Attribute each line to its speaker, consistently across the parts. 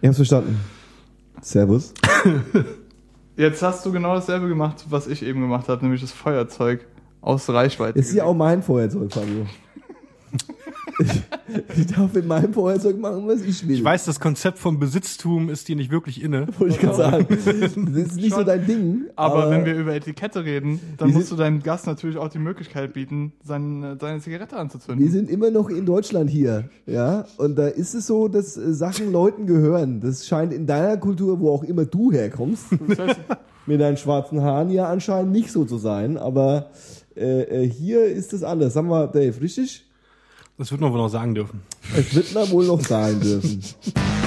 Speaker 1: Ich hab's verstanden. Servus.
Speaker 2: Jetzt hast du genau dasselbe gemacht, was ich eben gemacht habe, nämlich das Feuerzeug aus Reichweite.
Speaker 1: Ist ja auch mein Feuerzeug, Fabio. Ich, ich darf mit meinem Feuerzeug machen, was ich will.
Speaker 3: Ich weiß, das Konzept vom Besitztum ist dir nicht wirklich inne.
Speaker 1: Wollte ich gerade sagen. Das ist nicht so
Speaker 2: Schon.
Speaker 1: dein Ding.
Speaker 2: Aber wenn wir über Etikette reden, dann
Speaker 1: Wir
Speaker 2: musst du deinem Gast natürlich auch die Möglichkeit bieten, seine, seine Zigarette
Speaker 1: Wir
Speaker 2: anzuzünden.
Speaker 1: sind immer noch in Deutschland hier, ja, und da ist es so, dass äh, Sachen Leuten gehören. Das scheint in deiner Kultur, wo auch immer du herkommst,
Speaker 2: Das
Speaker 1: mit deinen schwarzen Haaren ja anscheinend nicht so zu sein, aber äh, äh, hier ist es anders. Sagen wir, Dave, richtig?
Speaker 3: Das wird man wohl noch sagen dürfen.
Speaker 1: Es wird man wohl noch sein dürfen.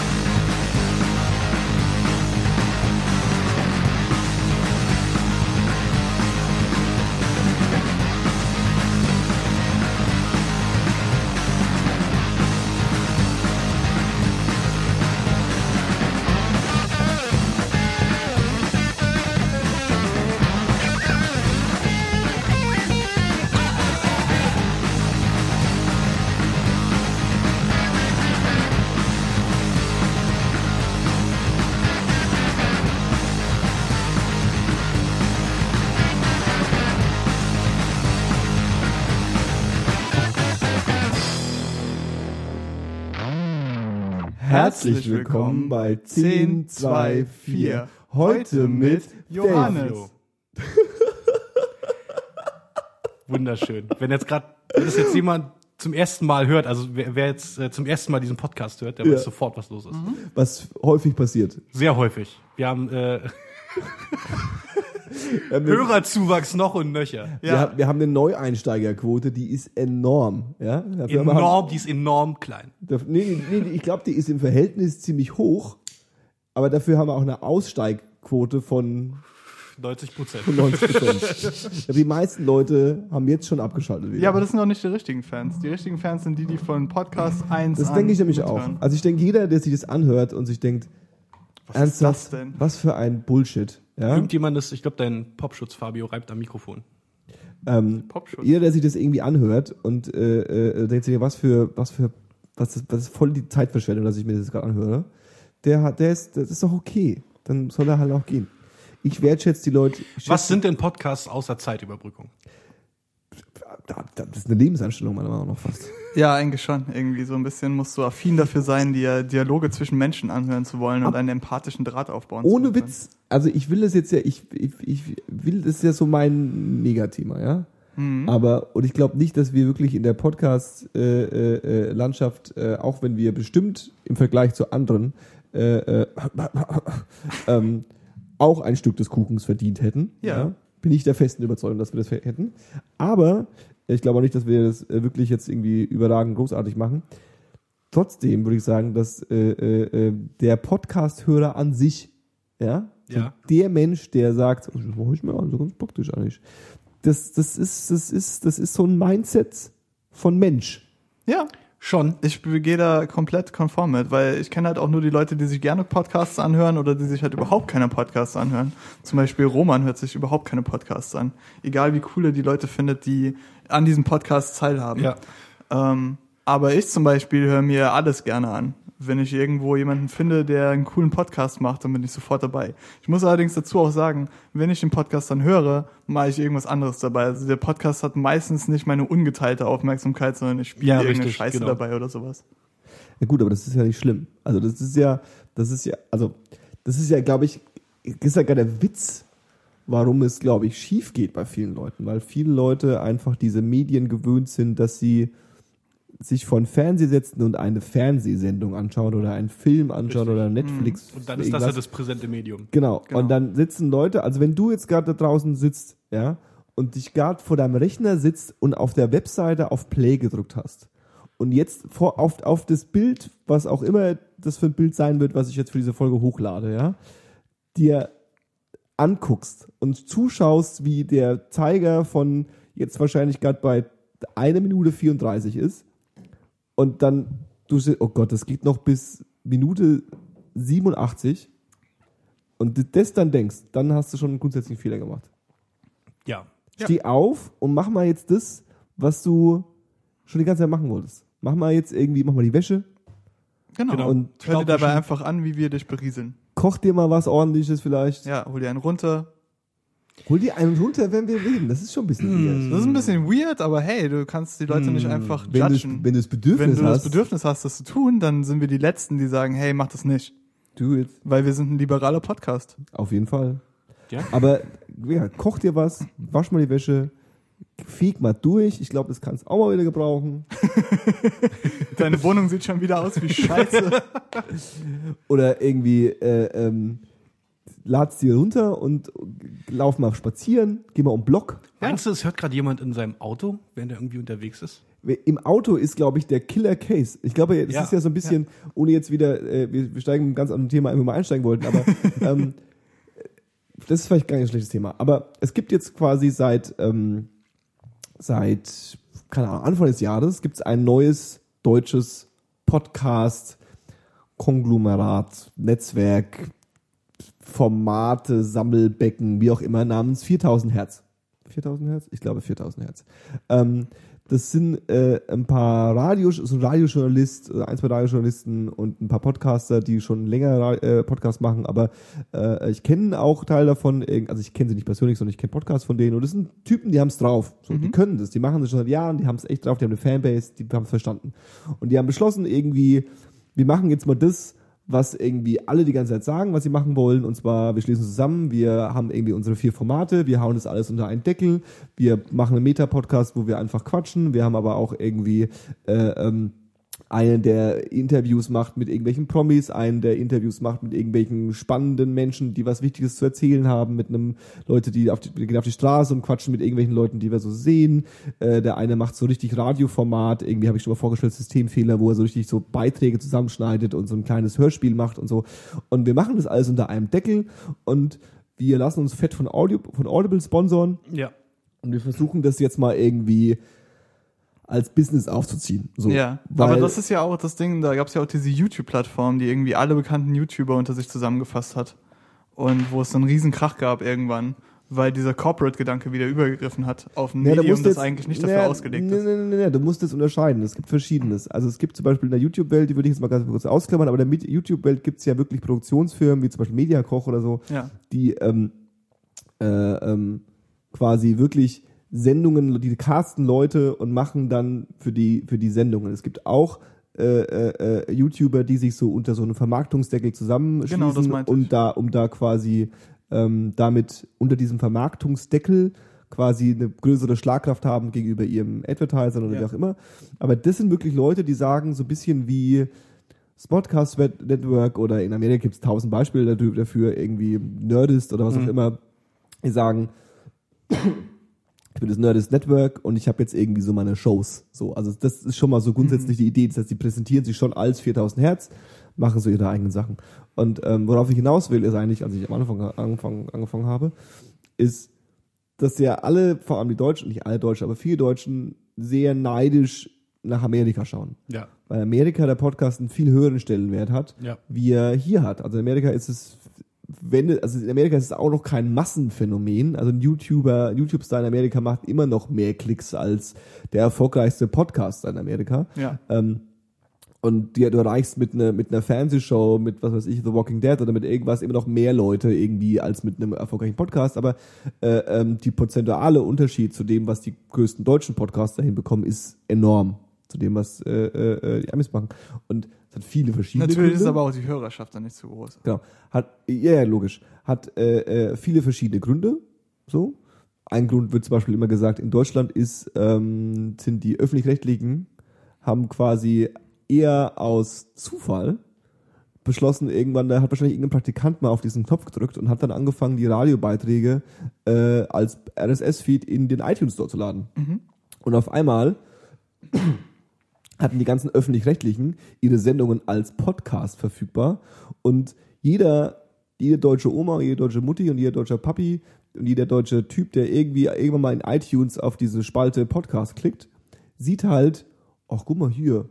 Speaker 1: Herzlich willkommen bei 10, 2, 4. Heute mit
Speaker 2: Johannes.
Speaker 3: Wunderschön. Wenn jetzt gerade, wenn das jetzt jemand zum ersten Mal hört, also wer, wer jetzt äh, zum ersten Mal diesen Podcast hört, der
Speaker 1: Ja.
Speaker 3: weiß sofort, was los ist.
Speaker 1: Was häufig passiert.
Speaker 3: Sehr häufig. Wir haben äh, Hörerzuwachs noch und nöcher.
Speaker 1: wir, haben- wir haben eine Neueinsteigerquote, die ist enorm. Ja? Dafür haben
Speaker 3: Enorm, die ist enorm klein.
Speaker 1: Nee, nee, ich glaube, die ist im Verhältnis ziemlich hoch, aber dafür haben wir auch eine Aussteigquote von
Speaker 3: 90 Prozent.
Speaker 1: 90 Prozent. die meisten Leute haben jetzt schon abgeschaltet. Wieder.
Speaker 2: ja, aber das sind auch nicht die richtigen Fans. Die richtigen Fans sind die, die von Podcast 1
Speaker 1: das
Speaker 2: an
Speaker 1: denke ich nämlich auch.
Speaker 2: mithören.
Speaker 1: Also ich denke, jeder, der sich das anhört und sich denkt,
Speaker 2: Was ist
Speaker 1: ernsthaft,
Speaker 2: das denn?
Speaker 1: was für ein Bullshit. Ja?
Speaker 3: Irgendjemand ist, ich glaube, dein Popschutz, Fabio, reibt am Mikrofon.
Speaker 1: Ähm,
Speaker 2: Popschutz.
Speaker 1: jeder, der sich das irgendwie anhört und äh, äh, denkt sich, was für, was für, was ist, was ist voll die Zeitverschwendung, dass ich mir das gerade anhöre, der hat, der ist, das ist doch okay. Dann soll er halt auch gehen. Ich wertschätze die Leute.
Speaker 3: Was sind denn Podcasts außer Zeitüberbrückung?
Speaker 1: Da- da- Das ist eine Lebensanstellung meiner Meinung nach fast.
Speaker 2: Ja, eigentlich schon. Irgendwie so ein bisschen musst du affin dafür sein, dir Dialoge zwischen Menschen anhören zu wollen und
Speaker 1: Ab-
Speaker 2: einen empathischen Draht aufbauen
Speaker 1: Ohne
Speaker 2: zu können.
Speaker 1: Witz, also ich will das jetzt ja, ich, ich, ich will das ist ja so mein Megathema, ja.
Speaker 2: Mhm.
Speaker 1: Aber, und ich glaube nicht, dass wir wirklich in der Podcast-Landschaft, äh, äh, auch wenn wir bestimmt im Vergleich zu anderen äh, äh, ähm, auch ein Stück des Kuchens verdient hätten.
Speaker 2: Ja.
Speaker 1: Bin ich der festen Überzeugung, dass wir das hätten. Aber ich glaube auch nicht, dass wir das äh, wirklich jetzt irgendwie überragend großartig machen. Trotzdem würde ich sagen, dass äh, äh, äh, der Podcast-Hörer an sich, ja,
Speaker 3: Ja.
Speaker 1: der Mensch, der sagt, oh, das mache ich mir an, so ganz praktisch eigentlich. Das, das ist, das ist, das ist so ein Mindset von Mensch.
Speaker 2: Ja,
Speaker 3: Schon.
Speaker 2: ich gehe da komplett konform mit, weil ich kenne halt auch nur die Leute, die sich gerne Podcasts anhören oder die sich halt überhaupt keine Podcasts anhören. Zum Beispiel Roman hört sich überhaupt keine Podcasts an. Egal wie cool er die Leute findet, die an diesem Podcast teilhaben.
Speaker 3: Ja.
Speaker 2: Ähm, aber ich zum Beispiel höre mir alles gerne an. Wenn ich irgendwo jemanden finde, der einen coolen Podcast macht, dann bin ich sofort dabei. Ich muss allerdings dazu auch sagen, wenn ich den Podcast dann höre, mache ich irgendwas anderes dabei. Also der Podcast hat meistens nicht meine ungeteilte Aufmerksamkeit, sondern ich spiele
Speaker 3: Ja,
Speaker 2: irgendeine
Speaker 3: richtig,
Speaker 2: Scheiße
Speaker 3: genau.
Speaker 2: dabei oder sowas.
Speaker 1: Ja gut, aber das ist ja nicht schlimm. Also das ist ja, das ist ja, also das ist ja, glaube ich, ist ja gar der Witz, warum es, glaube ich, schief geht bei vielen Leuten, weil viele Leute einfach diese Medien gewöhnt sind, dass sie sich von Fernseh setzen und eine Fernsehsendung anschauen oder einen Film anschauen
Speaker 3: Richtig.
Speaker 1: oder Netflix.
Speaker 3: Und dann ist das ja
Speaker 1: irgendwas.
Speaker 3: das präsente Medium.
Speaker 1: Genau.
Speaker 2: Genau.
Speaker 1: Und dann sitzen Leute, also wenn du jetzt gerade da draußen sitzt, ja, und dich gerade vor deinem Rechner sitzt und auf der Webseite auf Play gedrückt hast und jetzt vor, auf, auf das Bild, was auch immer das für ein Bild sein wird, was ich jetzt für diese Folge hochlade, ja, dir anguckst und zuschaust, wie der Zeiger von jetzt wahrscheinlich gerade bei eine Minute 34 ist und dann du se- oh Gott, das geht noch bis Minute 87 und du das dann denkst, dann hast du schon einen grundsätzlichen Fehler gemacht.
Speaker 3: Ja.
Speaker 1: Steh auf und mach mal jetzt das, was du schon die ganze Zeit machen wolltest. Mach mal jetzt irgendwie, mach mal die Wäsche,
Speaker 2: Genau.
Speaker 3: Genau.
Speaker 2: Und hör dir dabei einfach an, wie wir dich berieseln.
Speaker 1: Koch dir mal was ordentliches vielleicht.
Speaker 2: Ja, hol dir einen runter.
Speaker 1: Hol dir einen runter, wenn wir reden. Das ist schon ein bisschen weird.
Speaker 2: Das ist ein bisschen weird, aber hey, du kannst die Leute nicht einfach
Speaker 1: Wenn du,
Speaker 2: judgen.
Speaker 1: wenn du das Bedürfnis
Speaker 2: Wenn du
Speaker 1: hast,
Speaker 2: das Bedürfnis hast, das zu tun, dann sind wir die Letzten, die sagen, hey, mach das nicht.
Speaker 1: do it.
Speaker 2: Weil wir sind ein liberaler Podcast.
Speaker 1: Auf jeden Fall.
Speaker 3: Ja.
Speaker 1: Aber ja, koch dir was, wasch mal die Wäsche, feg mal durch. Ich glaube, das kannst du auch mal wieder gebrauchen.
Speaker 2: Deine Wohnung sieht schon wieder aus wie Scheiße.
Speaker 1: Oder irgendwie äh, ähm, lad's dir runter und lauf mal spazieren, geh mal um Block.
Speaker 3: Meinst du, es hört gerade jemand in seinem Auto, während er irgendwie unterwegs ist?
Speaker 1: Im Auto ist, glaube ich, der Killer Case. Ich glaube, das
Speaker 3: Ja.
Speaker 1: ist ja so ein bisschen, ohne jetzt wieder, äh, wir, wir steigen ganz anderen Thema ein, wir einsteigen wollten, aber ähm, das ist vielleicht gar nicht ein schlechtes Thema. Aber es gibt jetzt quasi seit, ähm, seit, keine Ahnung, Anfang des Jahres gibt es ein neues deutsches Podcast, Konglomerat, Netzwerk, Formate, Sammelbecken, wie auch immer, namens 4000 Hertz. 4000 Hertz? Ich glaube 4000 Hertz. Ähm, das sind äh, ein paar Radio, so ein Radiojournalist, äh, ein, zwei Radiojournalisten und ein paar Podcaster, die schon länger äh, Podcasts machen, aber äh, ich kenne auch Teil davon, also ich kenne sie nicht persönlich, sondern ich kenne Podcasts von denen und das sind Typen, die haben es drauf. So, Die können das, die machen das schon seit Jahren, die haben es echt drauf, die haben eine Fanbase, die haben es verstanden. Und die haben beschlossen, irgendwie, wir machen jetzt mal das, was irgendwie alle die ganze Zeit sagen, was sie machen wollen. Und zwar, wir schließen zusammen, wir haben irgendwie unsere vier Formate, wir hauen das alles unter einen Deckel, wir machen einen Meta-Podcast, wo wir einfach quatschen. Wir haben aber auch irgendwie äh, ähm, einen, der Interviews macht mit irgendwelchen Promis, einen, der Interviews macht mit irgendwelchen spannenden Menschen, die was Wichtiges zu erzählen haben, mit einem Leute, die auf die, gehen auf die Straße und quatschen mit irgendwelchen Leuten, die wir so sehen. Äh, der eine macht so richtig Radioformat, irgendwie habe ich schon mal vorgestellt, Systemfehler, wo er so richtig so Beiträge zusammenschneidet und so ein kleines Hörspiel macht und so. Und wir machen das alles unter einem Deckel und wir lassen uns fett von, Audio, von Audible sponsoren
Speaker 3: Ja.
Speaker 1: und wir versuchen das jetzt mal irgendwie als Business aufzuziehen. So,
Speaker 2: Ja, aber das ist ja auch das Ding, da gab es ja auch diese YouTube-Plattform, die irgendwie alle bekannten YouTuber unter sich zusammengefasst hat. Und wo es so einen riesen Krach gab irgendwann, weil dieser Corporate-Gedanke wieder übergegriffen hat auf ein
Speaker 1: Ja,
Speaker 2: Medium, das
Speaker 1: jetzt-
Speaker 2: eigentlich nicht dafür
Speaker 1: nee,
Speaker 2: ausgelegt ist.
Speaker 1: Nee, nee, nee, du musst das unterscheiden. Es gibt Verschiedenes. Also es gibt zum Beispiel in der YouTube-Welt, die würde ich jetzt mal ganz kurz ausklammern, aber in der YouTube-Welt gibt es ja wirklich Produktionsfirmen, wie zum Beispiel Mediakoch oder so,
Speaker 2: Ja.
Speaker 1: die ähm, äh, ähm, quasi wirklich Sendungen, die casten Leute und machen dann für die, für die Sendungen. Es gibt auch äh, äh, äh, YouTuber, die sich so unter so einem Vermarktungsdeckel zusammenschließen
Speaker 2: Genau, das
Speaker 1: und da, um da quasi ähm, damit unter diesem Vermarktungsdeckel quasi eine größere Schlagkraft haben gegenüber ihrem Advertiser oder
Speaker 3: Ja.
Speaker 1: wie auch immer. Aber das sind wirklich Leute, die sagen so ein bisschen wie Spotcast Network oder in Amerika gibt es tausend Beispiele dafür- dafür, irgendwie Nerdist oder was
Speaker 3: Mhm.
Speaker 1: auch immer, die sagen, bin das Nerdist Network und ich habe jetzt irgendwie so meine Shows. So, also das ist schon mal so grundsätzlich die Idee. Das heißt, die präsentieren sich schon als 4000 Hertz, machen so ihre eigenen Sachen. Und ähm, worauf ich hinaus will, ist eigentlich, als ich am Anfang angefangen, angefangen habe, ist, dass ja alle, vor allem die Deutschen, nicht alle Deutschen, aber viele Deutschen sehr neidisch nach Amerika schauen.
Speaker 3: Ja.
Speaker 1: Weil Amerika der Podcast einen viel höheren Stellenwert hat,
Speaker 3: Ja.
Speaker 1: wie er hier hat. Also in Amerika ist es, wenn, also in Amerika ist es auch noch kein Massenphänomen. Also ein YouTuber, ein YouTube-Star in Amerika macht immer noch mehr Klicks als der erfolgreichste Podcaster in Amerika.
Speaker 2: Ja.
Speaker 1: Ähm, und die, du erreichst mit einer mit einer Fernsehshow, mit was weiß ich, The Walking Dead oder mit irgendwas immer noch mehr Leute irgendwie als mit einem erfolgreichen Podcast. Aber äh, ähm, die prozentuale Unterschied zu dem, was die größten deutschen Podcaster hinbekommen, ist enorm. Zu dem, was äh, äh, die Amis machen. Und es hat viele verschiedene
Speaker 2: Natürlich
Speaker 1: Gründe.
Speaker 2: ist aber auch die Hörerschaft dann nicht so groß.
Speaker 1: Genau. Hat, ja, ja, logisch. Hat äh, äh, viele verschiedene Gründe. So. Ein Grund wird zum Beispiel immer gesagt, in Deutschland ist, ähm, sind die öffentlich-rechtlichen, haben quasi eher aus Zufall beschlossen, irgendwann, da hat wahrscheinlich irgendein Praktikant mal auf diesen Knopf gedrückt und hat dann angefangen, die Radiobeiträge äh, als RSS-Feed in den iTunes Store zu laden. Und auf einmal hatten die ganzen öffentlich-rechtlichen ihre Sendungen als Podcast verfügbar. Und jeder, jede deutsche Oma, jede deutsche Mutti und jeder deutsche Papi und jeder deutsche Typ, der irgendwie irgendwann mal in iTunes auf diese Spalte Podcast klickt, sieht halt, ach guck mal hier,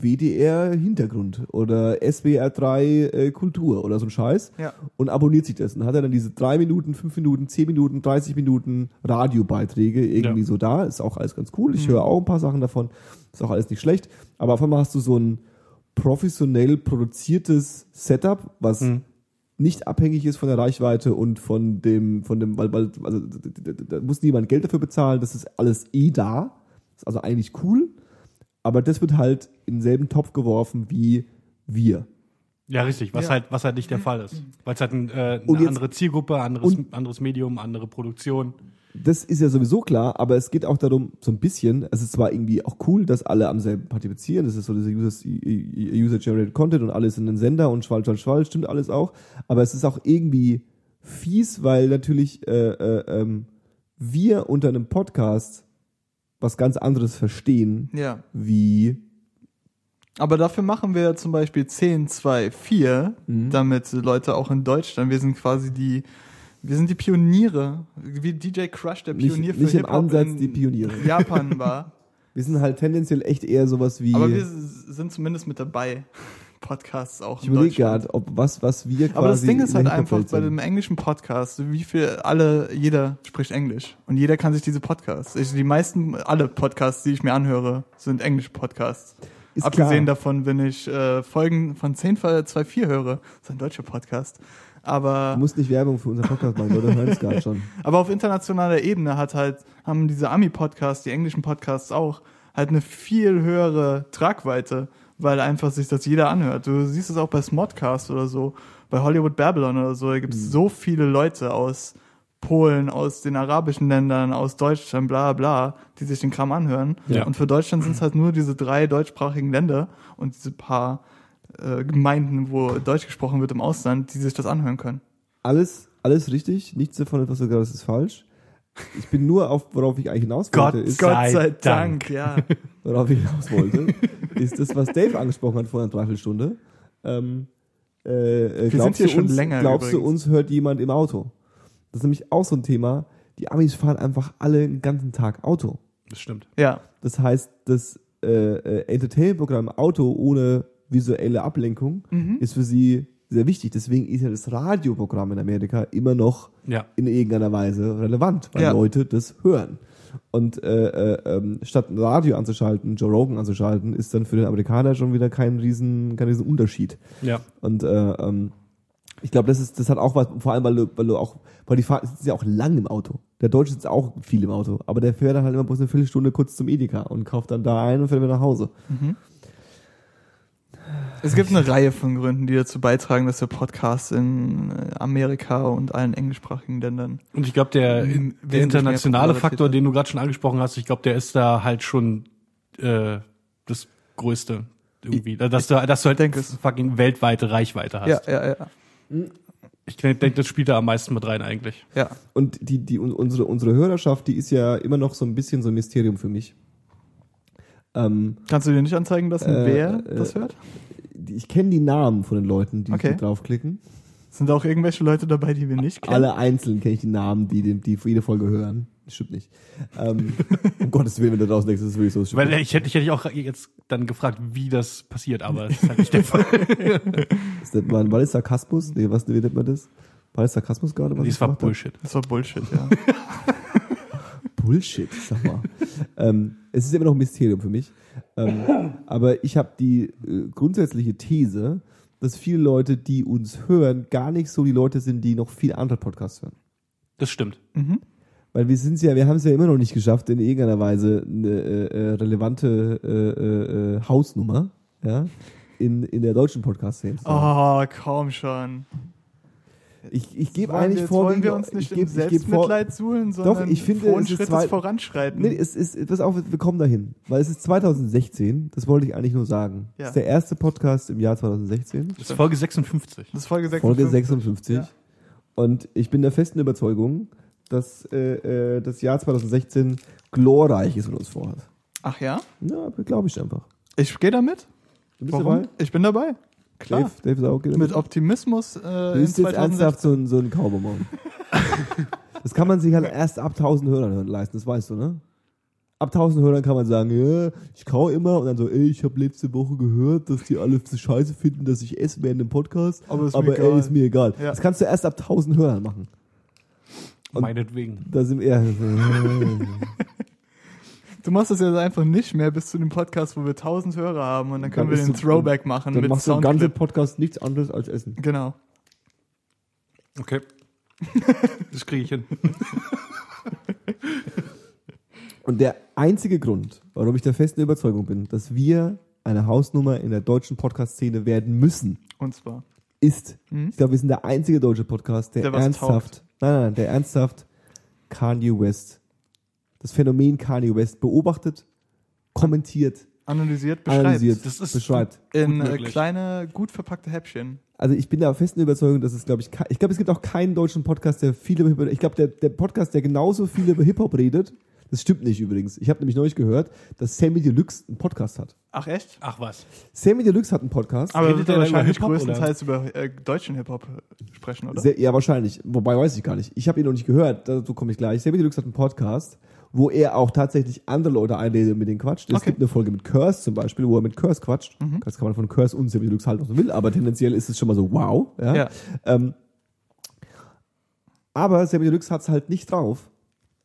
Speaker 1: WDR Hintergrund oder SWR 3 äh, Kultur oder so ein Scheiß
Speaker 2: Ja.
Speaker 1: und abonniert sich das. Und hat er dann diese drei Minuten, fünf Minuten, zehn Minuten, 30 Minuten Radiobeiträge irgendwie
Speaker 3: Ja.
Speaker 1: so da. Ist auch alles ganz cool. Ich höre auch ein paar Sachen davon. Ist auch alles nicht schlecht. Aber auf einmal hast du so ein professionell produziertes Setup, was
Speaker 3: Mhm.
Speaker 1: nicht abhängig ist von der Reichweite und von dem, von dem, weil, weil, also da, da, da muss niemand Geld dafür bezahlen, das ist alles eh da. Ist also eigentlich cool, aber das wird halt in denselben Topf geworfen wie wir.
Speaker 3: Ja, richtig, was
Speaker 2: Ja.
Speaker 3: halt, was halt nicht der Fall ist. Weil es halt ein, äh,
Speaker 1: Und
Speaker 3: eine
Speaker 1: jetzt-
Speaker 3: andere Zielgruppe, anderes,
Speaker 1: und-
Speaker 3: anderes Medium, andere Produktion.
Speaker 1: Das ist ja sowieso klar, aber es geht auch darum, so ein bisschen, es ist zwar irgendwie auch cool, dass alle am selben partizipieren, das ist so diese User- User-Generated Content und alles in den Sender und schwall, schwall, schwall, stimmt alles auch, aber es ist auch irgendwie fies, weil natürlich äh, äh, ähm, wir unter einem Podcast was ganz anderes verstehen,
Speaker 2: Ja.
Speaker 1: wie
Speaker 2: Aber dafür machen wir zum Beispiel 10, 2, 4,
Speaker 1: Mhm.
Speaker 2: damit Leute auch in Deutschland, wir sind quasi die, wir sind die Pioniere, wie DJ Crush, der
Speaker 1: nicht,
Speaker 2: Pionier
Speaker 1: nicht
Speaker 2: für
Speaker 1: im
Speaker 2: Hip-Hop
Speaker 1: Ansatz
Speaker 2: in
Speaker 1: die Pioniere.
Speaker 2: Japan war.
Speaker 1: Wir sind halt tendenziell echt eher sowas wie,
Speaker 2: Aber wir sind zumindest mit dabei. Podcasts auch
Speaker 1: ich überlege gerade, ob was, was wir quasi
Speaker 2: Aber das Ding ist halt einfach bei dem englischen Podcast, wie viel alle, jeder spricht Englisch. Und jeder kann sich diese Podcasts. Ich, die meisten, alle Podcasts, die ich mir anhöre, sind englische Podcasts.
Speaker 1: Ist
Speaker 2: Abgesehen
Speaker 1: klar.
Speaker 2: davon, wenn ich äh, Folgen von 10 Fall 2.4 höre, ist ein deutscher Podcast. Aber
Speaker 1: Du musst nicht Werbung für unseren Podcast machen, Leute hören es gerade schon.
Speaker 2: aber auf internationaler Ebene hat halt, haben diese Ami-Podcasts, die englischen Podcasts auch, halt eine viel höhere Tragweite, weil einfach sich das jeder anhört. Du siehst es auch bei Smodcast oder so, bei Hollywood Babylon oder so, da gibt es so viele Leute aus Polen, aus den arabischen Ländern, aus Deutschland, bla bla, die sich den Kram anhören.
Speaker 3: Ja.
Speaker 2: Und für Deutschland sind es halt nur diese drei deutschsprachigen Länder und diese paar äh, Gemeinden, wo Deutsch gesprochen wird im Ausland, die sich das anhören können.
Speaker 1: Alles, alles richtig, nichts davon, was du gerade sagst, ist falsch. Ich bin nur auf, worauf ich eigentlich hinaus wollte,
Speaker 3: Gott
Speaker 1: ist,
Speaker 3: sei
Speaker 2: Gott sei
Speaker 3: Dank.
Speaker 2: Dank, ja.
Speaker 1: worauf ich hinaus wollte, ist das, was Dave angesprochen hat vor einer Dreiviertelstunde. Ähm, äh, äh,
Speaker 2: sind
Speaker 1: glaubst
Speaker 2: hier
Speaker 1: du
Speaker 2: schon
Speaker 1: uns,
Speaker 2: länger
Speaker 1: Glaubst du,
Speaker 2: übrigens.
Speaker 1: uns hört jemand im Auto? Das ist nämlich auch so ein Thema. Die Amis fahren einfach alle den ganzen Tag Auto.
Speaker 3: Das stimmt.
Speaker 2: Ja.
Speaker 1: Das heißt, das äh, äh, Entertainment-Programm Auto ohne visuelle Ablenkung
Speaker 2: Mhm.
Speaker 1: ist für sie sehr wichtig. Deswegen ist ja das Radioprogramm in Amerika immer noch
Speaker 3: Ja.
Speaker 1: in irgendeiner Weise relevant, weil
Speaker 2: Ja.
Speaker 1: Leute das hören. Und äh, äh, ähm, statt ein Radio anzuschalten, Joe Rogan anzuschalten, ist dann für den Amerikaner schon wieder kein riesen, kein riesen Unterschied.
Speaker 3: Ja.
Speaker 1: Und äh, ähm, ich glaube, das ist, das hat auch was, vor allem, weil du, weil du auch, weil die fahren, sitzen ja auch lang im Auto. Der Deutsche sitzt auch viel im Auto, aber der fährt dann halt immer bloß eine Viertelstunde kurz zum Edeka und kauft dann da ein und fährt wieder nach Hause.
Speaker 2: Es gibt eine Reihe von Gründen, die dazu beitragen, dass der Podcast in äh, Amerika und allen englischsprachigen Ländern.
Speaker 3: Und ich glaube, der, der internationale Faktor, den du gerade schon angesprochen hast, ich glaube, der ist da halt schon äh, das Größte irgendwie. Dass du, dass du halt
Speaker 2: denke
Speaker 3: fucking weltweite Reichweite hast.
Speaker 2: Ja, ja, ja.
Speaker 3: Ich denke, das spielt da am meisten mit rein eigentlich.
Speaker 2: Ja.
Speaker 1: Und die, die, un- unsere, unsere Hörerschaft, die ist ja immer noch so ein bisschen so ein Mysterium für mich. Ähm,
Speaker 2: Kannst du dir nicht anzeigen lassen,
Speaker 1: Äh,
Speaker 2: wer
Speaker 1: äh,
Speaker 2: das hört?
Speaker 1: Die- ich kenne die Namen von den Leuten, die,
Speaker 2: Okay.
Speaker 1: die draufklicken.
Speaker 2: Sind auch irgendwelche Leute dabei, die wir nicht kennen?
Speaker 1: Alle einzeln kenne ich die Namen, die, dem- die für jede Folge hören. Das stimmt nicht. Ähm, um Gottes Willen, wenn du draußen denkst, das ist wirklich so. Das
Speaker 3: Weil ich hätte, ich hätte auch jetzt dann gefragt, wie das passiert, aber das ist halt nicht der Fall.
Speaker 1: Das nennt man, war das Sarkasmus? Nee, was wie nennt man das? War das Sarkasmus gerade? was ich
Speaker 3: Das war? Bullshit.
Speaker 2: Das war Bullshit, ja.
Speaker 1: Bullshit, sag mal. ähm, es ist immer noch ein Mysterium für mich. Ähm, aber ich habe die äh, grundsätzliche These, dass viele Leute, die uns hören, gar nicht so die Leute sind, die noch viel andere Podcasts hören.
Speaker 3: Das stimmt.
Speaker 2: mhm.
Speaker 1: Weil wir sind ja, wir haben es ja immer noch nicht geschafft, in irgendeiner Weise eine äh, äh, relevante äh, äh, äh, Hausnummer, ja, in, in der deutschen Podcast-Szene.
Speaker 2: Oh, kaum schon.
Speaker 1: Ich, ich gebe eigentlich vor,
Speaker 2: wollen wir uns nicht
Speaker 1: ich
Speaker 2: im
Speaker 1: geb, vor,
Speaker 2: Selbstmitleid suhlen, sondern
Speaker 1: ich finde, es ist zwei-
Speaker 2: voranschreiten.
Speaker 1: Nee, es ist, pass auf, wir kommen dahin. Weil es ist 2016, das wollte ich eigentlich nur sagen.
Speaker 2: Ja.
Speaker 1: Das ist der erste Podcast im Jahr 2016.
Speaker 3: Das ist Folge 56.
Speaker 2: das ist Folge 56.
Speaker 1: Folge 56.
Speaker 2: Ja.
Speaker 1: Und ich bin der festen Überzeugung, dass äh, äh, das Jahr 2016 glorreich ist, was uns vorhat.
Speaker 2: Ach ja?
Speaker 1: Ja, glaube ich einfach.
Speaker 2: Ich gehe damit.
Speaker 1: Du bist
Speaker 2: Warum?
Speaker 1: dabei?
Speaker 2: Ich bin dabei. Klar.
Speaker 1: Dave, Dave ist auch okay
Speaker 2: Mit Optimismus äh,
Speaker 1: Du bist jetzt
Speaker 2: 2016.
Speaker 1: ernsthaft so ein, so ein Kaubonbon. das kann man sich halt erst ab 1000 Hörern leisten, das weißt du, ne? Ab 1000 Hörern kann man sagen, ja, ich kau immer und dann so, ey, ich habe letzte Woche gehört, dass die alle so scheiße finden, dass ich esse während dem Podcast,
Speaker 2: Aber ist mir
Speaker 1: aber
Speaker 2: egal.
Speaker 1: ey, ist mir egal.
Speaker 2: Ja.
Speaker 1: Das kannst du erst ab 1000 Hörern machen. Und-
Speaker 3: Meinetwegen.
Speaker 1: Da sind wir,
Speaker 2: Du machst das jetzt einfach nicht mehr bis zu dem Podcast, wo wir 1000 Hörer haben und dann können
Speaker 1: Dann
Speaker 2: wir den Throwback machen
Speaker 1: Dann
Speaker 2: mit
Speaker 1: machst du im ganzen. Podcast nichts anderes als Essen.
Speaker 2: Genau.
Speaker 3: Okay. Das kriege ich hin.
Speaker 1: Und der einzige Grund, warum ich der festen Überzeugung bin, dass wir eine Hausnummer in der deutschen Podcast-Szene werden müssen,
Speaker 2: Und zwar.
Speaker 1: ist, ich glaube, wir sind der einzige deutsche Podcast, der,
Speaker 2: Der
Speaker 1: ernsthaft, nein, nein, der ernsthaft Kanye West, das Phänomen Kanye West beobachtet, kommentiert,
Speaker 2: Analysiert, beschreibt.
Speaker 1: analysiert,
Speaker 3: Das ist
Speaker 1: beschreibt.
Speaker 2: In
Speaker 3: Gut
Speaker 2: äh, kleine, gut verpackte Häppchen.
Speaker 1: Also ich bin der festen Überzeugung, dass es, glaube ich, ich glaube, es gibt auch keinen deutschen Podcast, der viel über Hip-Hop, ich glaube, der, der Podcast, der genauso viel über Hip-Hop redet, das stimmt nicht übrigens. Ich habe nämlich neulich gehört, dass Sammy Deluxe einen Podcast hat.
Speaker 2: Ach echt?
Speaker 3: Ach was.
Speaker 1: Sammy Deluxe hat einen Podcast.
Speaker 2: Aber
Speaker 3: Redet
Speaker 2: wird er wahrscheinlich
Speaker 3: Hip-Hop, oder?
Speaker 2: größtenteils über äh, deutschen Hip-Hop äh, sprechen, oder?
Speaker 1: Sehr, ja, wahrscheinlich. Wobei weiß ich gar nicht. Ich habe ihn noch nicht gehört, dazu komme ich gleich. Sammy Deluxe hat einen Podcast, wo er auch tatsächlich andere Leute einlädt und mit denen quatscht. Es
Speaker 2: Okay.
Speaker 1: gibt eine Folge mit Curse zum Beispiel, wo er mit Curse quatscht. Das kann man von Curse und Sammy Deluxe halten, was man will, aber tendenziell ist es schon mal so wow. Ja.
Speaker 2: Ja.
Speaker 1: Ähm, aber Sammy Deluxe hat's halt nicht drauf.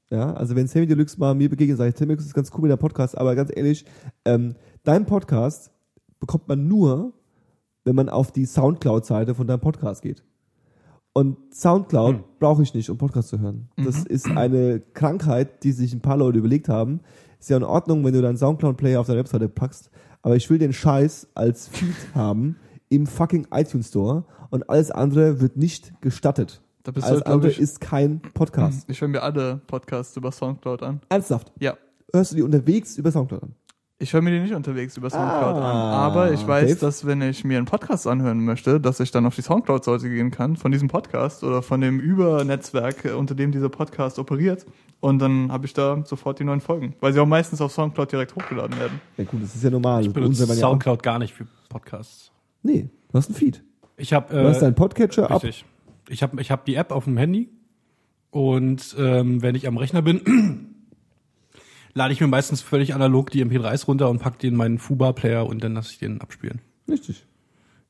Speaker 1: Ja, also wenn Sammy Deluxe mal mir begegnet, sage ich, Sammy Deluxe ist ganz cool mit der Podcast, aber ganz ehrlich, ähm, dein Podcast bekommt man nur, wenn man auf die Soundcloud-Seite von deinem Podcast geht. Und Soundcloud brauche ich nicht, um Podcast zu hören. Das ist eine Krankheit, die sich ein paar Leute überlegt haben. Ist ja in Ordnung, wenn du deinen Soundcloud-Player auf deine Webseite packst, aber ich will den Scheiß als Feed haben im fucking iTunes Store und alles andere wird nicht gestattet.
Speaker 2: Da bist du
Speaker 1: alles
Speaker 2: glaub
Speaker 1: andere
Speaker 2: ich-
Speaker 1: ist kein Podcast.
Speaker 2: Ich höre mir alle Podcasts über Soundcloud an.
Speaker 1: Ernsthaft.
Speaker 2: Ja.
Speaker 1: Hörst du die unterwegs über Soundcloud an?
Speaker 2: Ich höre mir die nicht unterwegs über Soundcloud
Speaker 1: Ah,
Speaker 2: an. Aber ich weiß,
Speaker 1: Dave?
Speaker 2: dass wenn ich mir einen Podcast anhören möchte, dass ich dann auf die Soundcloud-Seite gehen kann von diesem Podcast oder von dem Übernetzwerk, äh, unter dem dieser Podcast operiert. Und dann habe ich da sofort die neuen Folgen. Weil sie auch meistens auf Soundcloud direkt hochgeladen werden.
Speaker 1: Ja gut, das ist ja normal.
Speaker 3: Ich
Speaker 1: Bei uns
Speaker 3: benutze
Speaker 1: werden ja
Speaker 3: Soundcloud gar nicht für Podcasts.
Speaker 1: Nee, du hast einen Feed.
Speaker 3: Ich habe
Speaker 1: Du hast
Speaker 3: äh,
Speaker 1: deinen Podcatcher ab.
Speaker 3: richtig. Ich habe ich hab die App auf dem Handy und ähm, wenn ich am Rechner bin, lade ich mir meistens völlig analog die MP3s runter und pack die in meinen Fuba-Player und dann lasse ich den abspielen.
Speaker 1: Richtig.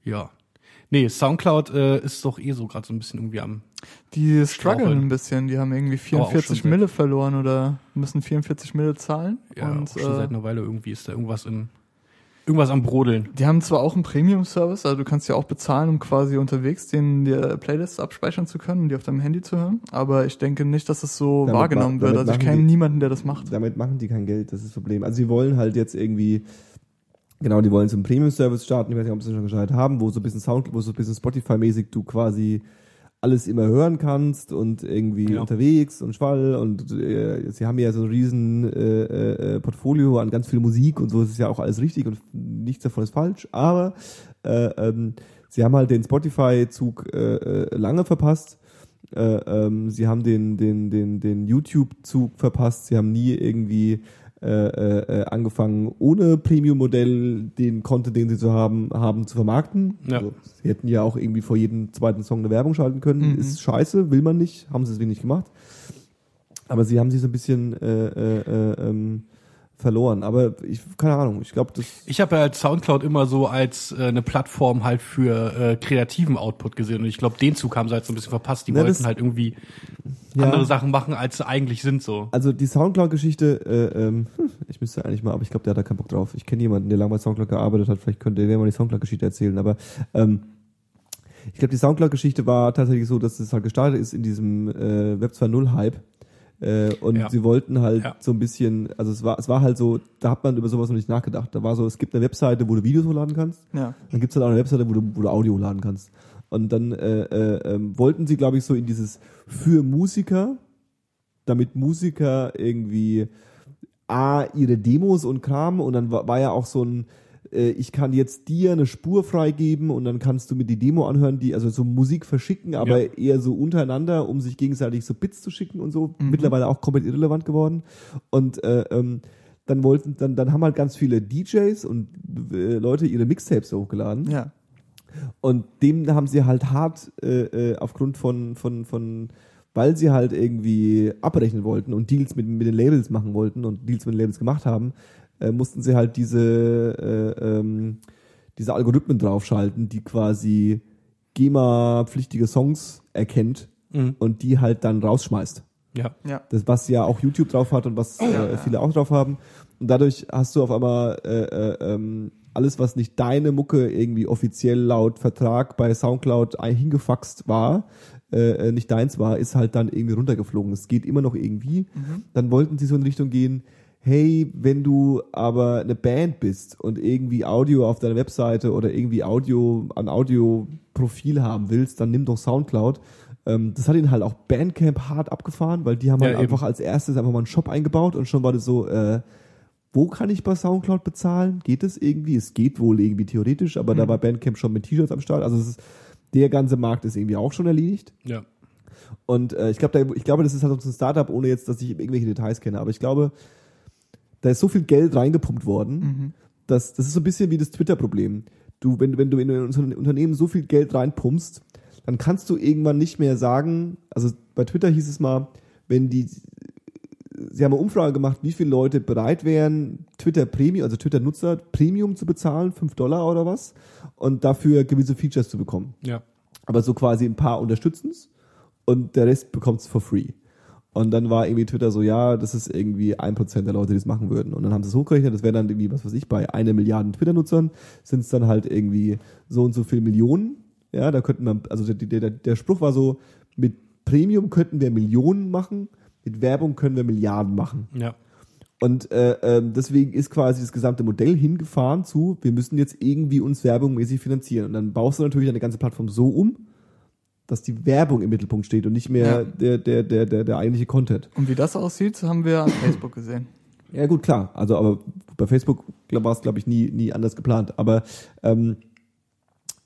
Speaker 3: Ja. Nee, Soundcloud äh, ist doch eh so gerade so ein bisschen irgendwie am.
Speaker 2: Die strugglen ein bisschen. Die haben irgendwie
Speaker 3: Aber auch
Speaker 2: 44
Speaker 3: schon seit-
Speaker 2: Mille verloren oder müssen 44 Mille zahlen.
Speaker 3: Ja,
Speaker 2: und,
Speaker 3: schon
Speaker 2: äh,
Speaker 3: seit einer Weile irgendwie ist da irgendwas im irgendwas am Brodeln.
Speaker 2: Die haben zwar auch einen Premium-Service, also du kannst ja auch bezahlen, um quasi unterwegs den dir Playlists abspeichern zu können und die auf deinem Handy zu hören. Aber ich denke nicht, dass es so
Speaker 1: Damit
Speaker 2: wahrgenommen
Speaker 1: ma-
Speaker 2: wird. Also ich kenne niemanden, der das macht.
Speaker 1: Damit machen die kein Geld, das ist das Problem. Also sie wollen halt jetzt irgendwie, genau, die wollen so einen Premium-Service starten, ich weiß nicht, ob sie schon gestartet haben, wo so ein bisschen Sound, wo so ein bisschen Spotify-mäßig du quasi alles immer hören kannst und irgendwie
Speaker 3: Ja.
Speaker 1: unterwegs und Schwall und äh, sie haben ja so ein riesen äh, äh, Portfolio an ganz viel Musik und so, ist ja auch alles richtig und nichts davon ist falsch, aber äh, ähm, sie haben halt den Spotify-Zug äh, äh, lange verpasst äh, ähm, sie haben den, den, den, den YouTube-Zug verpasst. Sie haben nie irgendwie äh, äh, äh, angefangen, ohne Premium-Modell den Content, den sie zu haben, haben zu vermarkten.
Speaker 3: Ja.
Speaker 1: Also, sie hätten ja auch irgendwie vor jedem zweiten Song eine Werbung schalten können.
Speaker 2: Mhm.
Speaker 1: Ist scheiße, will man nicht, haben sie deswegen nicht gemacht. Aber sie haben sich so ein bisschen äh, äh, äh, ähm, verloren. Aber ich, keine Ahnung, ich glaube, das.
Speaker 3: Ich habe ja halt Soundcloud immer so als äh, eine Plattform halt für äh, kreativen Output gesehen und ich glaube, den Zug haben sie halt so ein bisschen verpasst. Die
Speaker 1: Na,
Speaker 3: wollten
Speaker 1: das-
Speaker 3: halt irgendwie
Speaker 1: Ja.
Speaker 3: andere Sachen machen, als sie eigentlich sind so.
Speaker 1: Also die Soundcloud-Geschichte, äh, ähm, hm, ich müsste eigentlich mal, aber ich glaube, der hat da keinen Bock drauf. Ich kenne jemanden, der lange bei Soundcloud gearbeitet hat, vielleicht könnte der mal die Soundcloud-Geschichte erzählen, aber ähm, ich glaube, die Soundcloud-Geschichte war tatsächlich so, dass es halt gestartet ist in diesem äh, Web 2.0-Hype. Äh, und
Speaker 3: Ja.
Speaker 1: sie wollten halt
Speaker 3: Ja.
Speaker 1: so ein bisschen, also es war, es war halt so, da hat man über sowas noch nicht nachgedacht. Da war so, es gibt eine Webseite, wo du Videos hochladen kannst.
Speaker 2: Ja.
Speaker 1: Dann gibt's halt auch eine Webseite, wo du, wo du Audio laden kannst. Und dann äh, äh, ähm, wollten sie, glaube ich, so in dieses für Musiker, damit Musiker irgendwie A, ihre Demos und Kram und dann war, war ja auch so ein, äh, ich kann jetzt dir eine Spur freigeben und dann kannst du mir die Demo anhören, die, also so Musik verschicken, aber
Speaker 3: Ja.
Speaker 1: eher so untereinander, um sich gegenseitig so Bits zu schicken und so. Mittlerweile auch komplett irrelevant geworden. Und äh, ähm, dann wollten, dann, dann haben halt ganz viele DJs und äh, Leute ihre Mixtapes hochgeladen.
Speaker 2: Ja.
Speaker 1: Und dem haben sie halt hart äh, äh, aufgrund von, von, von, weil sie halt irgendwie abrechnen wollten und Deals mit, mit den Labels machen wollten und Deals mit den Labels gemacht haben, äh, mussten sie halt diese, äh, ähm, diese Algorithmen draufschalten, die quasi GEMA-pflichtige Songs erkennt
Speaker 3: Mhm.
Speaker 1: und die halt dann rausschmeißt.
Speaker 3: Ja.
Speaker 2: Ja.
Speaker 1: Das, was ja auch YouTube drauf hat und was äh, viele auch drauf haben. Und dadurch hast du auf einmal äh, äh, ähm, alles, was nicht deine Mucke irgendwie offiziell laut Vertrag bei Soundcloud hingefaxt war, äh, äh, nicht deins war, ist halt dann irgendwie runtergeflogen. Es geht immer noch irgendwie. Dann wollten sie so in Richtung gehen, hey, wenn du aber eine Band bist und irgendwie Audio auf deiner Webseite oder irgendwie Audio, ein Audioprofil haben willst, dann nimm doch Soundcloud. Ähm, das hat ihn halt auch Bandcamp hart abgefahren, weil die haben
Speaker 3: Ja,
Speaker 1: halt
Speaker 3: eben.
Speaker 1: einfach als erstes einfach mal einen Shop eingebaut und schon war das so, äh, wo kann ich bei Soundcloud bezahlen? Geht es irgendwie? Es geht wohl irgendwie theoretisch, aber da war Bandcamp schon mit T-Shirts am Start. Also es ist, der ganze Markt ist irgendwie auch schon erledigt.
Speaker 3: Ja.
Speaker 1: Und äh, ich glaube, ich glaube, das ist halt so ein Startup, ohne jetzt, dass ich irgendwelche Details kenne. Aber ich glaube, da ist so viel Geld reingepumpt worden, dass das ist so ein bisschen wie das Twitter-Problem. Du, wenn, wenn du in ein Unter- Unternehmen so viel Geld reinpumpst, dann kannst du irgendwann nicht mehr sagen, also bei Twitter hieß es mal, wenn die, sie haben eine Umfrage gemacht, wie viele Leute bereit wären, Twitter Premium, also Twitter-Nutzer Premium zu bezahlen, 5 Dollar oder was, und dafür gewisse Features zu bekommen
Speaker 3: Ja.
Speaker 1: aber so quasi ein paar unterstützen's und der Rest bekommt's for free. Und dann war irgendwie Twitter so, ja, das ist irgendwie ein Prozent der Leute, die es machen würden. Und dann haben sie es hochgerechnet, das wäre dann irgendwie, was weiß ich, bei einer Milliarde Twitter-Nutzern sind es dann halt irgendwie so und so viel Millionen. Ja, da könnten wir, also der, der, der Spruch war so, mit Premium könnten wir Millionen machen, mit Werbung können wir Milliarden machen.
Speaker 3: Ja.
Speaker 1: Und äh, ähm, deswegen ist quasi das gesamte Modell hingefahren zu, wir müssen jetzt irgendwie uns werbungmäßig finanzieren. Und dann baust du natürlich deine ganze Plattform so um, dass die Werbung im Mittelpunkt steht und nicht mehr
Speaker 2: Ja.
Speaker 1: der, der, der, der, der eigentliche Content.
Speaker 2: Und wie das aussieht, haben wir an Facebook gesehen.
Speaker 1: Ja gut, klar. Also aber bei Facebook war es, glaube ich, nie, nie anders geplant. Aber, ähm,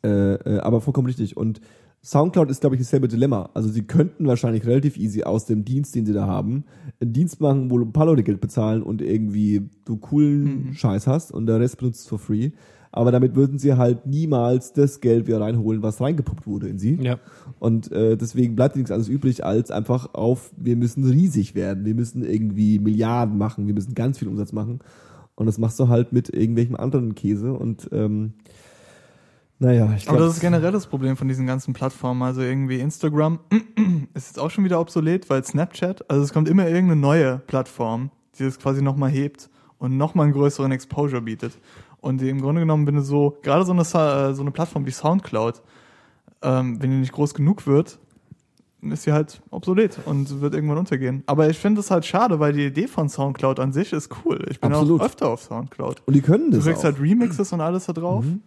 Speaker 1: äh, äh, aber vollkommen richtig. Und Soundcloud ist, glaube ich, dasselbe Dilemma. Also sie könnten wahrscheinlich relativ easy aus dem Dienst, den sie da haben, einen Dienst machen, wo ein paar Leute Geld bezahlen und irgendwie du coolen Scheiß hast und der Rest benutzt for free. Aber damit würden sie halt niemals das Geld wieder reinholen, was reingepumpt wurde in sie.
Speaker 3: Ja.
Speaker 1: Und äh, deswegen bleibt nichts anderes übrig, als einfach auf, wir müssen riesig werden, wir müssen irgendwie Milliarden machen, wir müssen ganz viel Umsatz machen. Und das machst du halt mit irgendwelchem anderen Käse. Und ähm, naja, ich
Speaker 2: Aber
Speaker 1: glaube.
Speaker 2: das ist generell das Problem von diesen ganzen Plattformen. Also irgendwie Instagram ist jetzt auch schon wieder obsolet, weil Snapchat, also es kommt immer irgendeine neue Plattform, die das quasi nochmal hebt und nochmal einen größeren Exposure bietet. Und im Grunde genommen, wenn du so, gerade so eine, äh, so eine Plattform wie Soundcloud, ähm, wenn die nicht groß genug wird, ist sie halt obsolet und wird irgendwann untergehen. Aber ich finde es halt schade, weil die Idee von Soundcloud an sich ist cool. Ich bin
Speaker 1: Absolut.
Speaker 2: auch öfter auf Soundcloud.
Speaker 1: und die können
Speaker 2: Du
Speaker 1: das
Speaker 2: kriegst
Speaker 1: auch.
Speaker 2: halt Remixes und alles da drauf.
Speaker 1: Mhm.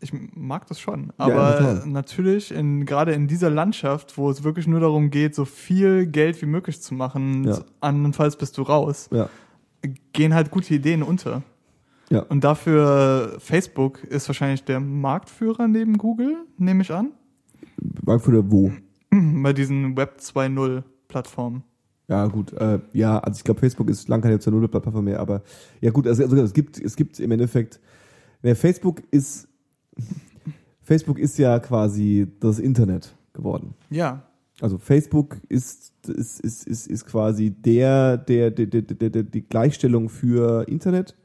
Speaker 2: Ich mag das schon.
Speaker 1: Ja,
Speaker 2: Aber
Speaker 1: total.
Speaker 2: natürlich, in, gerade in dieser Landschaft, wo es wirklich nur darum geht, so viel Geld wie möglich zu machen,
Speaker 1: Ja.
Speaker 2: andernfalls bist du raus,
Speaker 1: ja,
Speaker 2: gehen halt gute Ideen unter.
Speaker 1: Ja.
Speaker 2: Und dafür Facebook ist wahrscheinlich der Marktführer neben Google, nehme ich an,
Speaker 1: Marktführer wo?
Speaker 2: bei diesen Web 2.0 Plattformen.
Speaker 1: Ja, gut, äh, ja, also ich glaube, Facebook ist lang keine zur Null-Plattform mehr, aber ja gut, also, also es gibt, es gibt im Endeffekt, ja, Facebook ist, Facebook ist ja quasi das Internet geworden.
Speaker 2: Ja,
Speaker 1: Also Facebook ist, ist, ist, ist, ist quasi der, der, der, der, der, der, die Gleichstellung für Internet.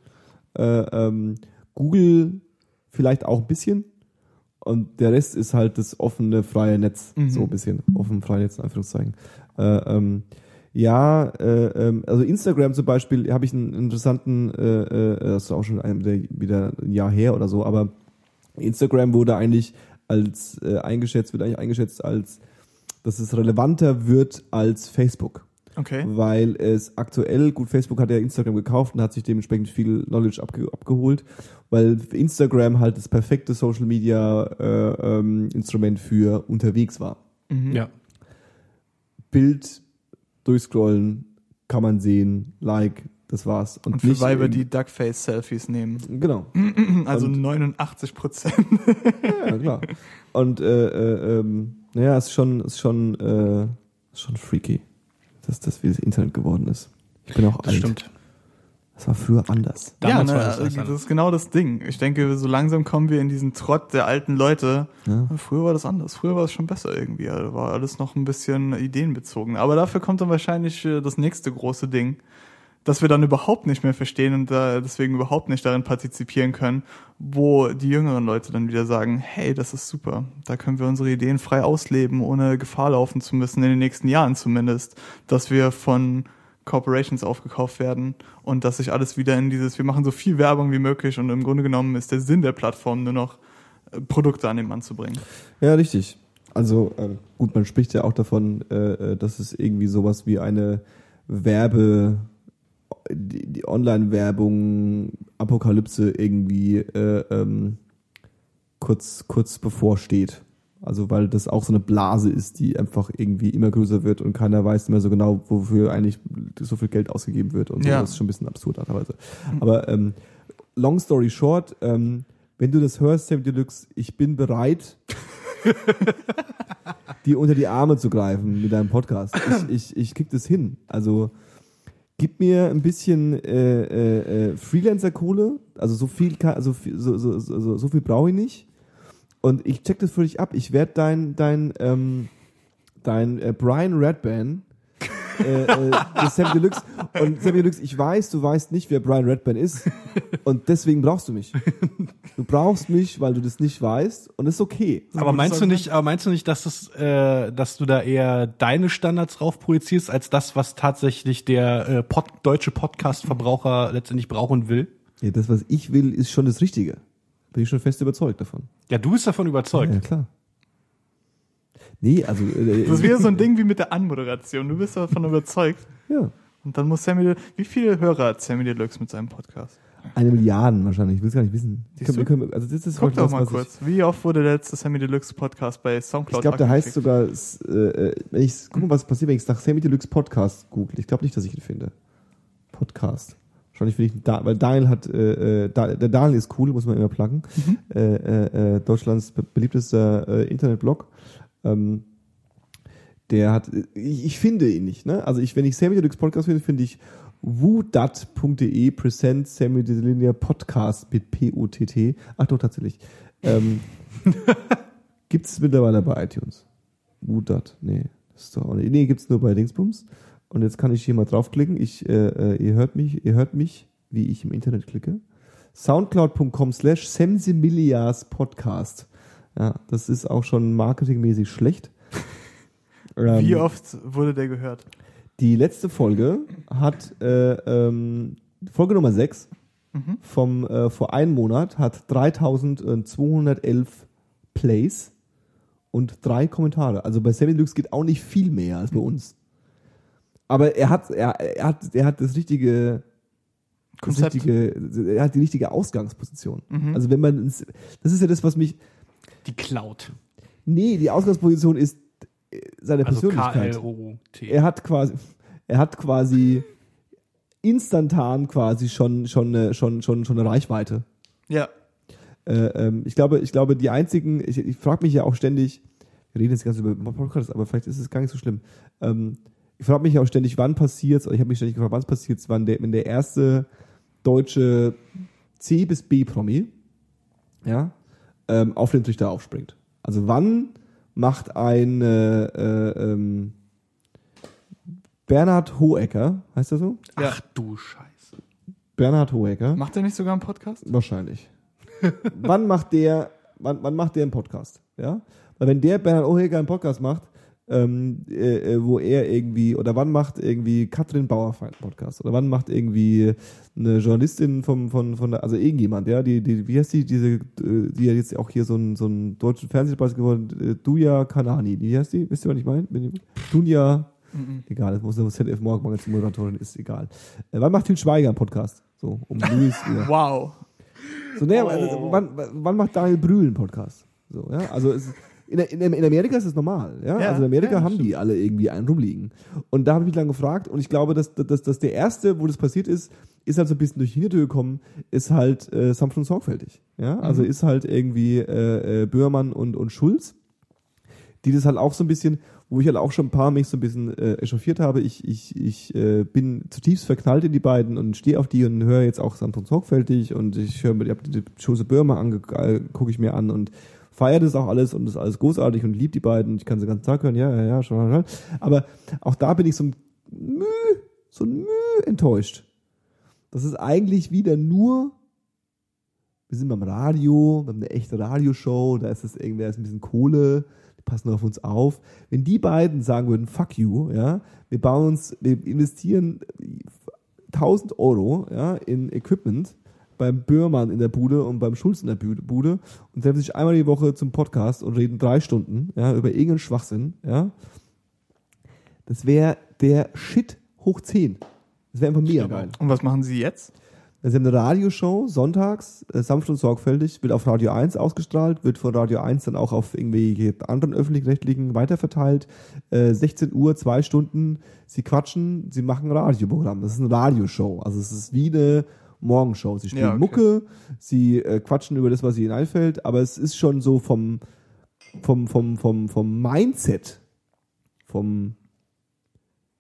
Speaker 1: Äh, ähm, Google vielleicht auch ein bisschen. Und der Rest ist halt das offene, freie Netz.
Speaker 2: Mhm.
Speaker 1: So ein bisschen. Offen, freie Netz, in Anführungszeichen. Äh, ähm, ja, äh, ähm, also Instagram zum Beispiel habe ich einen interessanten, äh, äh, das ist auch schon ein, wieder, ein Jahr her oder so, aber Instagram wurde eigentlich als äh, eingeschätzt, wird eigentlich eingeschätzt als, dass es relevanter wird als Facebook.
Speaker 2: Okay.
Speaker 1: Weil es aktuell, gut, Facebook hat ja Instagram gekauft und hat sich dementsprechend viel Knowledge abge abgeholt, weil Instagram halt das perfekte Social Media äh, ähm, Instrument für unterwegs war.
Speaker 2: Mhm.
Speaker 3: Ja.
Speaker 1: Bild durchscrollen, kann man sehen, Like, das war's. Und,
Speaker 2: Und für Weiber, die Duckface-Selfies nehmen.
Speaker 1: Genau.
Speaker 2: Also
Speaker 1: Und-
Speaker 2: 89 Prozent.
Speaker 1: Ja, klar. Und äh, äh, ähm, naja, ist schon, ist schon, äh, ist schon freaky, dass das wie das Internet geworden ist. Ich bin auch
Speaker 3: Das
Speaker 1: alt.
Speaker 3: stimmt.
Speaker 1: Das war früher anders.
Speaker 3: Damals
Speaker 2: ja,
Speaker 3: war
Speaker 2: ne,
Speaker 3: das
Speaker 2: das,
Speaker 3: was
Speaker 2: ist genau das Ding. Ich denke, so langsam kommen wir in diesen Trott der alten Leute.
Speaker 1: Ja.
Speaker 2: Früher war das anders. Früher war es schon besser irgendwie. Da war alles noch ein bisschen ideenbezogen. Aber dafür kommt dann wahrscheinlich äh, das nächste große Ding. Dass wir dann überhaupt nicht mehr verstehen und deswegen überhaupt nicht darin partizipieren können, wo die jüngeren Leute dann wieder sagen, hey, das ist super, da können wir unsere Ideen frei ausleben, ohne Gefahr laufen zu müssen, in den nächsten Jahren zumindest, dass wir von Corporations aufgekauft werden und dass sich alles wieder in dieses, wir machen so viel Werbung wie möglich und im Grunde genommen ist der Sinn der Plattform nur noch, äh, Produkte an den Mann zu bringen.
Speaker 1: Ja, richtig. Also äh, gut, man spricht ja auch davon, äh, äh dass es irgendwie sowas wie eine Werbe, die, die Online-Werbung, Apokalypse irgendwie äh, ähm, kurz, kurz bevorsteht. Also weil das auch so eine Blase ist, die einfach irgendwie immer größer wird und keiner weiß mehr so genau, wofür eigentlich so viel Geld ausgegeben wird und so.
Speaker 2: Ja.
Speaker 1: Das ist schon ein bisschen absurd teilweise. Aber ähm, long story short, ähm, wenn du das hörst, Sam Deluxe, ich bin bereit, dir unter die Arme zu greifen mit deinem Podcast. Ich, ich, ich krieg das hin. Also gib mir ein bisschen äh, äh, äh, Freelancer-Kohle, also so viel, also so, so, so, so viel brauche ich nicht. Und ich check das für dich ab. Ich werde dein, dein, ähm, dein äh, Brian Redban äh, äh, des Sam Deluxe. Und Sam Deluxe, ich weiß, du weißt nicht, wer Brian Redban ist. Und deswegen brauchst du mich. Du brauchst mich, weil du das nicht weißt. Und das ist okay.
Speaker 3: Aber meinst du nicht, aber meinst du nicht, dass das, äh, dass du da eher deine Standards drauf projizierst, als das, was tatsächlich der äh, Pod deutsche Podcast-Verbraucher letztendlich brauchen will?
Speaker 1: Ja, das, was ich will, ist schon das Richtige. Bin ich schon fest überzeugt davon.
Speaker 3: Ja, du bist davon überzeugt.
Speaker 1: Ja, klar. Nee, also. Äh,
Speaker 2: Das ist wieder so ein Ding wie mit der Anmoderation. Du bist davon überzeugt.
Speaker 1: ja.
Speaker 2: Und dann muss Sammy, wie viele Hörer hat Sammy Deluxe mit seinem Podcast?
Speaker 1: Eine Milliarde wahrscheinlich. Ich will es gar nicht wissen. Können- können- also das ist
Speaker 2: Guck doch
Speaker 1: was,
Speaker 2: mal kurz. Wie oft wurde der letzte Sammy Deluxe Podcast bei Soundcloud
Speaker 1: ich glaube, der heißt sogar, äh, äh, wenn ich guck mal, was passiert, wenn ich nach Sammy Deluxe Podcast google. Ich glaube nicht, dass ich ihn finde. Podcast. Wahrscheinlich finde ich, da, weil Daniel hat, äh, äh, da, der Daniel ist cool, muss man immer pluggen.
Speaker 2: Mhm.
Speaker 1: Äh, äh, äh, Deutschlands be- beliebtester äh, Internetblog. Ähm, der hat, ich, ich finde ihn nicht, ne? Also ich, wenn ich Sammy Deluxe Podcast finde, finde ich wudat.de present Sammy Deluxe Podcast mit P-O-T-T. Ach doch, tatsächlich. Ähm, Gibt es mittlerweile bei iTunes? Wudat? Nee, das ist doch auch nicht. Nee, gibt's nur bei Dingsbums. Und jetzt kann ich hier mal draufklicken. Ich, äh, äh, ihr hört mich, ihr hört mich, wie ich im Internet klicke. Soundcloud.com slash Semsimilias Podcast. Ja, das ist auch schon marketingmäßig schlecht. Ähm,
Speaker 2: Wie oft wurde der gehört?
Speaker 1: Die letzte Folge hat äh, ähm, Folge Nummer 6
Speaker 2: Mhm.
Speaker 1: vom äh, vor einem Monat hat 3211 Plays und drei Kommentare. Also bei Sammy Deluxe geht auch nicht viel mehr als bei uns. Aber er hat er, er hat er hat das richtige das
Speaker 2: Konzept.
Speaker 1: richtige er hat die richtige Ausgangsposition.
Speaker 2: Mhm.
Speaker 1: Also wenn man das ist ja das was mich
Speaker 3: Die Cloud.
Speaker 1: nee, die Ausgangsposition ist seine
Speaker 3: Also
Speaker 1: Persönlichkeit. Er hat quasi, er hat quasi instantan quasi schon schon eine, schon schon schon eine Reichweite.
Speaker 2: Ja.
Speaker 1: Äh, ähm, ich glaube, ich glaube, die einzigen, ich, ich frage mich ja auch ständig, wir reden jetzt ganz über Podcasts, aber vielleicht ist es gar nicht so schlimm. Ähm, ich frage mich ja auch ständig, wann passiert ich habe mich ständig gefragt, wann es passiert, wann der, wenn der erste deutsche C bis B Promi, ja, ähm, auf den Trichter aufspringt. Also wann macht ein äh, äh, ähm, Bernhard Hohecker, heißt er so?
Speaker 3: Ach du Scheiße.
Speaker 1: Bernhard Hohecker.
Speaker 2: Macht er nicht sogar einen Podcast?
Speaker 1: Wahrscheinlich. wann macht der, wann, wann macht der einen Podcast? Ja? Weil wenn der Bernhard Oheger einen Podcast macht, ähm, äh, äh, wo er irgendwie, oder wann macht irgendwie Katrin Bauerfeind einen Podcast? Oder wann macht irgendwie eine Journalistin vom, von, von also irgendjemand, ja, die, die, wie heißt die, diese, äh, die ja jetzt auch hier so einen, so einen deutschen Fernsehpreis geworden, äh, Duja Kanani, wie heißt die? Wisst ihr, was ich meine? Dunja,
Speaker 2: Mhm.
Speaker 1: egal, das muss das ZDF Morgen Magazin Moderatorin ist, egal. Äh, wann macht Til Schweiger einen Podcast? So, um Luis, ja.
Speaker 2: Wow.
Speaker 1: So, naja,
Speaker 2: Oh.
Speaker 1: also, wann, wann macht Daniel Brühl einen Podcast? So, ja, also es, in, in, in Amerika ist es normal, ja.
Speaker 2: Ja,
Speaker 1: also in Amerika
Speaker 2: ja,
Speaker 1: haben die alle irgendwie einen rumliegen. Und da habe ich mich lang gefragt und ich glaube, dass, dass, dass der erste, wo das passiert ist, ist halt so ein bisschen durch die Hintertür gekommen, ist halt äh, und sorgfältig. Ja, also ist halt irgendwie äh, äh, Böhrmann und, und Schulz, die das halt auch so ein bisschen, wo ich halt auch schon ein paar mich so ein bisschen äh, echauffiert habe. Ich, ich, ich äh, bin zutiefst verknallt in die beiden und stehe auf die und höre jetzt auch und sorgfältig und ich höre mir, ich habe die Schose Böhmer ange, äh, gucke ich mir an und feiere das auch alles und das ist alles großartig und lieb die beiden. Ich kann sie den ganzen Tag hören, ja, ja, ja, schon, schon. Aber auch da bin ich so ein Müh, so ein Müh enttäuscht. Das ist eigentlich wieder nur, wir sind beim Radio, wir haben eine echte Radioshow, da ist es irgendwer, ist ein bisschen Kohle, die passen auf uns auf. Wenn die beiden sagen würden, fuck you, ja, wir bauen uns, wir investieren 1000 Euro, ja, in Equipment, beim Böhrmann in der Bude und beim Schulz in der Bude und treffen sich einmal die Woche zum Podcast und reden drei Stunden ja, über irgendeinen Schwachsinn, ja. Das wäre der Shit hoch 10. Das wäre einfach mega geil.
Speaker 2: Und was machen sie jetzt?
Speaker 1: Sie haben eine Radioshow sonntags, äh, sanft und sorgfältig, wird auf Radio 1 ausgestrahlt, wird von Radio 1 dann auch auf irgendwelche anderen öffentlich-rechtlichen weiterverteilt. Äh, 16 Uhr, zwei Stunden, sie quatschen, sie machen ein Radioprogramm. Das ist eine Radioshow. Also es ist wie eine Morgenshow. Sie spielen
Speaker 2: Ja, okay.
Speaker 1: Mucke, sie äh, quatschen über das, was ihnen einfällt, aber es ist schon so vom, vom, vom, vom, vom Mindset, vom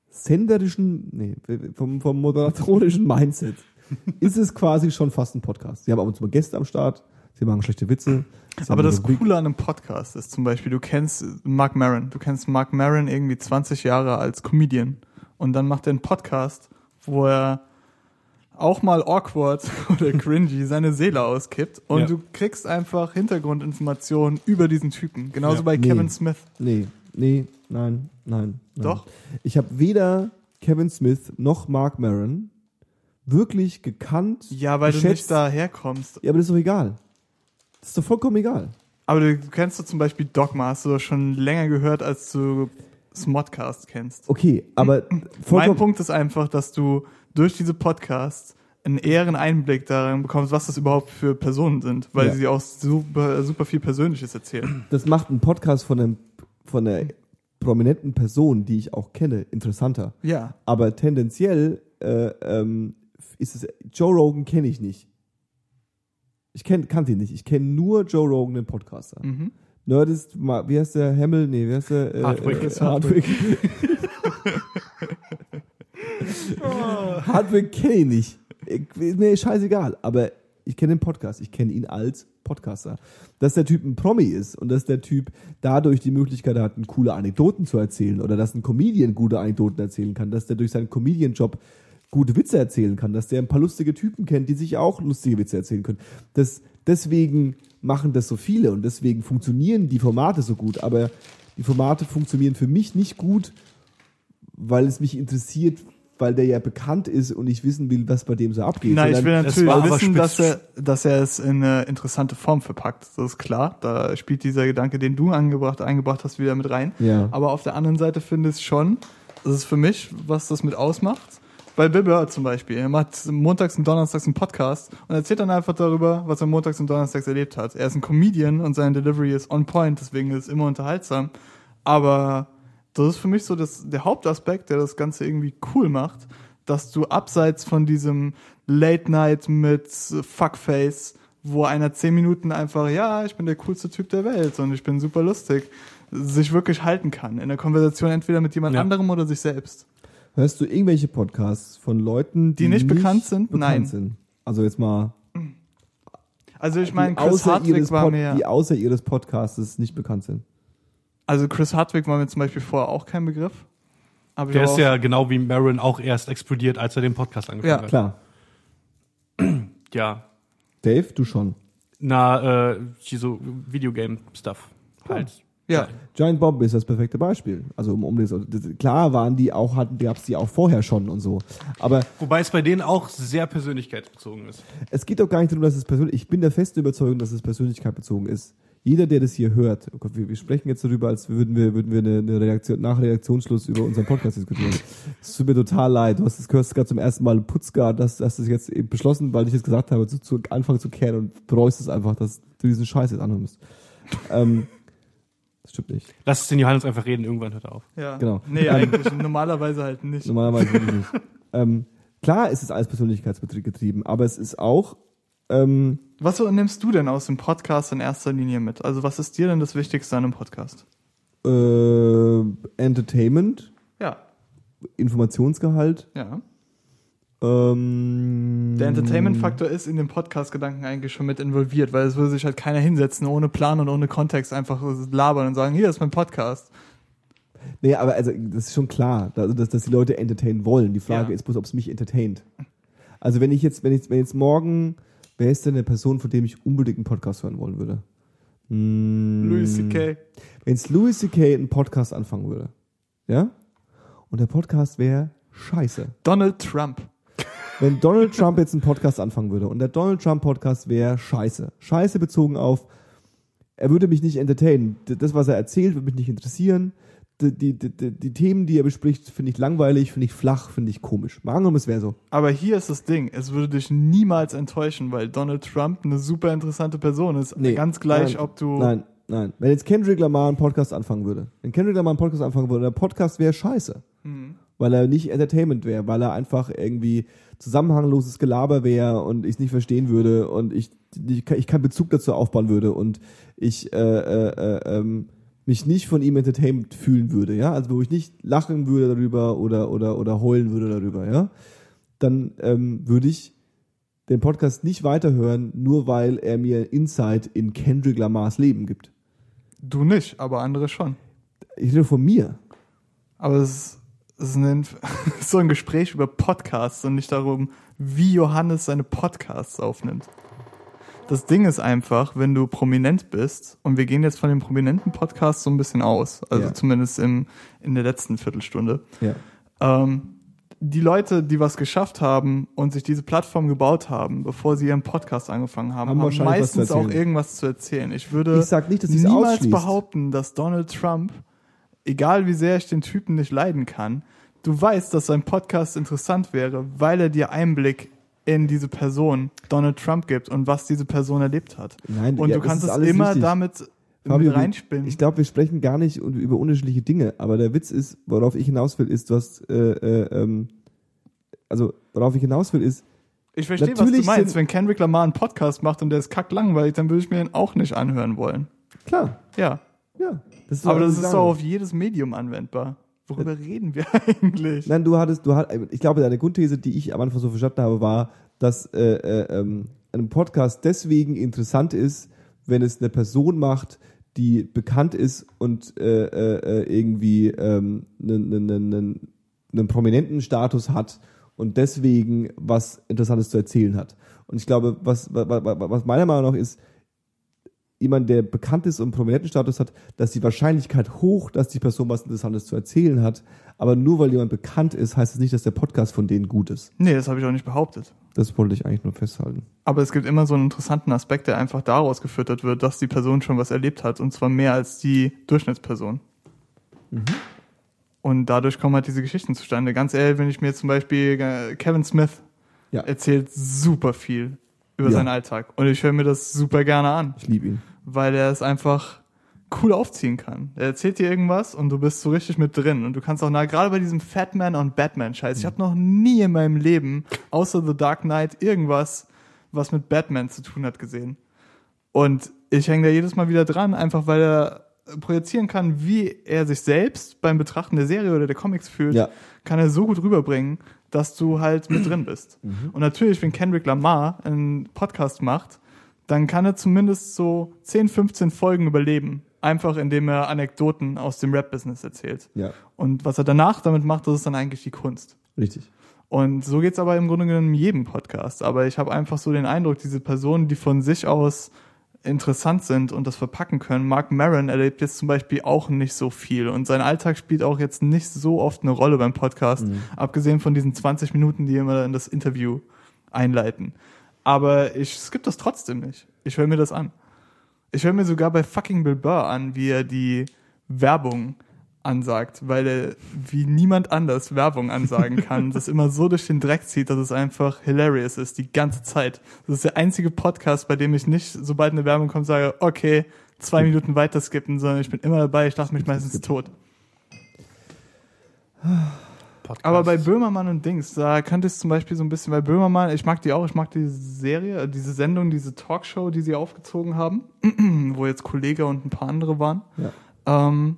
Speaker 1: senderischen, nee, vom, vom moderatorischen Mindset ist es quasi schon fast ein Podcast. Sie haben ab und zu mal Gäste am Start, sie machen schlechte Witze.
Speaker 2: Aber das. Coole an einem Podcast ist zum Beispiel, du kennst Mark Maron. Du kennst Mark Maron irgendwie 20 Jahre als Comedian. Und dann macht er einen Podcast, wo er auch mal awkward oder cringy seine Seele auskippt. Und
Speaker 3: Ja.
Speaker 2: du kriegst einfach Hintergrundinformationen über diesen Typen. Genauso
Speaker 3: Ja.
Speaker 2: bei
Speaker 1: Nee.
Speaker 2: Kevin Smith.
Speaker 1: Nee, nee, nein, nein. nein.
Speaker 2: Doch.
Speaker 1: Ich habe weder Kevin Smith noch Mark Maron wirklich gekannt.
Speaker 2: Ja, weil du
Speaker 1: geschätzt.
Speaker 2: nicht daherkommst.
Speaker 1: Ja, aber das ist doch egal. Das ist doch vollkommen egal.
Speaker 2: Aber du kennst du zum Beispiel Dogma, hast du doch schon länger gehört, als du Smodcast kennst.
Speaker 1: Okay, aber
Speaker 2: Mein. Punkt ist einfach, dass du durch diese Podcasts einen ehren Einblick darin bekommst, was das überhaupt für Personen sind, weil
Speaker 1: Ja.
Speaker 2: sie auch super, super viel Persönliches erzählen.
Speaker 1: Das macht ein Podcast von einem von einer prominenten Person, die ich auch kenne, interessanter.
Speaker 2: Ja.
Speaker 1: Aber tendenziell äh, ähm, ist es Joe Rogan kenne ich nicht. Ich kenn, kannte ihn nicht. Ich kenne nur Joe Rogan, den Podcaster.
Speaker 2: Mhm.
Speaker 1: Nerdist, wie heißt der? Hemmel? Nee, wie heißt der? Äh,
Speaker 3: Hardwick.
Speaker 1: Äh, Hardwick. Hardwick kenne ich nicht. Ich, ist mir scheißegal. Aber ich kenne den Podcast. Ich kenne ihn als Podcaster. Dass der Typ ein Promi ist und dass der Typ dadurch die Möglichkeit hat, coole Anekdoten zu erzählen oder dass ein Comedian gute Anekdoten erzählen kann, dass der durch seinen Comedian-Job gute Witze erzählen kann, dass der ein paar lustige Typen kennt, die sich auch lustige Witze erzählen können. Das, deswegen machen das so viele und deswegen funktionieren die Formate so gut. Aber die Formate funktionieren für mich nicht gut, weil es mich interessiert, weil der ja bekannt ist und ich wissen will, was bei dem so abgeht.
Speaker 2: Nein, ich will natürlich wissen, dass er, dass er es in eine interessante Form verpackt. Das ist klar. Da spielt dieser Gedanke, den du angebracht, eingebracht hast, wieder mit rein.
Speaker 1: Ja.
Speaker 2: Aber auf der anderen Seite finde ich schon, das ist für mich, was das mit ausmacht. Bei Bill Burr zum Beispiel. Er macht montags und donnerstags einen Podcast und erzählt dann einfach darüber, was er montags und donnerstags erlebt hat. Er ist ein Comedian und sein Delivery ist on point, deswegen ist es immer unterhaltsam. Aber das ist für mich so das, der Hauptaspekt, der das Ganze irgendwie cool macht, dass du abseits von diesem Late Night mit Fuckface, wo einer zehn Minuten einfach, ja, ich bin der coolste Typ der Welt und ich bin super lustig, sich wirklich halten kann. In der Konversation entweder mit jemand
Speaker 3: Ja.
Speaker 2: anderem oder sich selbst.
Speaker 1: Hörst du irgendwelche Podcasts von Leuten, die,
Speaker 2: Die nicht bekannt sind?
Speaker 1: bekannt
Speaker 2: Nein.
Speaker 1: Sind? Also jetzt mal,
Speaker 2: Also ich meine, Chris
Speaker 1: ihres
Speaker 2: war
Speaker 1: Pod,
Speaker 2: mir,
Speaker 1: die außer ihres Podcasts nicht bekannt sind.
Speaker 2: Also Chris Hardwick war mir zum Beispiel vorher auch kein Begriff. Aber
Speaker 3: Der ist ja genau wie Maron auch erst explodiert, als er den Podcast angefangen
Speaker 2: Ja,
Speaker 3: hat.
Speaker 1: Klar.
Speaker 3: Ja.
Speaker 1: Dave, du schon.
Speaker 3: Na, äh, so Videogame-Stuff. Halt.
Speaker 2: Ja.
Speaker 1: Giant Bomb ist das perfekte Beispiel. Also um, um das, klar waren die auch, hatten, gab's die auch vorher schon und so. Aber
Speaker 3: Wobei es bei denen auch sehr persönlichkeitsbezogen ist.
Speaker 1: es geht doch gar nicht darum, dass es persönlich, ich bin der festen Überzeugung, dass es persönlichkeitsbezogen ist. Jeder, der das hier hört, oh Gott, wir, wir sprechen jetzt darüber, als würden wir, würden wir eine, eine Redaktion, nach Redaktionsschluss über unseren Podcast diskutieren. Es tut mir total leid. Du hast das gehörst gerade zum ersten Mal Putzgar, dass, das jetzt eben beschlossen, weil ich es gesagt habe, zu, zu Anfang zu kehren und bereust es einfach, dass du diesen Scheiß jetzt anhören musst. Ähm, das stimmt nicht.
Speaker 3: Lass es den Johannes einfach reden, irgendwann hört er auf.
Speaker 2: ja.
Speaker 1: Genau.
Speaker 2: Nee, eigentlich normalerweise halt nicht.
Speaker 1: Normalerweise nicht. Ähm, klar ist es alles persönlichkeitsgetrieben, aber es ist auch, ähm,
Speaker 2: Was so nimmst du denn aus dem Podcast in erster Linie mit? Also was ist dir denn das Wichtigste an einem Podcast?
Speaker 1: äh, Entertainment,
Speaker 2: Ja,
Speaker 1: Informationsgehalt.
Speaker 2: ja.
Speaker 1: Ähm,
Speaker 2: Der Entertainment-Faktor ist in dem Podcast-Gedanken eigentlich schon mit involviert, weil es würde sich halt keiner hinsetzen, ohne Plan und ohne Kontext einfach labern und sagen, hier ist mein Podcast.
Speaker 1: Nee, aber also das ist schon klar, dass, dass, dass die Leute entertainen wollen. Die Frage
Speaker 2: Ja.
Speaker 1: ist bloß, ob es mich entertaint. Also wenn ich jetzt, wenn ich, wenn jetzt morgen, wer ist denn eine Person, von dem ich unbedingt einen Podcast hören wollen würde? Hm,
Speaker 2: Louis C.K.
Speaker 1: Wenn jetzt Louis C.K. einen Podcast anfangen würde, ja? Und der Podcast wäre scheiße.
Speaker 2: Donald Trump.
Speaker 1: Wenn Donald Trump jetzt einen Podcast anfangen würde und der Donald Trump Podcast wäre scheiße. Scheiße bezogen auf, er würde mich nicht entertainen. Das, was er erzählt, würde mich nicht interessieren. Die, die, die, die Themen, die er bespricht, finde ich langweilig, finde ich flach, finde ich komisch. Mal angenommen, es wäre so.
Speaker 2: Aber hier ist das Ding, es würde dich niemals enttäuschen, weil Donald Trump eine super interessante Person ist.
Speaker 1: Nee,
Speaker 2: Ganz gleich,
Speaker 1: nein,
Speaker 2: ob du.
Speaker 1: Nein, nein. Wenn jetzt Kendrick Lamar einen Podcast anfangen würde, wenn Kendrick Lamar einen Podcast anfangen würde, der Podcast wäre scheiße.
Speaker 2: Mhm.
Speaker 1: Weil er nicht Entertainment wäre, weil er einfach irgendwie zusammenhangloses Gelaber wäre und ich es nicht verstehen würde und ich, ich, ich keinen Bezug dazu aufbauen würde und ich äh, äh, äh, ähm, mich nicht von ihm entertainment fühlen würde, ja, also wo ich nicht lachen würde darüber oder oder oder heulen würde darüber, ja, dann ähm, würde ich den Podcast nicht weiterhören, nur weil er mir Insight in Kendrick Lamars Leben gibt.
Speaker 2: Du nicht, aber andere schon.
Speaker 1: Ich rede von mir.
Speaker 2: Aber es ist, es ist so ein Gespräch über Podcasts und nicht darum, wie Johannes seine Podcasts aufnimmt. Das Ding ist einfach, wenn du prominent bist, und wir gehen jetzt von den prominenten Podcasts so ein bisschen aus, also
Speaker 1: Ja.
Speaker 2: zumindest im, in der letzten Viertelstunde,
Speaker 1: Ja.
Speaker 2: ähm, die Leute, die was geschafft haben und sich diese Plattform gebaut haben, bevor sie ihren Podcast angefangen haben,
Speaker 1: Haben
Speaker 2: haben, meistens auch irgendwas zu erzählen. Ich würde
Speaker 1: Ich nicht,
Speaker 2: niemals behaupten, dass Donald Trump, egal wie sehr ich den Typen nicht leiden kann, du weißt, dass sein Podcast interessant wäre, weil er dir Einblick in diese Person, Donald Trump, gibt und was diese Person erlebt hat.
Speaker 1: Nein,
Speaker 2: und
Speaker 1: ja,
Speaker 2: du kannst es immer
Speaker 1: richtig.
Speaker 2: damit
Speaker 1: Fabio,
Speaker 2: reinspinnen.
Speaker 1: Ich glaube, wir sprechen gar nicht über unterschiedliche Dinge, aber der Witz ist, worauf ich hinaus will, ist, du hast, äh, äh, ähm, also worauf ich hinaus will, ist,
Speaker 2: Ich verstehe, was du meinst. Wenn Kendrick Lamar einen Podcast macht und der ist kacklangweilig, dann würde ich mir den auch nicht anhören wollen.
Speaker 1: klar,
Speaker 2: Ja.
Speaker 1: Ja. Das
Speaker 2: Aber das ist doch auf jedes Medium anwendbar. Worüber reden wir eigentlich?
Speaker 1: Nein, du hattest, du hat, ich glaube, deine Grundthese, die ich am Anfang so verstanden habe, war, dass äh, äh, ähm, ein Podcast deswegen interessant ist, wenn es eine Person macht, die bekannt ist und äh, äh, äh, irgendwie ähm, einen, einen, einen, prominenten Status hat und deswegen was Interessantes zu erzählen hat. Und ich glaube, was, wa- wa- wa- was meiner Meinung nach ist, jemand, der bekannt ist und prominenten Status hat, dass die Wahrscheinlichkeit hoch, dass die Person was Interessantes zu erzählen hat. Aber nur weil jemand bekannt ist, heißt es nicht, dass der Podcast von denen gut ist.
Speaker 2: Nee, das habe ich auch nicht behauptet.
Speaker 1: Das wollte ich eigentlich nur festhalten.
Speaker 2: Aber es gibt immer so einen interessanten Aspekt, der einfach daraus gefüttert wird, dass die Person schon was erlebt hat. Und zwar mehr als die Durchschnittsperson. Und dadurch kommen halt diese Geschichten zustande. Ganz ehrlich, wenn ich mir zum Beispiel äh, Kevin Smith
Speaker 1: Ja.
Speaker 2: erzählt super viel über
Speaker 1: Ja.
Speaker 2: seinen Alltag. Und ich höre mir das super gerne an.
Speaker 1: Ich liebe ihn.
Speaker 2: Weil er es einfach cool aufziehen kann. Er erzählt dir irgendwas und du bist so richtig mit drin. Und du kannst auch, na, gerade bei diesem Fatman und Batman-Scheiß, ich habe noch nie in meinem Leben, außer The Dark Knight, irgendwas, was mit Batman zu tun hat, gesehen. Und ich hänge da jedes Mal wieder dran, einfach weil er projizieren kann, wie er sich selbst beim Betrachten der Serie oder der Comics fühlt,
Speaker 1: Ja.
Speaker 2: kann er so gut rüberbringen, dass du halt mit drin bist. Und natürlich, wenn Kendrick Lamar einen Podcast macht, dann kann er zumindest so 10, 15 Folgen überleben. Einfach indem er Anekdoten aus dem Rap-Business erzählt.
Speaker 1: Ja,
Speaker 2: Und was er danach damit macht, das ist dann eigentlich die Kunst.
Speaker 1: richtig.
Speaker 2: Und so geht's aber im Grunde genommen in jedem Podcast. Aber ich habe einfach so den Eindruck, diese Personen, die von sich aus interessant sind und das verpacken können. Mark Maron erlebt jetzt zum Beispiel auch nicht so viel und sein Alltag spielt auch jetzt nicht so oft eine Rolle beim Podcast, abgesehen von diesen 20 Minuten, die immer in das Interview einleiten. Aber ich skippe das trotzdem nicht. Ich höre mir das an. Ich höre mir sogar bei fucking Bill Burr an, wie er die Werbung ansagt, weil er wie niemand anders Werbung ansagen kann, das immer so durch den Dreck zieht, dass es einfach hilarious ist, die ganze Zeit. Das ist der einzige Podcast, bei dem ich nicht, sobald eine Werbung kommt, sage, okay, zwei Minuten weiter skippen, sondern ich bin immer dabei, ich lache mich meistens tot.
Speaker 3: Podcast.
Speaker 2: Aber bei Böhmermann und Dings, da könnte es zum Beispiel so ein bisschen, bei Böhmermann, ich mag die auch, ich mag die Serie, äh, diese Sendung, diese Talkshow, die sie aufgezogen haben, wo jetzt Kollege und ein paar andere waren.
Speaker 1: Ja.
Speaker 2: Ähm,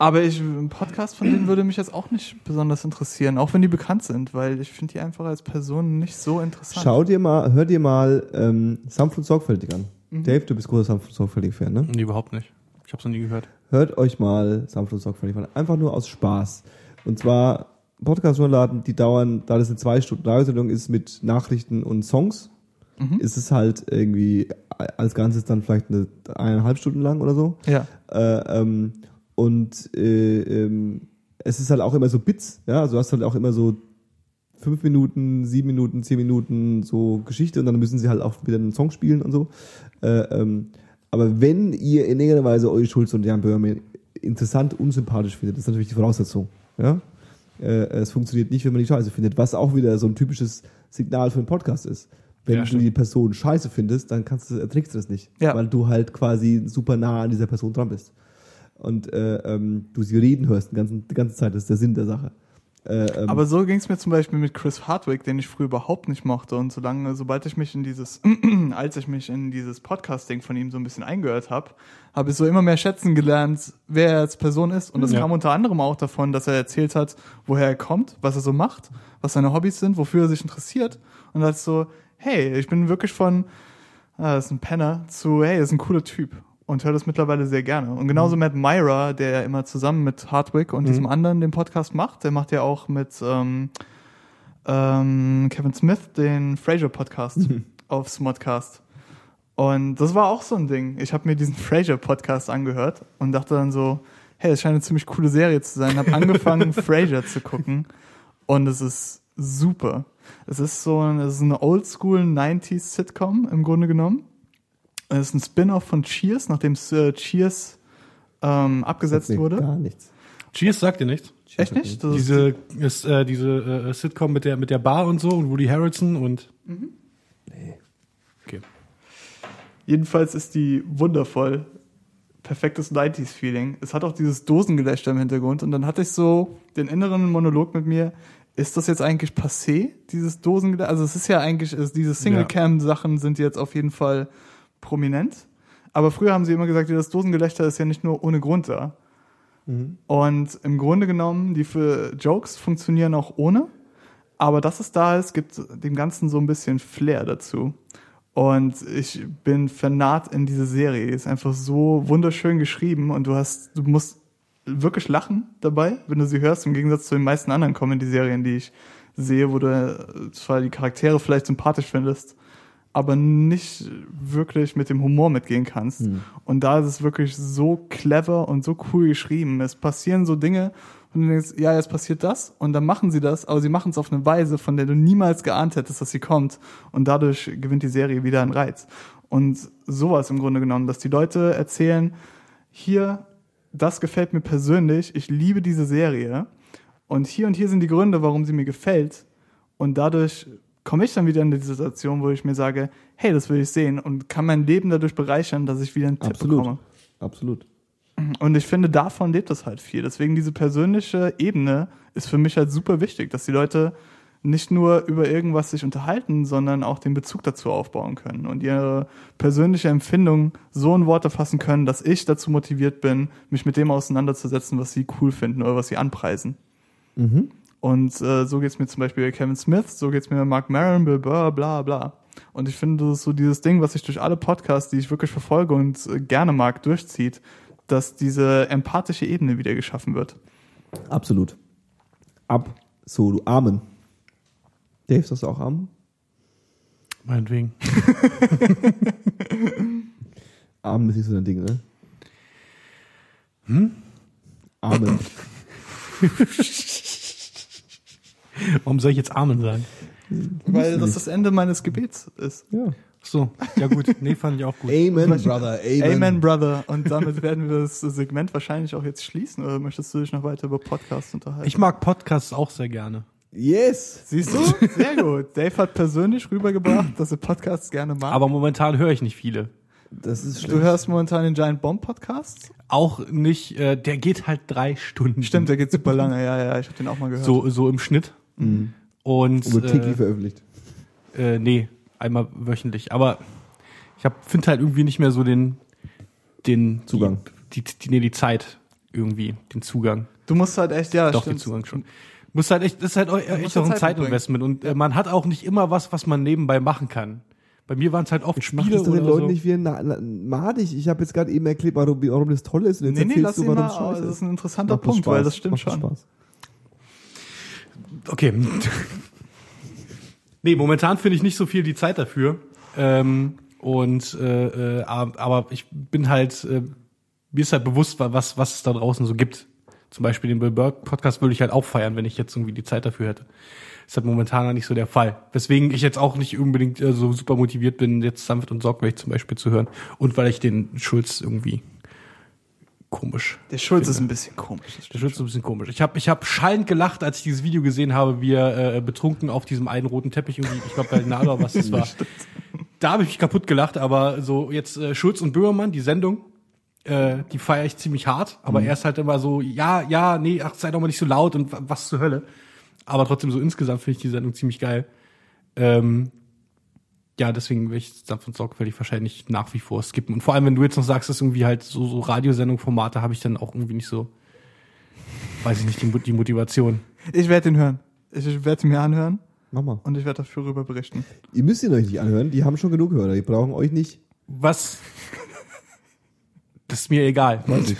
Speaker 2: aber ich, ein Podcast von denen würde mich jetzt auch nicht besonders interessieren, auch wenn die bekannt sind, weil ich finde die einfach als Person nicht so interessant.
Speaker 1: Schau dir mal, hör dir mal ähm, sanft und sorgfältig an.
Speaker 2: Mhm.
Speaker 1: Dave, du bist großer sanft und sorgfältig Fan, ne?
Speaker 3: Nee, überhaupt nicht. Ich hab's noch nie gehört.
Speaker 1: Hört euch mal sanft und sorgfältig an. Einfach nur aus Spaß. Und zwar Podcast runterladen, die dauern, da das eine zwei Stunden Radiosendung ist mit Nachrichten und Songs, ist es halt irgendwie als Ganzes dann vielleicht eine eineinhalb Stunden lang oder so.
Speaker 2: Ja.
Speaker 1: Äh, ähm, und äh, ähm, es ist halt auch immer so Bits, ja, also du hast halt auch immer so fünf Minuten, sieben Minuten, zehn Minuten so Geschichte und dann müssen sie halt auch wieder einen Song spielen und so. Äh, ähm, aber wenn ihr in irgendeiner Weise Olli Schulz und Jan Böhmer interessant, unsympathisch findet, das ist natürlich die Voraussetzung. Ja? Äh, es funktioniert nicht, wenn man die scheiße findet, was auch wieder so ein typisches Signal für einen Podcast ist. Wenn
Speaker 3: Ja,
Speaker 1: du die Person scheiße findest, dann kannst du, erträgst du das nicht,
Speaker 2: Ja.
Speaker 1: weil du halt quasi super nah an dieser Person dran bist. Und äh, ähm, du sie reden hörst die ganze, die ganze Zeit, das ist der Sinn der Sache. Äh, ähm,
Speaker 2: Aber so ging es mir zum Beispiel mit Chris Hardwick, den ich früher überhaupt nicht mochte. Und solange, sobald ich mich in dieses, als ich mich in dieses Podcasting von ihm so ein bisschen eingehört habe, habe ich so immer mehr schätzen gelernt, wer er als Person ist. Und das
Speaker 3: Ja.
Speaker 2: kam unter anderem auch davon, dass er erzählt hat, woher er kommt, was er so macht, was seine Hobbys sind, wofür er sich interessiert. Und als so, hey, ich bin wirklich von, ah, das ist ein Penner, zu, hey, das ist ein cooler Typ. Und höre das mittlerweile sehr gerne. Und genauso Matt Myra, der ja immer zusammen mit Hardwick und diesem anderen den Podcast macht, der macht ja auch mit ähm, ähm, Kevin Smith den Frasier-Podcast auf Smodcast. Und das war auch so ein Ding. Ich habe mir diesen Frasier-Podcast angehört und dachte dann so, hey, das scheint eine ziemlich coole Serie zu sein. Habe angefangen, Frasier zu gucken und es ist super. Es ist so ein, es ist eine Oldschool 90s Sitcom im Grunde genommen. Es ist ein Spin-off von Cheers, nachdem äh, Cheers ähm, abgesetzt
Speaker 1: nee,
Speaker 2: wurde.
Speaker 1: Gar nichts.
Speaker 3: Cheers sagt dir nichts.
Speaker 2: Echt nicht? Das
Speaker 3: Diese, ist, äh, diese äh, Sitcom mit der, mit der Bar und so und Woody Harrelson und. Okay.
Speaker 2: Jedenfalls ist die wundervoll. Perfektes 90s-Feeling. Es hat auch dieses Dosengelächter im Hintergrund und dann hatte ich so den inneren Monolog mit mir. Ist das jetzt eigentlich passé, dieses Dosengelächter? Also es ist ja eigentlich, es, diese Single-Cam-Sachen sind jetzt auf jeden Fall prominent. Aber früher haben sie immer gesagt, das Dosengelächter ist ja nicht nur ohne Grund da. Und im Grunde genommen, die für Jokes funktionieren auch ohne. Aber dass es da ist, gibt dem Ganzen so ein bisschen Flair dazu. Und ich bin vernarrt in diese Serie. Ist einfach so wunderschön geschrieben und du hast, du musst wirklich lachen dabei, wenn du sie hörst, im Gegensatz zu den meisten anderen Comedy-Serien, die ich sehe, wo du äh, zwar die Charaktere vielleicht sympathisch findest, aber nicht wirklich mit dem Humor mitgehen kannst. Und da ist es wirklich so clever und so cool geschrieben. Es passieren so Dinge, und du denkst, ja, jetzt passiert das und dann machen sie das, aber sie machen es auf eine Weise, von der du niemals geahnt hättest, dass sie kommt und dadurch gewinnt die Serie wieder einen Reiz. Und sowas im Grunde genommen, dass die Leute erzählen, hier, das gefällt mir persönlich, ich liebe diese Serie und hier und hier sind die Gründe, warum sie mir gefällt und dadurch komme ich dann wieder in die Situation, wo ich mir sage, hey, das will ich sehen und kann mein Leben dadurch bereichern, dass ich wieder einen Tipp
Speaker 1: Absolut.
Speaker 2: bekomme.
Speaker 1: Absolut.
Speaker 2: Und ich finde, davon lebt das halt viel. Deswegen diese persönliche Ebene ist für mich halt super wichtig, dass die Leute nicht nur über irgendwas sich unterhalten, sondern auch den Bezug dazu aufbauen können und ihre persönliche Empfindung so in Worte fassen können, dass ich dazu motiviert bin, mich mit dem auseinanderzusetzen, was sie cool finden oder was sie anpreisen. Und äh, so geht's mir zum Beispiel bei Kevin Smith, so geht's mir bei Mark Maron, Burr, bla bla. Und ich finde, das ist so dieses Ding, was sich durch alle Podcasts, die ich wirklich verfolge und äh, gerne mag, durchzieht, dass diese empathische Ebene wieder geschaffen wird.
Speaker 1: Absolut. Absolut. Amen. Dave, sagst du auch Amen?
Speaker 3: Meinetwegen.
Speaker 1: Amen ist nicht so dein Ding, ne? Hm? Amen.
Speaker 3: Warum soll ich jetzt Amen sagen?
Speaker 2: Weil das das Ende meines Gebets ist.
Speaker 1: Ja.
Speaker 3: Ach so, ja gut. Nee, fand ich auch gut.
Speaker 1: Amen, Brother. Amen.
Speaker 2: Amen, Brother. Und damit werden wir das Segment wahrscheinlich auch jetzt schließen. Oder möchtest du dich noch weiter über Podcasts unterhalten?
Speaker 3: Ich mag Podcasts auch sehr gerne.
Speaker 1: Yes.
Speaker 2: Siehst du? Sehr gut. Dave hat persönlich rübergebracht, dass er Podcasts gerne mag.
Speaker 3: Aber momentan höre ich nicht viele.
Speaker 1: Das ist
Speaker 2: du
Speaker 1: schlecht.
Speaker 2: hörst momentan den Giant Bomb Podcast?
Speaker 3: Auch nicht, äh, der geht halt drei Stunden.
Speaker 2: Stimmt, der geht super lange. Ja, ja, ich habe den auch mal gehört.
Speaker 3: So, so im Schnitt. Und
Speaker 1: Wurde täglich
Speaker 3: äh,
Speaker 1: veröffentlicht.
Speaker 3: äh, nee, einmal wöchentlich. Aber ich finde halt irgendwie nicht mehr so den, den
Speaker 1: Zugang.
Speaker 3: Die, die, die, nee, die Zeit irgendwie, den Zugang.
Speaker 2: Du musst halt echt, ja,
Speaker 3: Doch,
Speaker 2: stimmt.
Speaker 3: den Zugang schon. Muss halt echt, das ist halt auch-
Speaker 2: musst
Speaker 3: echt auch ein
Speaker 2: Zeit.
Speaker 3: Zeitinvestment und äh, man hat auch nicht immer was, was man nebenbei machen kann. Bei mir waren es halt oft
Speaker 1: Mach
Speaker 3: Spiele
Speaker 1: das doch den
Speaker 3: oder
Speaker 1: Leuten
Speaker 3: so.
Speaker 1: nicht wie ein na, na, madig. Ich habe jetzt gerade eben erklärt, warum, warum das toll ist. Und jetzt
Speaker 2: Nee, nee, lass
Speaker 1: du, warum
Speaker 2: mal, das ist ein interessanter Punkt,
Speaker 1: Spaß.
Speaker 2: weil das stimmt schon.
Speaker 1: Spaß.
Speaker 3: Okay. nee, momentan finde ich nicht so viel die Zeit dafür. Ähm, und äh, äh, aber ich bin halt, äh, mir ist halt bewusst, was, was es da draußen so gibt. Zum Beispiel den Bill Burke Podcast würde ich halt auch feiern, wenn ich jetzt irgendwie die Zeit dafür hätte. Ist halt momentan nicht so der Fall. Weswegen ich jetzt auch nicht unbedingt äh, so super motiviert bin, jetzt sanft und sorgfältig zum Beispiel zu hören. Und weil ich den Schulz irgendwie komisch.
Speaker 2: Der Schulz ist ein bisschen komisch.
Speaker 3: Der Schulz ist ein bisschen komisch. Ich habe ich hab schallend gelacht, als ich dieses Video gesehen habe, wie er äh, betrunken auf diesem einen roten Teppich irgendwie, ich glaube bei Nala, was das war. da habe ich mich kaputt gelacht, aber so jetzt äh, Schulz und Böhmermann, die Sendung, äh, die feiere ich ziemlich hart, aber er ist halt immer so, ja, ja, nee, ach, sei doch mal nicht so laut und wa- was zur Hölle. Aber trotzdem so insgesamt finde ich die Sendung ziemlich geil. Ähm, ja, deswegen will ich sanft und sorgfältig wahrscheinlich nach wie vor skippen. Und vor allem, wenn du jetzt noch sagst, dass irgendwie halt so, so Radiosendung-Formate habe ich dann auch irgendwie nicht so, weiß ich nicht, die, die Motivation.
Speaker 2: Ich werde ihn hören. Ich werde ihn mir anhören
Speaker 1: Mach mal.
Speaker 2: und ich werde dafür rüber berichten.
Speaker 1: Ihr müsst ihn euch nicht anhören, die haben schon genug Hörer, die brauchen euch nicht.
Speaker 3: Was? Das ist mir egal.
Speaker 1: Weiß ich.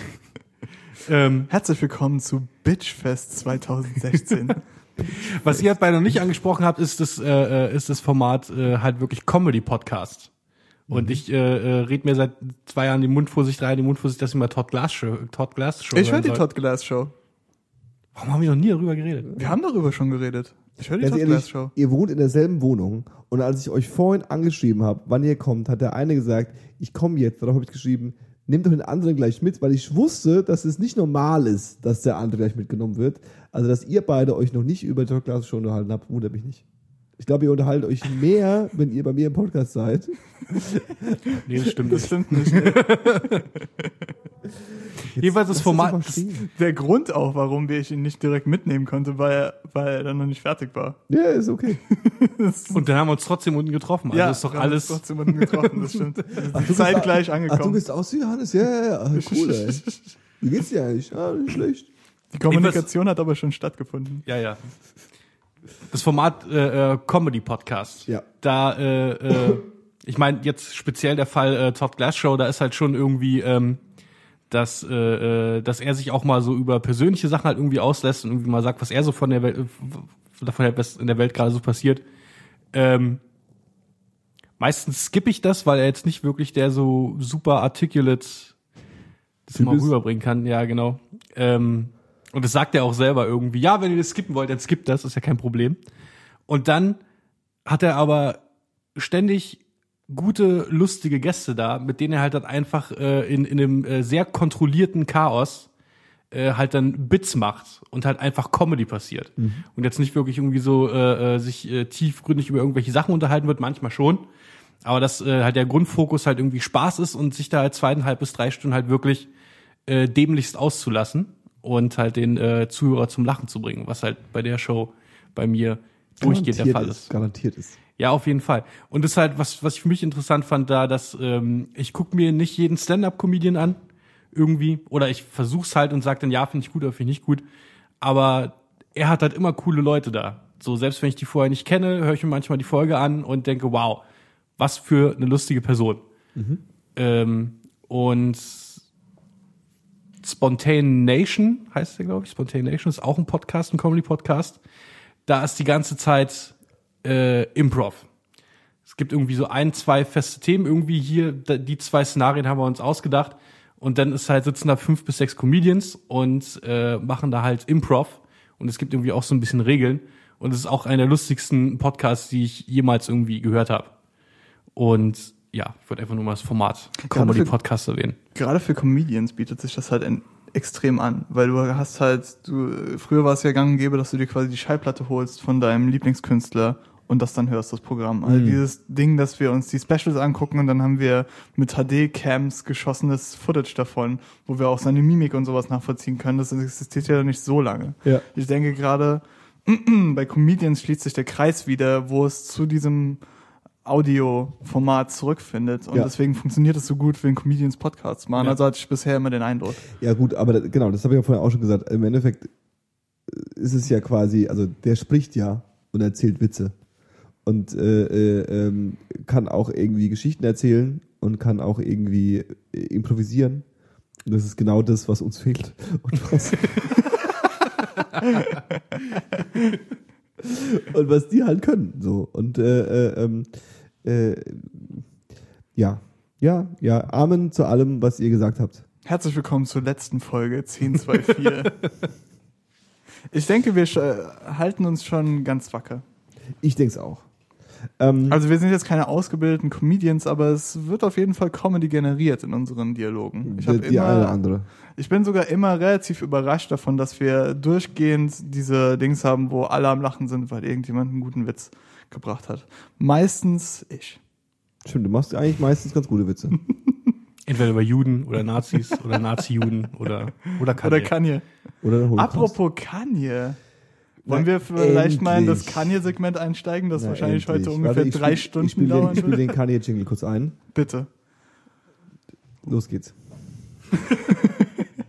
Speaker 3: Ähm,
Speaker 2: Herzlich willkommen zu Bitchfest 2016.
Speaker 3: was ihr halt beide noch nicht angesprochen habt, ist das, äh, äh, ist das Format äh, halt wirklich Comedy-Podcast. Und ich äh, äh, red mir seit zwei Jahren den Mund vor sich, drei Jahren den Mund vor sich, dass ich mal Todd Glass Show, Todd Glass Show
Speaker 2: ich höre die
Speaker 3: soll.
Speaker 2: Todd Glass Show.
Speaker 3: Warum haben wir noch nie darüber geredet?
Speaker 2: Wir haben darüber schon geredet. Ich höre die
Speaker 1: Ganz
Speaker 2: Todd
Speaker 1: ehrlich,
Speaker 2: Glass Show.
Speaker 1: ihr wohnt in derselben Wohnung und als ich euch vorhin angeschrieben habe, wann ihr kommt, hat der eine gesagt, ich komme jetzt. Darauf habe ich geschrieben, nehmt doch den anderen gleich mit, weil ich wusste, dass es nicht normal ist, dass der andere gleich mitgenommen wird. Also, dass ihr beide euch noch nicht über Talk Class schon unterhalten habt, wundert mich nicht. Ich glaube, ihr unterhaltet euch mehr, wenn ihr bei mir im Podcast seid.
Speaker 3: Nee, das stimmt
Speaker 2: Das
Speaker 3: nicht.
Speaker 2: stimmt nicht.
Speaker 3: Jedenfalls das
Speaker 1: Lass
Speaker 3: Format-
Speaker 1: stehen.
Speaker 2: Der Grund auch, warum wir ich ihn nicht direkt mitnehmen konnte, weil er, weil er dann noch nicht fertig war.
Speaker 1: Ja, ist okay.
Speaker 3: Und dann haben wir uns trotzdem unten getroffen. Also ist doch
Speaker 2: wir haben
Speaker 3: alles.
Speaker 2: uns trotzdem unten getroffen, das stimmt.
Speaker 1: Ach,
Speaker 2: zeitgleich
Speaker 1: bist, Ach, du
Speaker 2: angekommen.
Speaker 1: bist aus wie Johannes? Ja, ja, ja. Cool, ey. Wie geht's dir eigentlich? Ah, nicht schlecht.
Speaker 2: Die Kommunikation hat aber schon stattgefunden.
Speaker 3: Ja, ja. Das Format äh, äh, Comedy Podcast.
Speaker 1: Ja.
Speaker 3: Da, äh, äh, ich meine, jetzt speziell der Fall äh, Todd Glass Show, da ist halt schon irgendwie, ähm, dass, äh, äh, dass er sich auch mal so über persönliche Sachen halt irgendwie auslässt und irgendwie mal sagt, was er so von der Welt, davon hält, was in der Welt gerade so passiert. Ähm, meistens skippe ich das, weil er jetzt nicht wirklich der so super articulate das mal rüberbringen kann. Ja, genau. Ähm, und das sagt er auch selber irgendwie. Ja, wenn ihr das skippen wollt, dann skippt das, ist ja kein Problem. Und dann hat er aber ständig gute, lustige Gäste da, mit denen er halt dann einfach äh, in, in einem äh, sehr kontrollierten Chaos äh, halt dann Bits macht und halt einfach Comedy passiert. Und jetzt nicht wirklich irgendwie so äh, äh, sich äh, tiefgründig über irgendwelche Sachen unterhalten wird, manchmal schon. Aber dass äh, halt der Grundfokus halt irgendwie Spaß ist und sich da halt zweieinhalb bis drei Stunden halt wirklich äh, dämlichst auszulassen und halt den äh, Zuhörer zum Lachen zu bringen, was halt bei der Show bei mir durchgehend der Fall ist.
Speaker 1: Garantiert ist.
Speaker 3: Ja, auf jeden Fall. Und das ist halt, was, was ich für mich interessant fand, da, dass ähm, ich gucke mir nicht jeden Stand-up-Comedian an, irgendwie, oder ich versuch's halt und sag dann, ja, finde ich gut oder finde ich nicht gut. Aber er hat halt immer coole Leute da. So, selbst wenn ich die vorher nicht kenne, höre ich mir manchmal die Folge an und denke, wow, was für eine lustige Person. Ähm, und Spontane Nation heißt der, glaube ich. Spontane Nation ist auch ein Podcast, ein Comedy-Podcast. Da ist die ganze Zeit äh, Improv. Es gibt irgendwie so ein, zwei feste Themen. Irgendwie hier, die zwei Szenarien haben wir uns ausgedacht. Und dann ist halt, sitzen da fünf bis sechs Comedians und äh, machen da halt Improv. Und es gibt irgendwie auch so ein bisschen Regeln. Und es ist auch einer der lustigsten Podcasts, die ich jemals irgendwie gehört habe. Und ja, ich wollte einfach nur mal das Format Comedy
Speaker 2: für-
Speaker 3: Podcast erwähnen.
Speaker 2: Gerade für Comedians bietet sich das halt extrem an, weil du hast halt, du, früher war es ja gang und gäbe, dass du dir quasi die Schallplatte holst von deinem Lieblingskünstler und das dann hörst, das Programm. Also dieses Ding, dass wir uns die Specials angucken und dann haben wir mit HD-Cams geschossenes Footage davon, wo wir auch seine Mimik und sowas nachvollziehen können. Das existiert ja nicht so lange.
Speaker 1: Ja.
Speaker 2: Ich denke gerade, bei Comedians schließt sich der Kreis wieder, wo es zu diesem Audioformat zurückfindet. Und
Speaker 1: Ja.
Speaker 2: deswegen funktioniert es so gut, wenn Comedians Podcasts machen.
Speaker 3: Ja.
Speaker 2: Also hatte ich bisher immer den Eindruck.
Speaker 1: Ja, gut, aber da, genau, das habe ich ja vorher auch schon gesagt. Im Endeffekt äh, ist es ja quasi, also der spricht ja und erzählt Witze. Und äh, äh, ähm, kann auch irgendwie Geschichten erzählen und kann auch irgendwie äh, improvisieren. Und das ist genau das, was uns fehlt. Und was, und was die halt können. So. Und äh, äh, ähm, äh, ja, ja, ja, Amen zu allem, was ihr gesagt habt.
Speaker 2: Herzlich willkommen zur letzten Folge 1024. ich denke, wir sch- halten uns schon ganz wacker.
Speaker 1: Ich denke es auch. Ähm,
Speaker 2: Also wir sind jetzt keine ausgebildeten Comedians, aber es wird auf jeden Fall Comedy generiert in unseren Dialogen. Ich,
Speaker 1: die, die eine
Speaker 2: immer,
Speaker 1: andere.
Speaker 2: ich bin sogar immer relativ überrascht davon, dass wir durchgehend diese Dings haben, wo alle am Lachen sind, weil irgendjemand einen guten Witz gebracht hat. Meistens ich.
Speaker 1: Stimmt, du machst eigentlich meistens ganz gute Witze.
Speaker 3: Entweder über Juden oder Nazis oder Nazi-Juden oder, oder Kanye.
Speaker 2: Oder Kanye.
Speaker 1: Oder.
Speaker 2: Apropos Kanye. Wollen wir vielleicht mal in das
Speaker 1: endlich.
Speaker 2: Kanye-Segment einsteigen, das
Speaker 1: Na,
Speaker 2: wahrscheinlich
Speaker 1: endlich.
Speaker 2: heute ungefähr
Speaker 1: Warte,
Speaker 2: drei
Speaker 1: spiel-
Speaker 2: Stunden
Speaker 1: ich spiel den,
Speaker 2: dauern
Speaker 1: Ich spiele den Kanye-Jingle kurz ein.
Speaker 2: Bitte.
Speaker 1: Los geht's.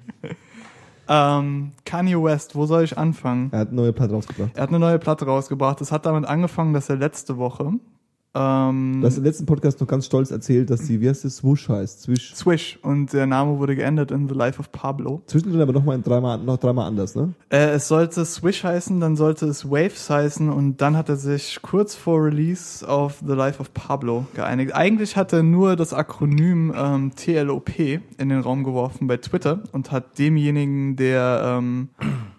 Speaker 2: Ähm, Kanye West, wo soll ich anfangen?
Speaker 1: Er hat eine neue Platte rausgebracht.
Speaker 2: Er hat eine neue Platte rausgebracht. Es hat damit angefangen, dass er letzte Woche ähm,
Speaker 1: Du hast im letzten Podcast noch ganz stolz erzählt, dass die, wie heißt das, Swoosh heißt. Swish.
Speaker 2: Swish und der Name wurde geändert in The Life of Pablo.
Speaker 1: Zwischendrin aber noch mal dreimal, noch dreimal anders, ne?
Speaker 2: Äh, es sollte Swish heißen, dann sollte es Waves heißen und dann hat er sich kurz vor Release auf The Life of Pablo geeinigt. Eigentlich hat er nur das Akronym ähm, TLOP in den Raum geworfen bei Twitter und hat demjenigen, der ähm,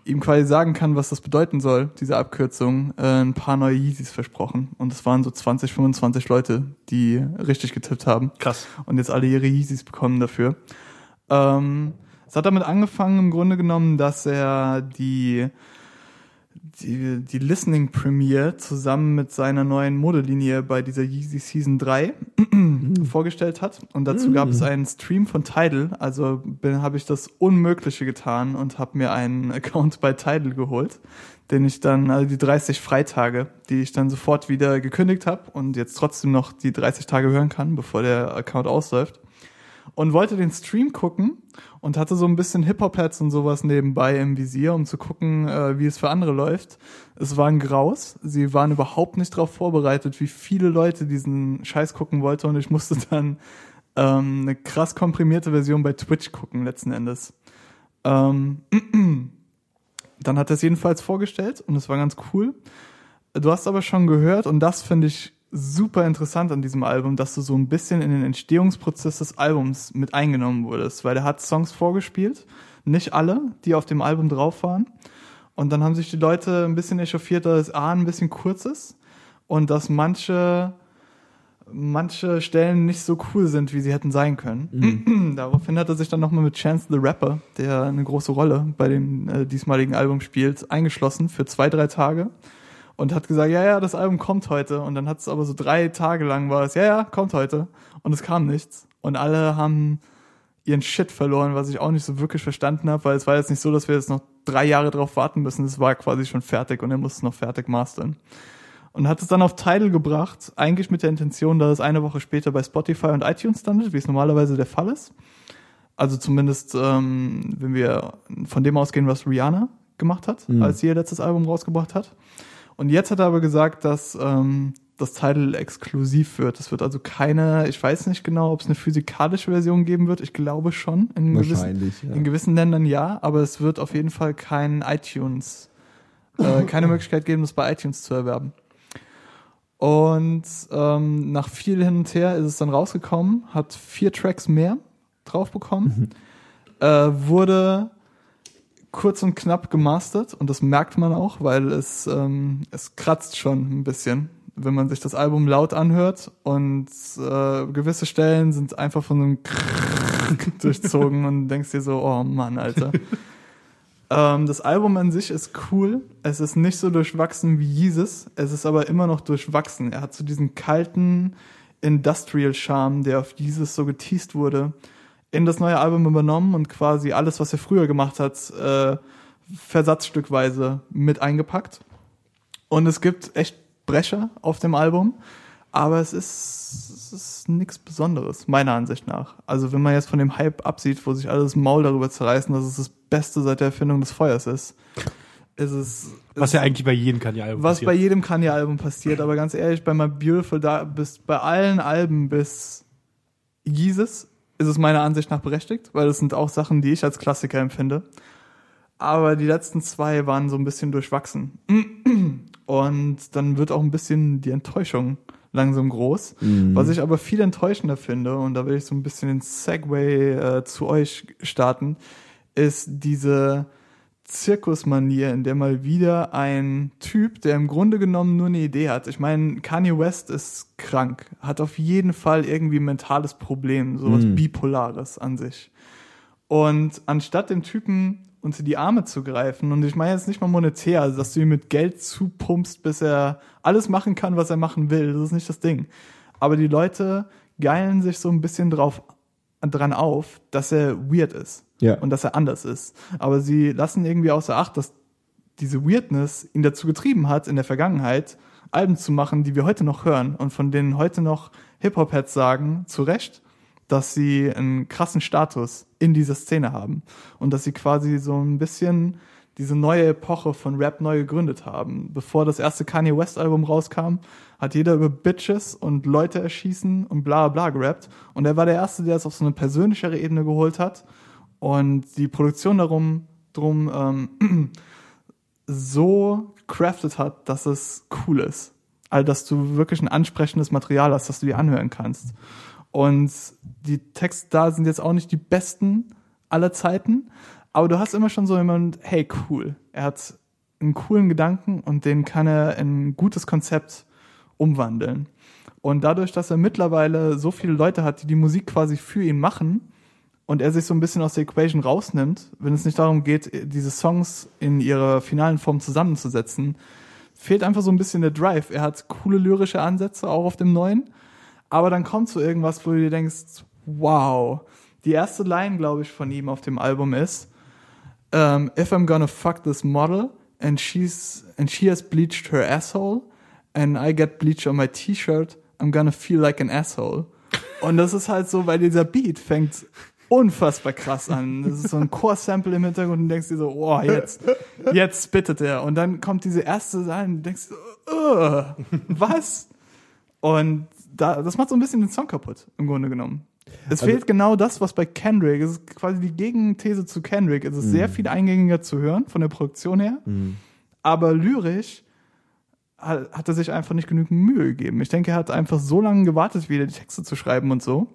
Speaker 2: ihm quasi sagen kann, was das bedeuten soll, diese Abkürzung, äh, ein paar neue Yeezys versprochen. Und es waren so 20, 25 Leute, die richtig getippt haben
Speaker 3: Krass.
Speaker 2: und jetzt alle ihre Yeezys bekommen dafür. Ähm, es hat damit angefangen im Grunde genommen, dass er die die, die Listening Premiere zusammen mit seiner neuen Modelinie bei dieser Yeezy Season 3 vorgestellt hat. Und dazu gab es einen Stream von Tidal. Also habe ich das Unmögliche getan und habe mir einen Account bei Tidal geholt, den ich dann, also die 30 Freitage, die ich dann sofort wieder gekündigt habe und jetzt trotzdem noch die 30 Tage hören kann, bevor der Account ausläuft und wollte den Stream gucken und hatte so ein bisschen Hip-Hop-Pads und sowas nebenbei im Visier, um zu gucken, äh, wie es für andere läuft. Es war ein Graus. Sie waren überhaupt nicht darauf vorbereitet, wie viele Leute diesen Scheiß gucken wollten und ich musste dann ähm, eine krass komprimierte Version bei Twitch gucken, letzten Endes. Ähm, dann hat er es jedenfalls vorgestellt und es war ganz cool. Du hast aber schon gehört und das finde ich super interessant an diesem Album, dass du so ein bisschen in den Entstehungsprozess des Albums mit eingenommen wurdest, weil er hat Songs vorgespielt, nicht alle, die auf dem Album drauf waren. Und dann haben sich die Leute ein bisschen echauffiert, dass es A ein bisschen kurz ist und dass manche manche Stellen nicht so cool sind, wie sie hätten sein können. Daraufhin hat er sich dann nochmal mit Chance the Rapper, der eine große Rolle bei dem äh, diesmaligen Album spielt, eingeschlossen für zwei, drei Tage und hat gesagt, ja, ja, das Album kommt heute. Und dann hat es aber so drei Tage lang war es, ja, ja, kommt heute. Und es kam nichts. Und alle haben ihren Shit verloren, was ich auch nicht so wirklich verstanden habe, weil es war jetzt nicht so, dass wir jetzt noch drei Jahre drauf warten müssen. Es war quasi schon fertig und er musste es noch fertig mastern. Und hat es dann auf Tidal gebracht, eigentlich mit der Intention, dass es eine Woche später bei Spotify und iTunes landet, wie es normalerweise der Fall ist. Also zumindest, ähm, wenn wir von dem ausgehen, was Rihanna gemacht hat, als sie ihr letztes Album rausgebracht hat. Und jetzt hat er aber gesagt, dass ähm, das Tidal exklusiv wird. Es wird also keine, ich weiß nicht genau, ob es eine physikalische Version geben wird. Ich glaube schon. In gewissen,
Speaker 1: ja.
Speaker 2: in gewissen Ländern ja, aber es wird auf jeden Fall kein iTunes, äh, keine Möglichkeit geben, das bei iTunes zu erwerben. Und ähm, nach viel hin und her ist es dann rausgekommen, hat vier Tracks mehr drauf bekommen, äh, wurde kurz und knapp gemastert und das merkt man auch, weil es, ähm, es kratzt schon ein bisschen, wenn man sich das Album laut anhört und äh, gewisse Stellen sind einfach von einem durchzogen und denkst dir so, oh Mann, Alter. ähm, das Album an sich ist cool. Es ist nicht so durchwachsen wie Jesus. Es ist aber immer noch durchwachsen. Er hat so diesen kalten Industrial-Charme, der auf Jesus so geteased wurde, in das neue Album übernommen und quasi alles, was er früher gemacht hat, äh, versatzstückweise mit eingepackt. Und es gibt echt Brecher auf dem Album, aber es ist, es ist nichts Besonderes, meiner Ansicht nach. Also wenn man jetzt von dem Hype absieht, wo sich alles Maul darüber zerreißen, dass es das Beste seit der Erfindung des Feuers ist, ist es...
Speaker 3: Was ja eigentlich bei jedem Kanye-Album
Speaker 2: Was
Speaker 3: passiert.
Speaker 2: bei jedem Kanye-Album passiert, aber ganz ehrlich, bei My Beautiful da bis bei allen Alben bis Jesus ist es meiner Ansicht nach berechtigt, weil das sind auch Sachen, die ich als Klassiker empfinde. aber die letzten zwei waren so ein bisschen durchwachsen. Und dann wird auch ein bisschen die Enttäuschung langsam groß. Was ich aber viel enttäuschender finde, und da will ich so ein bisschen den Segway äh, zu euch starten, ist diese Zirkusmanier, in der mal wieder ein Typ, der im Grunde genommen nur eine Idee hat. Ich meine, Kanye West ist krank, hat auf jeden Fall irgendwie ein mentales Problem, sowas Bipolares an sich. Und anstatt dem Typen unter die Arme zu greifen, und ich meine jetzt nicht mal monetär, also dass du ihm mit Geld zupumpst, bis er alles machen kann, was er machen will, das ist nicht das Ding. Aber die Leute geilen sich so ein bisschen drauf, dran auf, dass er weird ist
Speaker 1: Ja.
Speaker 2: und dass er anders ist. Aber sie lassen irgendwie außer Acht, dass diese Weirdness ihn dazu getrieben hat, in der Vergangenheit Alben zu machen, die wir heute noch hören und von denen heute noch Hip-Hop-Heads sagen, zu Recht, dass sie einen krassen Status in dieser Szene haben und dass sie quasi so ein bisschen diese neue Epoche von Rap neu gegründet haben. Bevor das erste Kanye West Album rauskam, hat jeder über Bitches und Leute erschießen und bla bla gerappt und er war der Erste, der es auf so eine persönlichere Ebene geholt hat und die Produktion darum drum ähm, so crafted hat, dass es cool ist. Also, dass du wirklich ein ansprechendes Material hast, das du dir anhören kannst. Und die Texte da sind jetzt auch nicht die besten aller Zeiten, aber du hast immer schon so jemand, hey, cool. Er hat einen coolen Gedanken und den kann er in ein gutes Konzept umwandeln. Und dadurch, dass er mittlerweile so viele Leute hat, die die Musik quasi für ihn machen und er sich so ein bisschen aus der Equation rausnimmt, wenn es nicht darum geht, diese Songs in ihrer finalen Form zusammenzusetzen, fehlt einfach so ein bisschen der Drive. Er hat coole lyrische Ansätze, auch auf dem neuen, aber dann kommt so irgendwas, wo du dir denkst, wow. Die erste Line, glaube ich, von ihm auf dem Album ist, um, if I'm gonna fuck this model and she's and she has bleached her asshole and I get bleach on my T-Shirt, I'm gonna feel like an asshole. Und das ist halt so, weil dieser Beat fängt unfassbar krass an. Das ist so ein Core-Sample im Hintergrund und du denkst dir so, oh, jetzt, jetzt spittet er. Und dann kommt diese erste Sache und du denkst dir so, uh, was? Und da, das macht so ein bisschen den Song kaputt, im Grunde genommen. Es
Speaker 1: Also-
Speaker 2: fehlt genau das, was bei Kendrick, es ist quasi die Gegenthese zu Kendrick. Es ist sehr viel eingängiger zu hören, von der Produktion her. Aber lyrisch hat, er sich einfach nicht genügend Mühe gegeben. Ich denke, er hat einfach so lange gewartet, wieder die Texte zu schreiben und so.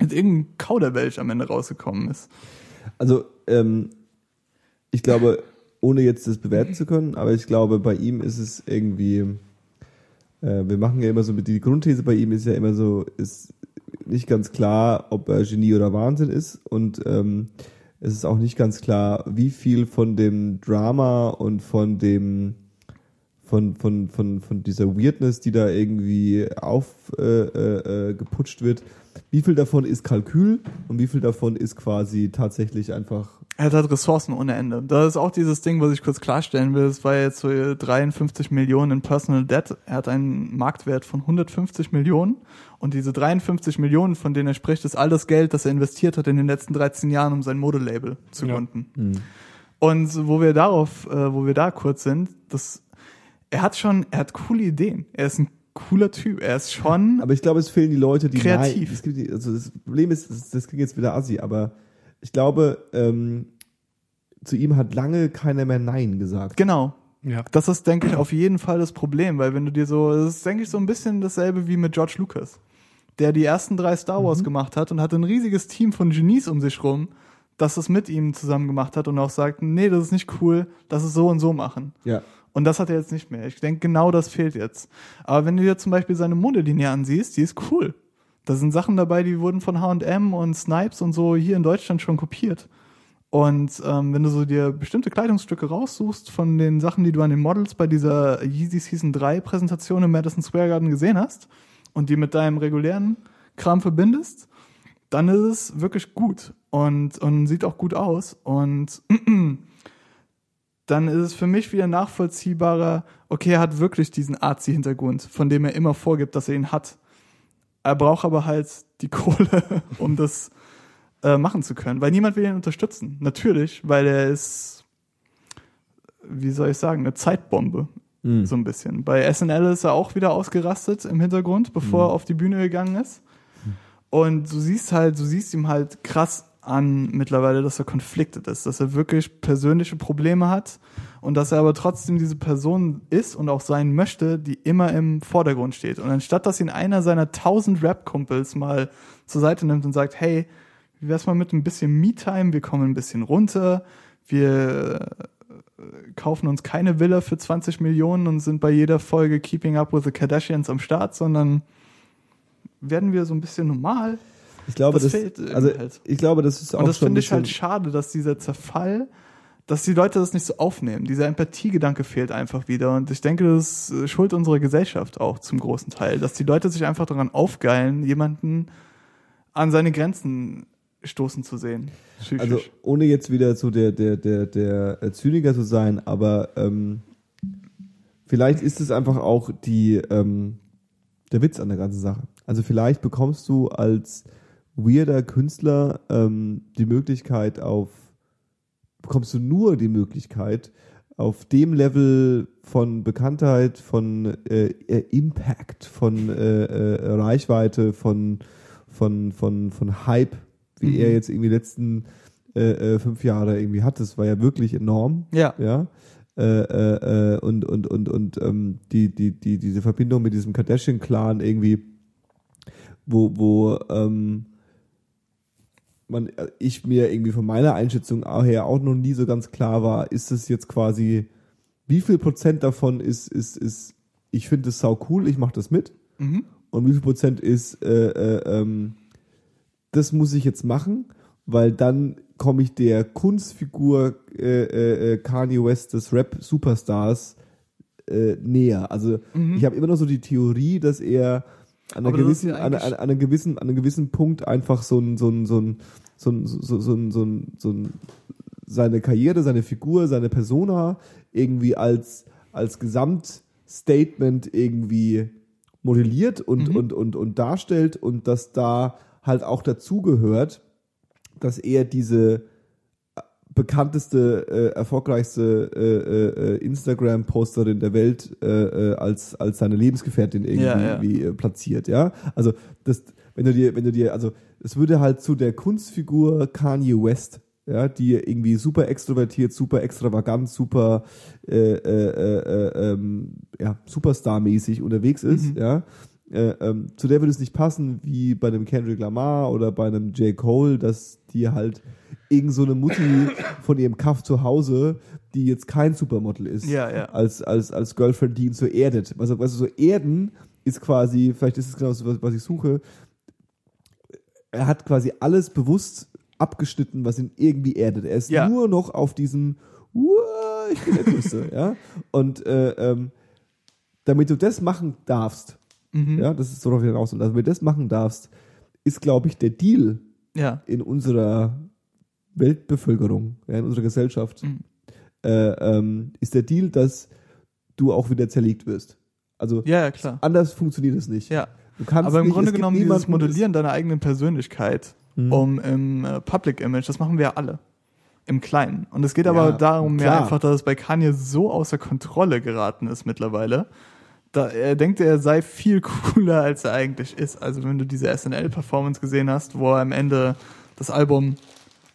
Speaker 2: Und irgendein Kauderwelsch am Ende rausgekommen ist.
Speaker 1: Also, ähm, ich glaube, ohne jetzt das bewerten zu können, aber ich glaube, bei ihm ist es irgendwie, äh, wir machen ja immer so, die Grundthese bei ihm ist ja immer so, ist nicht ganz klar, ob er Genie oder Wahnsinn ist und ähm, es ist auch nicht ganz klar, wie viel von dem Drama und von dem von, von, von, von dieser Weirdness, die da irgendwie aufgeputscht äh, äh, geputscht wird, wie viel davon ist Kalkül und wie viel davon ist quasi tatsächlich einfach
Speaker 2: Er hat halt Ressourcen ohne Ende. Das ist auch dieses Ding, was ich kurz klarstellen will. Es war jetzt so 53 Millionen in Personal Debt. Er hat einen Marktwert von 150 Millionen. Und diese 53 Millionen, von denen er spricht, ist all das Geld, das er investiert hat in den letzten 13 Jahren, um sein Modelabel zu
Speaker 3: Ja.
Speaker 2: gründen. Und wo wir darauf, äh, wo wir da kurz sind, das, er hat schon, er hat coole Ideen. Er ist ein cooler Typ. Er ist schon,
Speaker 1: Aber ich glaube, es fehlen die Leute, die
Speaker 2: Kreativ.
Speaker 1: Nein, es gibt die, also das Problem ist, das, das klingt jetzt wieder assi, aber ich glaube, ähm, zu ihm hat lange keiner mehr Nein gesagt.
Speaker 2: genau.
Speaker 3: Ja.
Speaker 2: Das ist, denke ich, auf jeden Fall das Problem, weil wenn du dir so, das ist, denke ich, so ein bisschen dasselbe wie mit George Lucas, der die ersten drei Star Wars gemacht hat und hatte ein riesiges Team von Genies um sich rum, das es mit ihm zusammen gemacht hat und auch sagt, nee, das ist nicht cool, das ist so und so machen.
Speaker 1: Ja.
Speaker 2: Und das hat er jetzt nicht mehr. Ich denke, genau das fehlt jetzt. Aber wenn du dir zum Beispiel seine Modelinie ansiehst, die ist cool. Da sind Sachen dabei, die wurden von H&M und Snipes und so hier in Deutschland schon kopiert. Und ähm, wenn du so dir bestimmte Kleidungsstücke raussuchst von den Sachen, die du an den Models bei dieser Yeezy Season 3 Präsentation im Madison Square Garden gesehen hast und die mit deinem regulären Kram verbindest, dann ist es wirklich gut und, und sieht auch gut aus. Und dann ist es für mich wieder nachvollziehbarer, okay, er hat wirklich diesen Arzi-Hintergrund, von dem er immer vorgibt, dass er ihn hat. Er braucht aber halt die Kohle, um das äh, machen zu können, weil niemand will ihn unterstützen. Natürlich, weil er ist, wie soll ich sagen, eine Zeitbombe. So ein bisschen. Bei SNL ist er auch wieder ausgerastet im Hintergrund, bevor er auf die Bühne gegangen ist. Und du siehst halt, du siehst ihm halt krass an mittlerweile, dass er conflicted ist, dass er wirklich persönliche Probleme hat und dass er aber trotzdem diese Person ist und auch sein möchte, die immer im Vordergrund steht. Und anstatt, dass ihn einer seiner tausend Rap-Kumpels mal zur Seite nimmt und sagt, hey, wie wär's mal mit ein bisschen Me-Time, wir kommen ein bisschen runter, wir äh, kaufen uns keine Villa für 20 Millionen und sind bei jeder Folge Keeping Up with the Kardashians am Start, sondern werden wir so ein bisschen normal.
Speaker 1: Ich glaube,
Speaker 2: Das
Speaker 1: das, also
Speaker 2: halt.
Speaker 1: ich glaube, das ist auch
Speaker 2: Und das finde ich halt schade, dass dieser Zerfall, dass die Leute das nicht so aufnehmen. Dieser Empathiegedanke fehlt einfach wieder. Und ich denke, das ist Schuld unserer Gesellschaft auch zum großen Teil, dass die Leute sich einfach daran aufgeilen, jemanden an seine Grenzen stoßen zu sehen. Psychisch.
Speaker 1: Also ohne jetzt wieder so der der der der äh, Zyniker zu sein, aber ähm, vielleicht ist es einfach auch die ähm, der Witz an der ganzen Sache. Also vielleicht bekommst du als weirder Künstler ähm, die Möglichkeit auf bekommst du nur die Möglichkeit auf dem Level von Bekanntheit, von äh, äh, Impact, von äh, äh, Reichweite, von von von von Hype, wie
Speaker 2: Mhm.
Speaker 1: er jetzt irgendwie die letzten äh, äh, fünf Jahre irgendwie hat. Das war ja wirklich enorm
Speaker 2: ja.
Speaker 1: ja. Und und und und ähm, die die die diese Verbindung mit diesem Kardashian Clan irgendwie wo wo ähm, man äh, ich mir irgendwie von meiner Einschätzung her auch noch nie so ganz klar war, ist es jetzt quasi wie viel Prozent davon ist ist ist ich finde es sau cool, ich mache das mit
Speaker 2: Mhm.
Speaker 1: und wie viel Prozent ist, äh, äh, ähm, das muss ich jetzt machen, weil dann komme ich der Kunstfigur äh, äh, äh, Kanye West des Rap-Superstars äh, näher. Also ich habe immer noch so die Theorie, dass er an einer gewissen,
Speaker 2: ja
Speaker 1: an, an, an einem gewissen, an einem gewissen Punkt einfach so ein, so ein, so ein, so ein, so, so, ein, so, ein, so ein, seine Karriere, seine Figur, seine Persona irgendwie als, als Gesamtstatement irgendwie modelliert und,
Speaker 2: Mhm.
Speaker 1: und, und, und darstellt und dass da halt auch dazugehört, dass er diese bekannteste, äh, erfolgreichste äh, äh, Instagram-Posterin der Welt äh, äh, als, als seine Lebensgefährtin irgendwie
Speaker 2: Ja, ja.
Speaker 1: Wie, äh, platziert, ja. Also das, wenn du dir, wenn du dir, also es würde halt zu der Kunstfigur Kanye West, ja, die irgendwie super extrovertiert, super extravagant, super äh, äh, äh, äh, ähm, ja, Superstar-mäßig unterwegs ist,
Speaker 2: Mhm.
Speaker 1: ja. Äh, ähm, zu der würde es nicht passen, wie bei einem Kendrick Lamar oder bei einem J. Cole, dass die halt irgend so eine Mutti von ihrem Kaff zu Hause, die jetzt kein Supermodel ist,
Speaker 2: Ja, ja.
Speaker 1: als, als, als Girlfriend, die ihn so erdet. Also, weißt du, so erden ist quasi, vielleicht ist es genau das, was, was ich suche, er hat quasi alles bewusst abgeschnitten, was ihn irgendwie erdet. Er ist
Speaker 2: Ja.
Speaker 1: nur noch auf diesem, "Uah, ich bin der Größte, ja. Und äh, ähm, damit du das machen darfst,
Speaker 2: Mhm.
Speaker 1: ja, das ist so darauf hinaus, und damit du das machen darfst, ist, glaube ich, der Deal
Speaker 2: Ja.
Speaker 1: in unserer Weltbevölkerung, ja, in unserer Gesellschaft,
Speaker 2: Mhm.
Speaker 1: äh, ähm, ist der Deal, dass du auch wieder zerlegt wirst. Also
Speaker 2: Ja, ja, klar.
Speaker 1: anders funktioniert es nicht.
Speaker 2: Ja.
Speaker 1: Du kannst
Speaker 2: Aber im
Speaker 1: nicht,
Speaker 2: Grunde genommen dieses Modellieren deiner eigenen Persönlichkeit
Speaker 1: Mhm.
Speaker 2: um im äh, Public Image, das machen wir ja alle. Im Kleinen. Und es geht aber darum mehr
Speaker 1: klar.
Speaker 2: einfach, dass es bei Kanye so außer Kontrolle geraten ist mittlerweile. Da, er denkt, er sei viel cooler, als er eigentlich ist. Also wenn du diese SNL-Performance gesehen hast, wo er am Ende das Album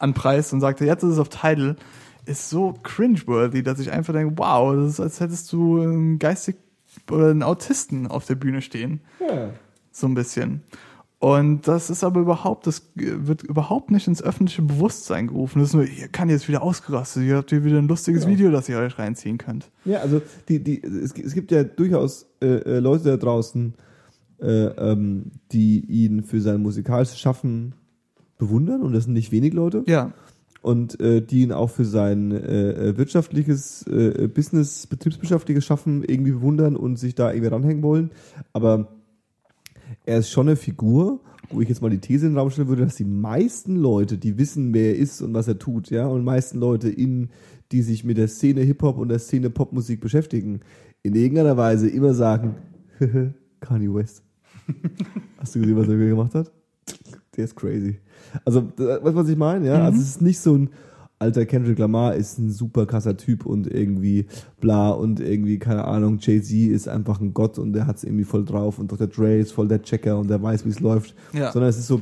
Speaker 2: anpreist und sagte, jetzt ist es auf Tidal, ist so cringeworthy, dass ich einfach denke, wow, das ist, als hättest du einen geistig oder einen Autisten auf der Bühne stehen
Speaker 1: Ja.
Speaker 2: so ein bisschen. Und das ist aber überhaupt, das wird überhaupt nicht ins öffentliche Bewusstsein gerufen. Das ist nur, ihr kann jetzt wieder ausgerastet, ihr habt hier wieder ein lustiges
Speaker 1: Ja.
Speaker 2: Video, das ihr euch reinziehen könnt.
Speaker 1: Ja, also die, die, es, gibt ja durchaus äh, äh, Leute da draußen, äh, ähm, die ihn für sein musikalisches Schaffen bewundern und das sind nicht wenig Leute
Speaker 2: Ja,
Speaker 1: und äh, die ihn auch für sein äh, wirtschaftliches, äh, Business, betriebswirtschaftliches Schaffen irgendwie bewundern und sich da irgendwie ranhängen wollen. Aber er ist schon eine Figur, wo ich jetzt mal die These in den Raum stellen würde, dass die meisten Leute, die wissen, wer er ist und was er tut, ja, und die meisten Leute, in, die sich mit der Szene Hip-Hop und der Szene Popmusik beschäftigen, in irgendeiner Weise immer sagen, Kanye West. Hast du gesehen, was er wieder gemacht hat? Der ist crazy. Also, weißt du, was ich meine? Ja, also es ist nicht so ein alter Kendrick Lamar ist ein super krasser Typ und irgendwie bla und irgendwie, keine Ahnung, Jay-Z ist einfach ein Gott und der hat es irgendwie voll drauf und Dr. Dre ist voll der Checker und der weiß, wie es läuft.
Speaker 2: Ja.
Speaker 1: Sondern es ist so,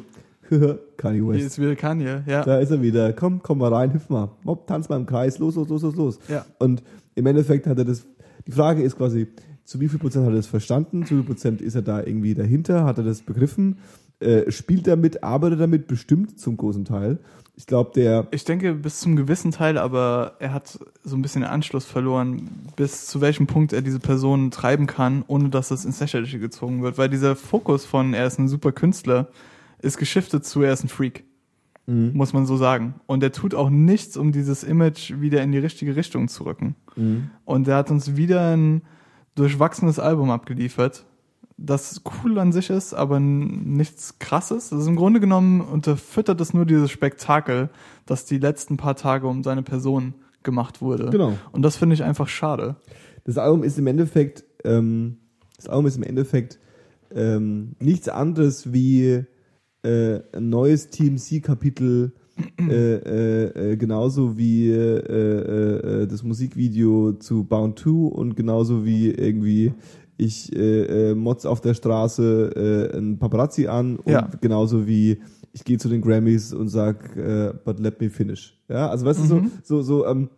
Speaker 1: Kanye
Speaker 2: Hier
Speaker 1: West.
Speaker 2: ist wieder Kanye, ja.
Speaker 1: Da ist er wieder. Komm, komm mal rein, hüpf mal. Hopp, tanz mal im Kreis. Los, los, los, los, los.
Speaker 2: Ja.
Speaker 1: Und im Endeffekt hat er das. Die Frage ist quasi, zu wie viel Prozent hat er das verstanden? Zu wie viel Prozent ist er da irgendwie dahinter? Hat er das begriffen? Äh, spielt damit, arbeitet damit bestimmt zum großen Teil. Ich glaube, der.
Speaker 2: Ich denke bis zum gewissen Teil, aber er hat so ein bisschen den Anschluss verloren, bis zu welchem Punkt er diese Person treiben kann, ohne dass es ins Lächerliche gezogen wird. Weil dieser Fokus von er ist ein super Künstler ist geschiftet zu er ist ein Freak.
Speaker 1: Mhm.
Speaker 2: Muss man so sagen. Und er tut auch nichts, um dieses Image wieder in die richtige Richtung zu rücken.
Speaker 1: Mhm.
Speaker 2: Und er hat uns wieder ein durchwachsenes Album abgeliefert, das cool an sich ist, aber nichts krasses. Also im Grunde genommen unterfüttert es nur dieses Spektakel, das die letzten paar Tage um seine Person gemacht wurde.
Speaker 1: Genau.
Speaker 2: Und das finde ich einfach schade.
Speaker 1: Das Album ist im Endeffekt, ähm, das Album ist im Endeffekt ähm, nichts anderes wie äh, ein neues TMC-Kapitel, äh, äh, äh, genauso wie äh, äh, das Musikvideo zu Bound 2 und genauso wie irgendwie ich äh, äh, Mods auf der Straße äh, ein Paparazzi an und
Speaker 2: Ja.
Speaker 1: genauso wie ich gehe zu den Grammys und sag, äh, but let me finish. Ja, also weißt du, so, so, so, ähm,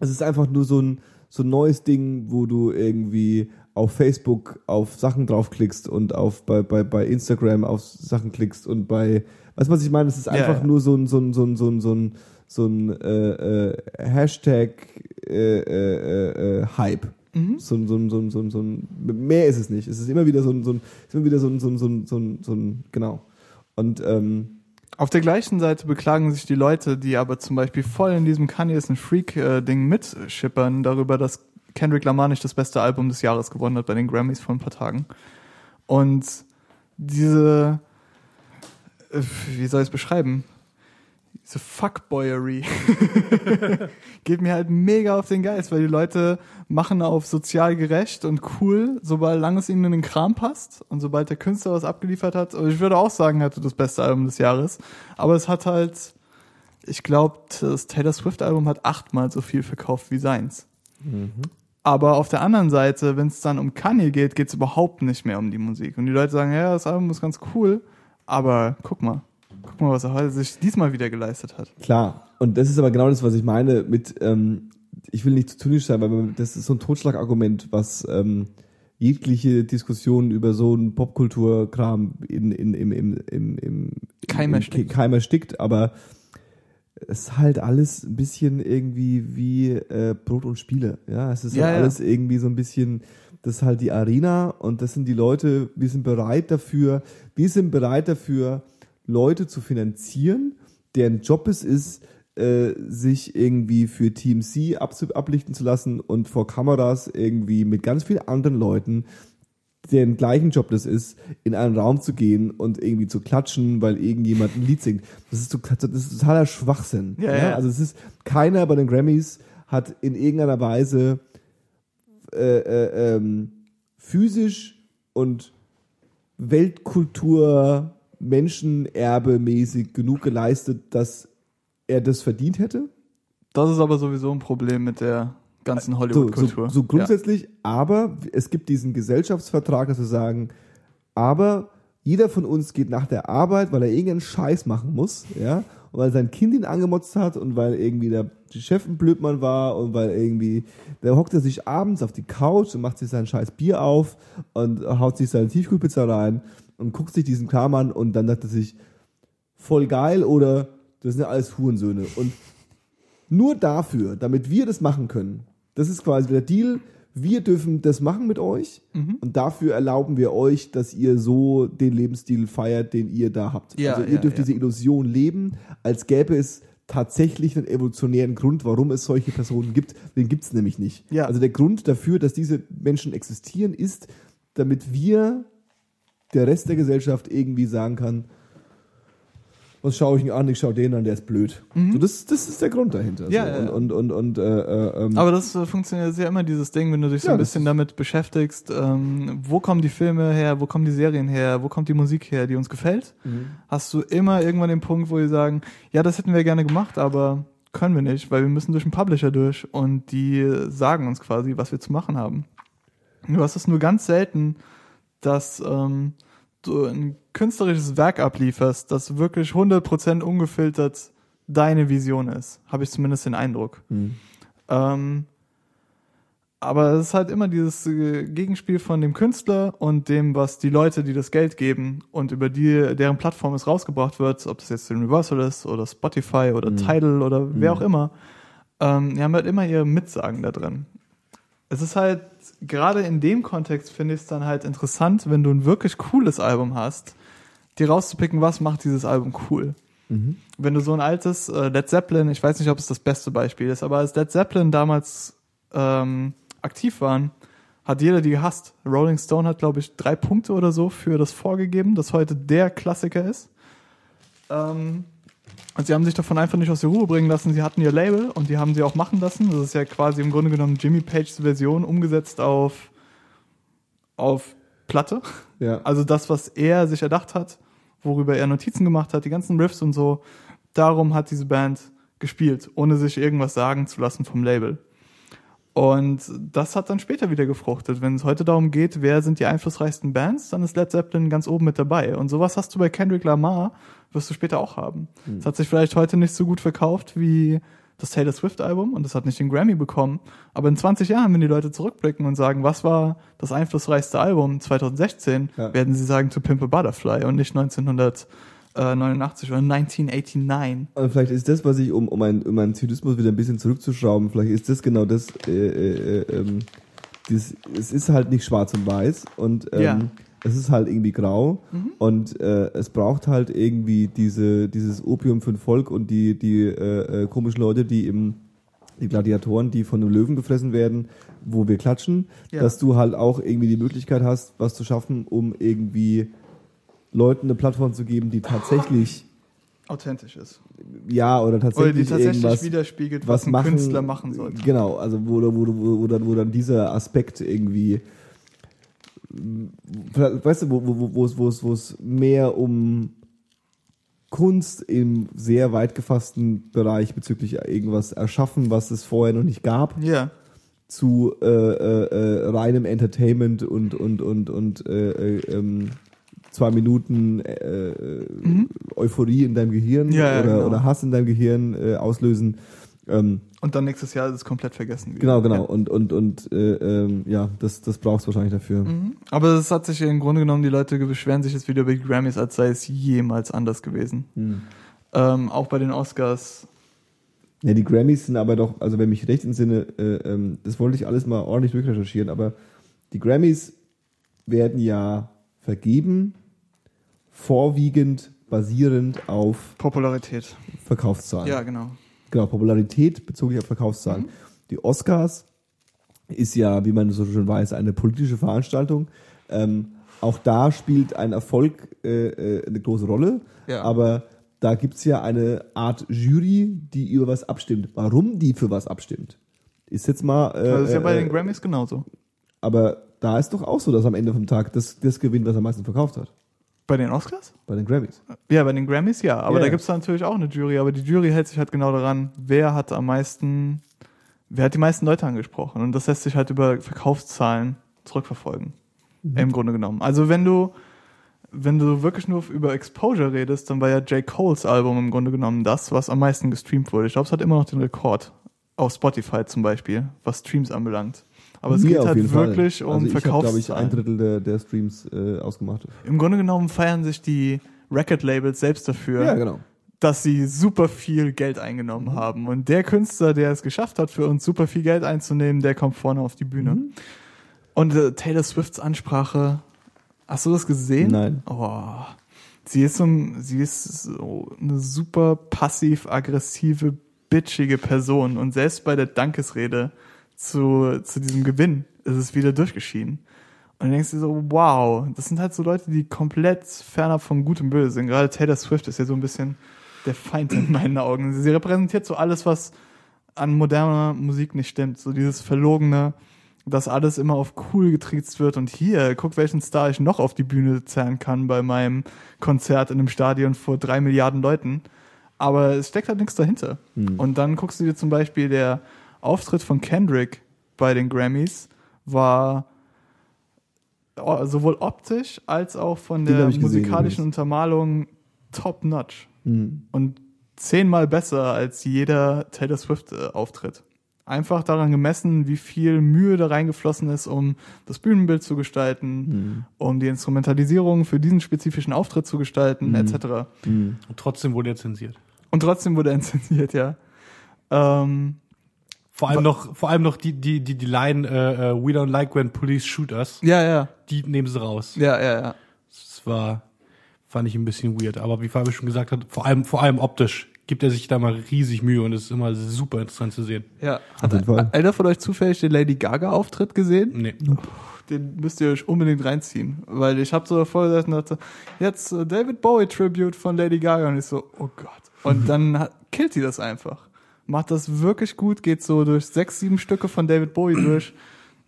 Speaker 1: es ist einfach nur so ein, so ein neues Ding, wo du irgendwie auf Facebook auf Sachen draufklickst und auf bei, bei, bei Instagram auf Sachen klickst und bei, weißt du, was ich meine? Es ist
Speaker 2: Ja,
Speaker 1: einfach
Speaker 2: ja.
Speaker 1: nur so ein, so ein, so ein, so ein, so ein, so ein äh, äh, Hashtag äh, äh, äh, äh, Hype.
Speaker 2: Mhm.
Speaker 1: So, ein- so, ein- so, ein- so, ein- so mehr ist es nicht. Es ist immer wieder so ein, so ein, immer wieder so ein, so ein, so ein, so ein, so ein genau. Und ähm,
Speaker 2: Auf der gleichen Seite beklagen sich die Leute, die aber zum Beispiel voll in diesem Kanye ist ein Freak-Ding mitschippern, darüber, dass Kendrick Lamar nicht das beste Album des Jahres gewonnen hat bei den Grammys vor ein paar Tagen. Und diese, äh, wie soll ich es beschreiben? Diese Fuckboyery geht mir halt mega auf den Geist, weil die Leute machen auf sozial gerecht und cool, sobald es ihnen in den Kram passt und sobald der Künstler was abgeliefert hat. Ich würde auch sagen, er hatte das beste Album des Jahres. Aber es hat halt, ich glaube, das Taylor Swift Album hat achtmal so viel verkauft wie seins. Aber auf der anderen Seite, wenn es dann um Kanye geht, geht es überhaupt nicht mehr um die Musik. Und die Leute sagen, ja, das Album ist ganz cool, aber guck mal, guck mal, was er heute sich diesmal wieder geleistet hat.
Speaker 1: Klar, und das ist aber genau das, was ich meine mit, ähm, ich will nicht zu zynisch sein, weil das ist so ein Totschlagargument, was ähm, jegliche Diskussion über so einen Popkulturkram in, in, im, im, im, im
Speaker 2: Keim
Speaker 1: im,
Speaker 2: erstickt.
Speaker 1: Keim erstickt, aber es ist halt alles ein bisschen irgendwie wie äh, Brot und Spiele. Ja, es ist
Speaker 2: Ja,
Speaker 1: halt
Speaker 2: ja.
Speaker 1: alles irgendwie so ein bisschen, das ist halt die Arena und das sind die Leute, wir sind bereit dafür, wir sind bereit dafür, Leute zu finanzieren, deren Job es ist, äh, sich irgendwie für Team C abzu- ablichten zu lassen und vor Kameras irgendwie mit ganz vielen anderen Leuten deren gleichen Job das ist, in einen Raum zu gehen und irgendwie zu klatschen, weil irgendjemand ein Lied singt. Das ist, so, das ist totaler Schwachsinn.
Speaker 2: Ja, ja.
Speaker 1: Also es ist keiner bei den Grammys hat in irgendeiner Weise äh, äh, ähm, physisch und Weltkultur Menschenerbe mäßig genug geleistet, dass er das verdient hätte.
Speaker 2: Das ist aber sowieso ein Problem mit der ganzen
Speaker 1: So,
Speaker 2: Hollywood-Kultur.
Speaker 1: so, so grundsätzlich, aber es gibt diesen Gesellschaftsvertrag, dass wir sagen, aber jeder von uns geht nach der Arbeit, weil er irgendeinen Scheiß machen muss, ja, und weil sein Kind ihn angemotzt hat und weil irgendwie der Chef ein Blödmann war und weil irgendwie, da hockt er sich abends auf die Couch und macht sich sein scheiß Bier auf und haut sich seine Tiefkühlpizza rein und guckt sich diesen Kram an und dann er sich, voll geil oder das sind ja alles Hurensöhne. Und nur dafür, damit wir das machen können, das ist quasi der Deal, wir dürfen das machen mit euch
Speaker 2: Mhm.
Speaker 1: und dafür erlauben wir euch, dass ihr so den Lebensstil feiert, den ihr da habt.
Speaker 2: Ja,
Speaker 1: also ihr
Speaker 2: ja,
Speaker 1: dürft
Speaker 2: ja.
Speaker 1: diese Illusion leben, als gäbe es tatsächlich einen evolutionären Grund, warum es solche Personen gibt. Den gibt es nämlich nicht.
Speaker 2: Ja.
Speaker 1: Also der Grund dafür, dass diese Menschen existieren, ist, damit wir, der Rest der Gesellschaft, irgendwie sagen kann, was schaue ich ihn an, ich schaue den an, der ist blöd. So, das, das ist der Grund dahinter.
Speaker 2: Mhm. Ja,
Speaker 1: so.
Speaker 2: ja,
Speaker 1: und, und, und, und äh, äh, ähm,
Speaker 2: Aber das äh, funktioniert ja immer dieses Ding, wenn du dich so
Speaker 1: Ja,
Speaker 2: ein bisschen damit beschäftigst, ähm, wo kommen die Filme her, wo kommen die Serien her, wo kommt die Musik her, die uns gefällt,
Speaker 1: Mhm.
Speaker 2: hast du immer irgendwann den Punkt, wo die sagen, ja, das hätten wir gerne gemacht, aber können wir nicht, weil wir müssen durch den Publisher durch und die sagen uns quasi, was wir zu machen haben. Du hast es nur ganz selten, dass ähm, du ein künstlerisches Werk ablieferst, das wirklich 100% ungefiltert deine Vision ist. Habe ich zumindest den Eindruck.
Speaker 1: Mhm.
Speaker 2: Ähm, aber es ist halt immer dieses äh, Gegenspiel von dem Künstler und dem, was die Leute, die das Geld geben und über die, deren Plattform es rausgebracht wird, ob das jetzt Universal ist oder Spotify oder
Speaker 1: Mhm.
Speaker 2: Tidal oder wer auch immer, ähm, die haben halt immer ihr Mitsagen da drin. Es ist halt, gerade in dem Kontext finde ich es dann halt interessant, wenn du ein wirklich cooles Album hast, dir rauszupicken, was macht dieses Album cool
Speaker 1: Mhm.
Speaker 2: wenn du so ein altes äh, Led Zeppelin, ich weiß nicht, ob es das beste Beispiel ist, aber als Led Zeppelin damals ähm, aktiv waren, hat jeder die gehasst. Rolling Stone hat, glaube ich, drei Punkte oder so für das vorgegeben, das heute der Klassiker ist. Ähm, und sie haben sich davon einfach nicht aus der Ruhe bringen lassen. Sie hatten ihr Label und die haben sie auch machen lassen. Das ist ja quasi im Grunde genommen Jimmy Pages Version umgesetzt auf, auf Platte.
Speaker 1: Ja.
Speaker 2: Also das, was er sich erdacht hat, worüber er Notizen gemacht hat, die ganzen Riffs und so, darum hat diese Band gespielt, ohne sich irgendwas sagen zu lassen vom Label. Und das hat dann später wieder gefruchtet. Wenn es heute darum geht, wer sind die einflussreichsten Bands, dann ist Led Zeppelin ganz oben mit dabei. Und sowas hast du bei Kendrick Lamar, wirst du später auch haben. Es hat sich vielleicht heute nicht so gut verkauft wie das Taylor Swift Album und es hat nicht den Grammy bekommen. Aber in 20 Jahren, wenn die Leute zurückblicken und sagen, was war das einflussreichste Album 2016,
Speaker 1: Ja.
Speaker 2: werden sie sagen To Pimp a Butterfly und nicht 1989 oder 1989.
Speaker 1: Und vielleicht ist das, was ich, um, um, meinen, um meinen Zynismus wieder ein bisschen zurückzuschrauben, vielleicht ist das genau das, äh, äh, äh, ähm, dieses, es ist halt nicht schwarz und weiß und ähm,
Speaker 2: Ja.
Speaker 1: es ist halt irgendwie grau und äh, es braucht halt irgendwie diese, dieses Opium für ein Volk und die, die äh, äh, komischen Leute, die im die Gladiatoren, die von einem Löwen gefressen werden, wo wir klatschen,
Speaker 2: Ja.
Speaker 1: dass du halt auch irgendwie die Möglichkeit hast, was zu schaffen, um irgendwie Leuten eine Plattform zu geben, die tatsächlich
Speaker 2: Authentisch ist.
Speaker 1: ja, oder
Speaker 2: Oder
Speaker 1: tatsächlich,
Speaker 2: die tatsächlich widerspiegelt, was,
Speaker 1: was
Speaker 2: ein
Speaker 1: machen,
Speaker 2: Künstler machen sollte.
Speaker 1: Genau, also wo, wo, wo, wo, dann, wo dann dieser Aspekt irgendwie, weißt du, wo, wo, wo, wo, es, wo, es, wo es mehr um Kunst im sehr weit gefassten Bereich bezüglich irgendwas erschaffen, was es vorher noch nicht gab,
Speaker 2: Ja.
Speaker 1: zu äh, äh, äh, reinem Entertainment und und und und äh, äh, ähm, zwei Minuten äh, äh, Euphorie in deinem Gehirn
Speaker 2: Mhm. Ja, ja,
Speaker 1: oder,
Speaker 2: genau.
Speaker 1: oder Hass in deinem Gehirn äh, auslösen. Ähm,
Speaker 2: Und dann nächstes Jahr ist es komplett vergessen. wieder.
Speaker 1: genau, genau.
Speaker 2: Ja.
Speaker 1: Und und und äh, ähm, ja, das das brauchst du wahrscheinlich dafür.
Speaker 2: Mhm. Aber es hat sich im Grunde genommen, die Leute beschweren sich jetzt wieder über die Grammys, als sei es jemals anders gewesen.
Speaker 1: Hm.
Speaker 2: Ähm, auch bei den Oscars.
Speaker 1: Ja, die Grammys sind aber doch, also wenn mich recht entsinne, äh, ähm, das wollte ich alles mal ordentlich durchrecherchieren, aber die Grammys werden ja vergeben, vorwiegend basierend auf
Speaker 2: Popularität.
Speaker 1: Verkaufszahlen.
Speaker 2: Ja, genau.
Speaker 1: Genau, Popularität bezogen auf Verkaufszahlen. Die Oscars ist ja, wie man so schön weiß, eine politische Veranstaltung. Ähm, auch da spielt ein Erfolg äh, äh, eine große Rolle,
Speaker 2: Ja.
Speaker 1: aber da gibt's ja eine Art Jury, die über was abstimmt. Warum die für was abstimmt, ist jetzt mal. Äh,
Speaker 2: Das ist ja bei
Speaker 1: äh,
Speaker 2: den Grammys genauso.
Speaker 1: aber da ist doch auch so, dass am Ende vom Tag das, das gewinnt, was am meisten verkauft hat.
Speaker 2: Bei den Oscars?
Speaker 1: Bei den Grammys.
Speaker 2: Ja, bei den Grammys ja. Aber
Speaker 1: Ja,
Speaker 2: da gibt's dann natürlich auch eine Jury. Aber die Jury hält sich halt genau daran, wer hat am meisten, wer hat die meisten Leute angesprochen. Und das lässt sich halt über Verkaufszahlen zurückverfolgen. Im Grunde genommen. Also wenn du, wenn du wirklich nur über Exposure redest, dann war ja J. Coles Album im Grunde genommen das, was am meisten gestreamt wurde. Ich glaube, es hat immer noch den Rekord. Auf Spotify zum Beispiel, was Streams anbelangt. Aber es
Speaker 1: Mir
Speaker 2: geht halt
Speaker 1: jeden Fall.
Speaker 2: wirklich um
Speaker 1: also ich habe, glaube ich,
Speaker 2: Verkaufszahlen.
Speaker 1: ein Drittel der, der Streams äh, ausgemacht.
Speaker 2: Im Grunde genommen feiern sich die Record-Labels selbst dafür,
Speaker 1: Ja, genau.
Speaker 2: dass sie super viel Geld eingenommen haben. Und der Künstler, der es geschafft hat, für uns super viel Geld einzunehmen, der kommt vorne auf die Bühne.
Speaker 1: Mhm.
Speaker 2: Und äh, Taylor Swifts Ansprache, hast du das gesehen?
Speaker 1: Nein.
Speaker 2: Oh, sie ist so, ein- sie ist so eine super passiv-aggressive, bitchige Person. Und selbst bei der Dankesrede zu, zu diesem Gewinn ist es wieder durchgeschieden. Und du denkst dir so, wow, das sind halt so Leute, die komplett fernab von Gut und Böse sind. Gerade Taylor Swift ist ja so ein bisschen der Feind in meinen Augen. Sie repräsentiert so alles, was an moderner Musik nicht stimmt. So dieses Verlogene, dass alles immer auf cool getriezt wird. Und hier, guck, welchen Star ich noch auf die Bühne zerren kann bei meinem Konzert in einem Stadion vor drei Milliarden Leuten. Aber es steckt halt nichts dahinter. Und dann guckst du dir zum Beispiel der Auftritt von Kendrick bei den Grammys war o- sowohl optisch als auch von
Speaker 1: Den
Speaker 2: der musikalischen
Speaker 1: übrigens.
Speaker 2: Untermalung top notch.
Speaker 1: Mhm.
Speaker 2: Und zehnmal besser als jeder Taylor Swift-Auftritt. Einfach daran gemessen, wie viel Mühe da reingeflossen ist, um das Bühnenbild zu gestalten,
Speaker 1: Mhm.
Speaker 2: um die Instrumentalisierung für diesen spezifischen Auftritt zu gestalten,
Speaker 1: Mhm.
Speaker 2: etc.
Speaker 1: Mhm.
Speaker 3: Und trotzdem wurde er zensiert.
Speaker 2: Und trotzdem wurde er inszeniert, ja. Ähm,
Speaker 3: Vor allem noch, vor allem noch die, die, die, die Line, äh, äh, we don't like when police shoot us,
Speaker 2: ja, ja,
Speaker 3: die nehmen sie raus.
Speaker 2: ja, ja, ja.
Speaker 3: Das war, fand ich ein bisschen weird. Aber wie Fabi schon gesagt hat, vor allem, vor allem optisch gibt er sich da mal riesig Mühe und es ist immer super interessant zu sehen.
Speaker 2: ja.
Speaker 1: Fall.
Speaker 2: Einer von euch zufällig den Lady Gaga-Auftritt gesehen?
Speaker 3: Nee.
Speaker 2: Den müsst ihr euch unbedingt reinziehen. Weil ich habe so davor gesessen und dachte, jetzt äh, David Bowie Tribute von Lady Gaga. Und ich so, oh Gott. Und dann hat, killt die das einfach. Macht das wirklich gut, geht so durch sechs, sieben Stücke von David Bowie durch.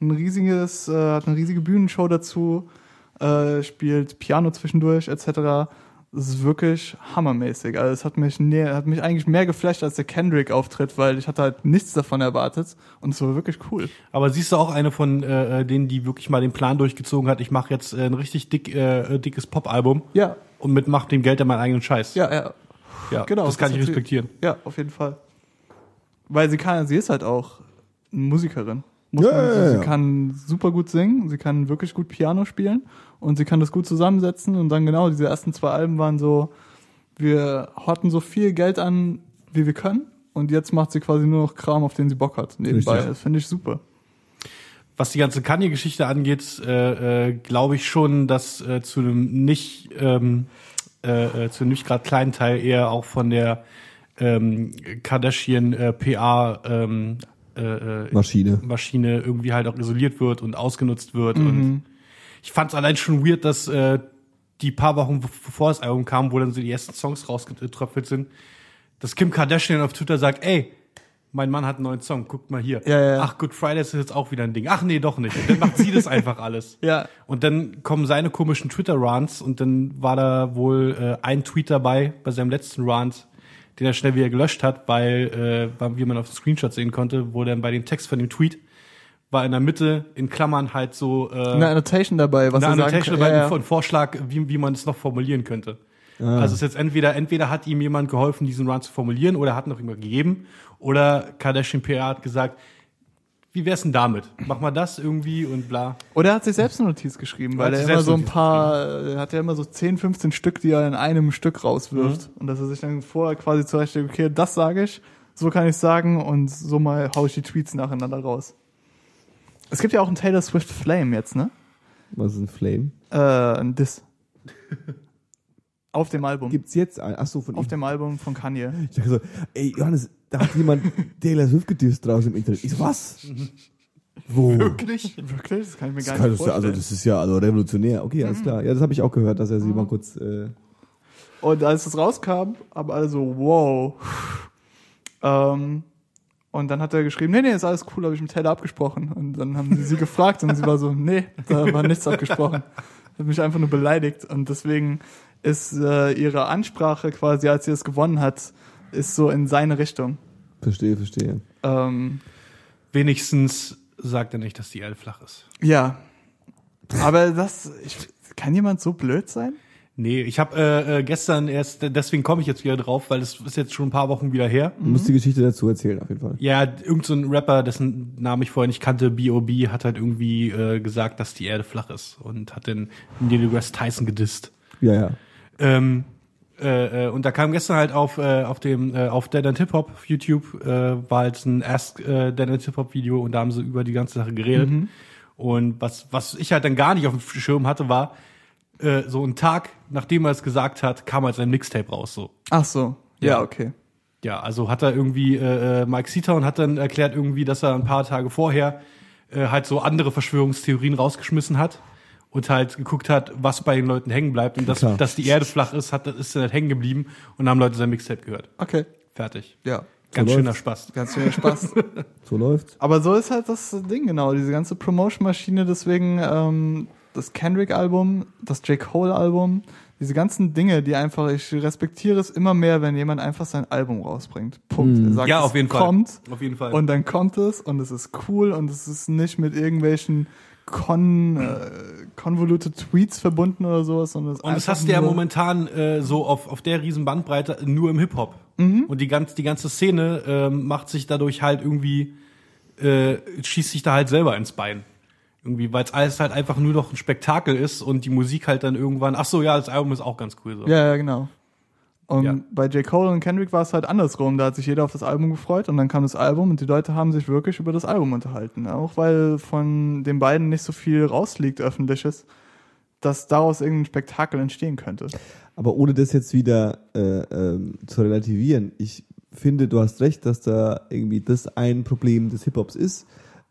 Speaker 2: Ein riesiges, äh, hat eine riesige Bühnenshow dazu, äh, spielt Piano zwischendurch, etc. Das ist wirklich hammermäßig. Also es hat mich näher, hat mich eigentlich mehr geflasht als der Kendrick-Auftritt, weil ich hatte halt nichts davon erwartet. Und es war wirklich cool.
Speaker 3: Aber siehst du auch eine von äh, denen, die wirklich mal den Plan durchgezogen hat, ich mache jetzt äh, ein richtig dick, äh, dickes Pop-Album
Speaker 2: Ja,
Speaker 3: und mit mach dem Geld dann meinen eigenen Scheiß.
Speaker 2: ja, ja.
Speaker 3: ja
Speaker 2: genau,
Speaker 3: Das kann ich respektieren.
Speaker 2: Ja, auf jeden Fall. Weil sie kann, sie ist halt auch eine Musikerin. Muss
Speaker 1: Ja,
Speaker 2: man,
Speaker 1: ja, ja,
Speaker 2: sie
Speaker 1: ja.
Speaker 2: kann super gut singen, sie kann wirklich gut Piano spielen und sie kann das gut zusammensetzen und dann genau, diese ersten zwei Alben waren so, wir horten so viel Geld an, wie wir können und jetzt macht sie quasi nur noch Kram, auf den sie Bock hat nebenbei.
Speaker 1: Richtig.
Speaker 2: Das finde ich super.
Speaker 3: Was die ganze Kanye-Geschichte angeht, äh, äh, glaube ich schon, dass äh, zu einem nicht, ähm, äh, äh, zu einem nicht gerade kleinen Teil eher auch von der ähm, Kardashian äh, PA ähm, äh, äh,
Speaker 1: Maschine.
Speaker 3: Maschine irgendwie halt auch isoliert wird und ausgenutzt wird.
Speaker 2: Mhm.
Speaker 3: Und ich fand es allein schon weird, dass äh, die paar Wochen bevor das Album kam, wo dann so die ersten Songs rausgetröpfelt sind, dass Kim Kardashian auf Twitter sagt, ey, mein Mann hat einen neuen Song, guckt mal hier.
Speaker 2: Ja, ja.
Speaker 3: Ach, Good Friday ist jetzt auch wieder ein Ding. Ach nee, doch nicht. Und dann macht sie das einfach alles.
Speaker 2: Ja.
Speaker 3: Und dann kommen seine komischen Twitter-Rants und dann war da wohl äh, ein Tweet dabei bei seinem letzten Rant, den er schnell wieder gelöscht hat, weil, äh, wie man auf dem Screenshot sehen konnte, wo dann bei dem Text von dem Tweet war in der Mitte in Klammern halt so äh,
Speaker 2: Eine Annotation dabei, was
Speaker 3: eine
Speaker 2: sagen
Speaker 3: Annotation
Speaker 2: kann.
Speaker 3: dabei,
Speaker 2: Ja, ja.
Speaker 3: ein Vorschlag, wie, wie man es noch formulieren könnte.
Speaker 1: Ah.
Speaker 3: Also es ist jetzt entweder, entweder hat ihm jemand geholfen, diesen Run zu formulieren, oder hat noch jemand gegeben, oder Kardashian PR hat gesagt, wie wär's denn damit? Mach mal das irgendwie und bla.
Speaker 2: Oder er hat sich selbst eine Notiz geschrieben, weil
Speaker 3: hat
Speaker 2: er immer so ein paar, er hat ja immer so 10, 15 Stück, die er in einem Stück rauswirft.
Speaker 3: Mhm.
Speaker 2: Und dass er sich dann vorher quasi zurechtlegt, okay, das sage ich, so kann ich sagen und so mal hau ich die Tweets nacheinander raus. Es gibt ja auch einen Taylor Swift Flame jetzt, ne?
Speaker 1: Was ist ein Flame?
Speaker 2: Äh, ein Diss. Auf dem Album.
Speaker 1: Gibt's jetzt ein? Achso, von
Speaker 2: Auf
Speaker 1: ihm.
Speaker 2: dem Album von Kanye.
Speaker 1: Ich dachte so, ey, Johannes, da hat jemand Taylor Swift gedisst draußen im Internet. Ich so, was? Wo?
Speaker 2: Wirklich? Wirklich? Das kann ich mir gar nicht
Speaker 1: also,
Speaker 2: vorstellen.
Speaker 1: das ist ja also revolutionär. Okay, alles klar. Ja, das habe ich auch gehört, dass er sie mal kurz. Äh,
Speaker 2: Und als das rauskam, haben alle so, wow. Ähm, und dann hat er geschrieben, nee, nee, ist alles cool, habe ich mit Taylor abgesprochen. Und dann haben sie sie gefragt und sie war so, nee, da war nichts abgesprochen. Hat mich einfach nur beleidigt. Und deswegen ist äh, ihre Ansprache quasi, als sie es gewonnen hat, ist so in seine Richtung.
Speaker 1: verstehe, verstehe.
Speaker 2: Ähm,
Speaker 3: Wenigstens sagt er nicht, dass die Erde flach ist.
Speaker 2: ja. Aber das, ich, kann jemand so blöd sein?
Speaker 3: Nee, ich habe äh, äh, gestern erst, deswegen komme ich jetzt wieder drauf, weil es ist jetzt schon ein paar Wochen wieder her.
Speaker 1: Du musst die Geschichte dazu erzählen, auf jeden Fall.
Speaker 3: Ja, irgend so ein Rapper, dessen Namen ich vorher nicht kannte, B.O.B., hat halt irgendwie äh, gesagt, dass die Erde flach ist und hat den Neil deGrasse Tyson gedisst.
Speaker 1: Ja, ja.
Speaker 3: Ähm, äh, äh, und da kam gestern halt auf äh, auf dem äh, auf Dead and Hip Hop auf YouTube äh, war halt ein Ask äh, Dead and Hip Hop Video und da haben sie über die ganze Sache geredet. Und was was ich halt dann gar nicht auf dem Schirm hatte, war äh, so ein Tag, nachdem er es gesagt hat, kam halt sein Mixtape raus so.
Speaker 2: Ach so. Ja,
Speaker 3: Ja.
Speaker 2: okay.
Speaker 3: Ja, also hat er irgendwie, äh, äh, Mike Seatown hat dann erklärt irgendwie, dass er ein paar Tage vorher äh, halt so andere Verschwörungstheorien rausgeschmissen hat und halt geguckt hat, was bei den Leuten hängen bleibt und dass,
Speaker 1: Klar.
Speaker 3: dass die Erde flach ist, hat, ist dann halt hängen geblieben und haben Leute sein Mixtape gehört.
Speaker 2: Okay.
Speaker 3: Fertig.
Speaker 2: Ja.
Speaker 3: Ganz
Speaker 1: So
Speaker 3: schöner
Speaker 1: läuft's.
Speaker 3: Spaß.
Speaker 2: Ganz viel Spaß.
Speaker 1: So läuft's.
Speaker 2: Aber so ist halt das Ding, genau, diese ganze Promotion-Maschine, deswegen ähm, das Kendrick-Album, das J. Cole-Album, diese ganzen Dinge, die einfach, ich respektiere es immer mehr, wenn jemand einfach sein Album rausbringt. Punkt. Er sagt,
Speaker 3: Ja,
Speaker 2: es
Speaker 3: auf jeden Fall.
Speaker 2: kommt
Speaker 3: Auf jeden Fall.
Speaker 2: und dann kommt es und es ist cool und es ist nicht mit irgendwelchen con, äh, convoluted Tweets verbunden oder sowas. Und das,
Speaker 3: Und das hast du ja momentan äh, so auf, auf der riesen Bandbreite nur im Hip-Hop. Und die, ganz, die ganze Szene ähm, macht sich dadurch halt irgendwie, äh, schießt sich da halt selber ins Bein. Irgendwie, weil es alles halt einfach nur noch ein Spektakel ist und die Musik halt dann irgendwann, ach so, ja, das Album ist auch ganz cool so.
Speaker 2: Ja, ja, genau. Und
Speaker 3: Ja.
Speaker 2: bei J. Cole und Kendrick war es halt andersrum. Da hat sich jeder auf das Album gefreut und dann kam das Album und die Leute haben sich wirklich über das Album unterhalten. Auch weil von den beiden nicht so viel rausliegt, öffentliches, dass daraus irgendein Spektakel entstehen könnte.
Speaker 1: Aber ohne das jetzt wieder äh, ähm, zu relativieren, ich finde, du hast recht, dass da irgendwie das ein Problem des Hip-Hops ist.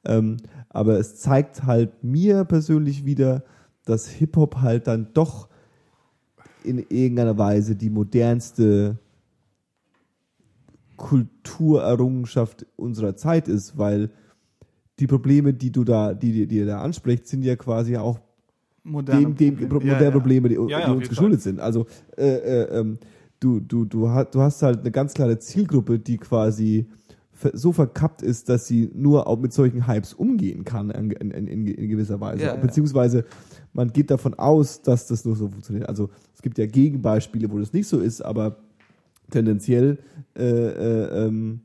Speaker 1: Ähm, aber es zeigt halt mir persönlich wieder, dass Hip-Hop halt dann doch in irgendeiner Weise die modernste Kulturerrungenschaft unserer Zeit ist, weil die Probleme, die du da, die, die, ihr da anspricht, sind ja quasi auch
Speaker 2: Moderne
Speaker 1: dem, dem
Speaker 2: Probleme.
Speaker 1: Pro
Speaker 2: Ja, ja.
Speaker 1: Probleme, die,
Speaker 3: Ja,
Speaker 1: die uns geschuldet sind. Also äh, äh, ähm, du, du, du, hast, du hast halt eine ganz klare Zielgruppe, die quasi so verkappt ist, dass sie nur auch mit solchen Hypes umgehen kann in, in, in, in gewisser Weise.
Speaker 2: Ja.
Speaker 1: Beziehungsweise man geht davon aus, dass das nur so funktioniert. Also es gibt ja Gegenbeispiele, wo das nicht so ist, aber tendenziell äh, äh, ähm,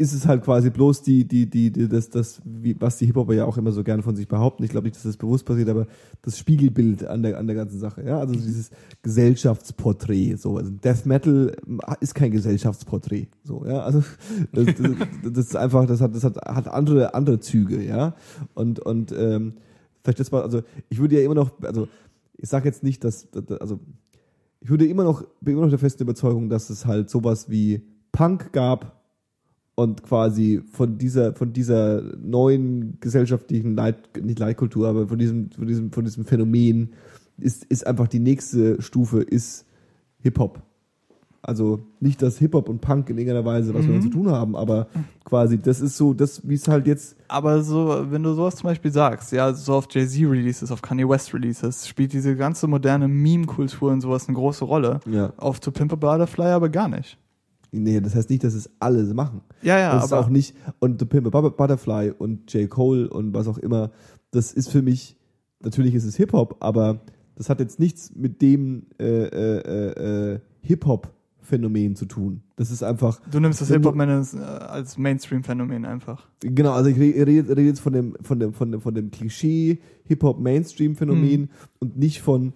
Speaker 1: ist es halt quasi bloß die, die, die, die das, das, wie, was die Hip-Hopper ja auch immer so gerne von sich behaupten. Ich glaube nicht, dass das bewusst passiert, aber das Spiegelbild an der, an der ganzen Sache. Ja, also dieses Gesellschaftsporträt. So, also Death Metal ist kein Gesellschaftsporträt. So, ja, also das, das, das ist einfach, das hat, das hat, hat andere, andere Züge. Ja, und und ähm, vielleicht das mal, also ich würde ja immer noch, also ich sage jetzt nicht, dass- also ich würde immer noch, bin immer noch der festen Überzeugung, dass es halt sowas wie Punk gab und quasi von dieser, von dieser neuen gesellschaftlichen Leid, nicht Leitkultur, aber von diesem, von diesem, von diesem Phänomen ist, ist einfach die nächste Stufe ist Hip-Hop. Also nicht, dass Hip-Hop und Punk in irgendeiner Weise was miteinander zu tun haben, aber quasi das ist so, das, wie es halt jetzt
Speaker 2: Aber so, wenn du sowas zum Beispiel sagst, ja, so auf Jay-Z-Releases, auf Kanye West-Releases, spielt diese ganze moderne Meme-Kultur und sowas eine große Rolle.
Speaker 1: Ja.
Speaker 2: Auf To Pimp a Butterfly aber gar nicht.
Speaker 1: Nee, das heißt nicht, dass es alle machen.
Speaker 2: Ja, ja,
Speaker 1: das ist
Speaker 2: aber
Speaker 1: auch nicht, und The Pimp a Butterfly und J. Cole und was auch immer, das ist für mich, natürlich ist es Hip-Hop, aber das hat jetzt nichts mit dem äh, äh, äh, äh, Hip-Hop-Phänomen zu tun. Das ist einfach,
Speaker 2: du nimmst das Hip-Hop als, äh, als Mainstream-Phänomen einfach.
Speaker 1: genau, also ich re- rede, rede jetzt von dem, von dem, von dem, von dem Klischee Hip-Hop-Mainstream-Phänomen
Speaker 2: Mhm.
Speaker 1: und nicht von,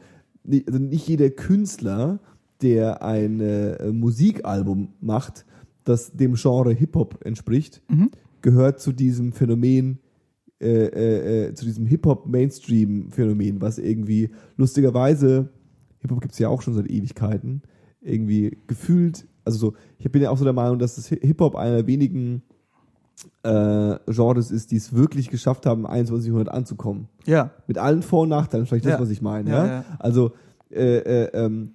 Speaker 1: also nicht jeder Künstler, der ein äh, Musikalbum macht, das dem Genre Hip-Hop entspricht,
Speaker 2: Mhm.
Speaker 1: gehört zu diesem Phänomen, äh, äh, äh, zu diesem Hip-Hop-Mainstream-Phänomen, was irgendwie lustigerweise, Hip-Hop gibt es ja auch schon seit Ewigkeiten, irgendwie gefühlt, also so, ich bin ja auch so der Meinung, dass das Hip-Hop einer der wenigen äh, Genres ist, die es wirklich geschafft haben, im 21. Jahrhundert anzukommen.
Speaker 2: Ja.
Speaker 1: Mit allen Vor- und Nachteilen, vielleicht das,
Speaker 2: Ja.
Speaker 1: was ich meine.
Speaker 2: Ja,
Speaker 1: Ja,
Speaker 2: ja.
Speaker 1: Also äh, äh, ähm,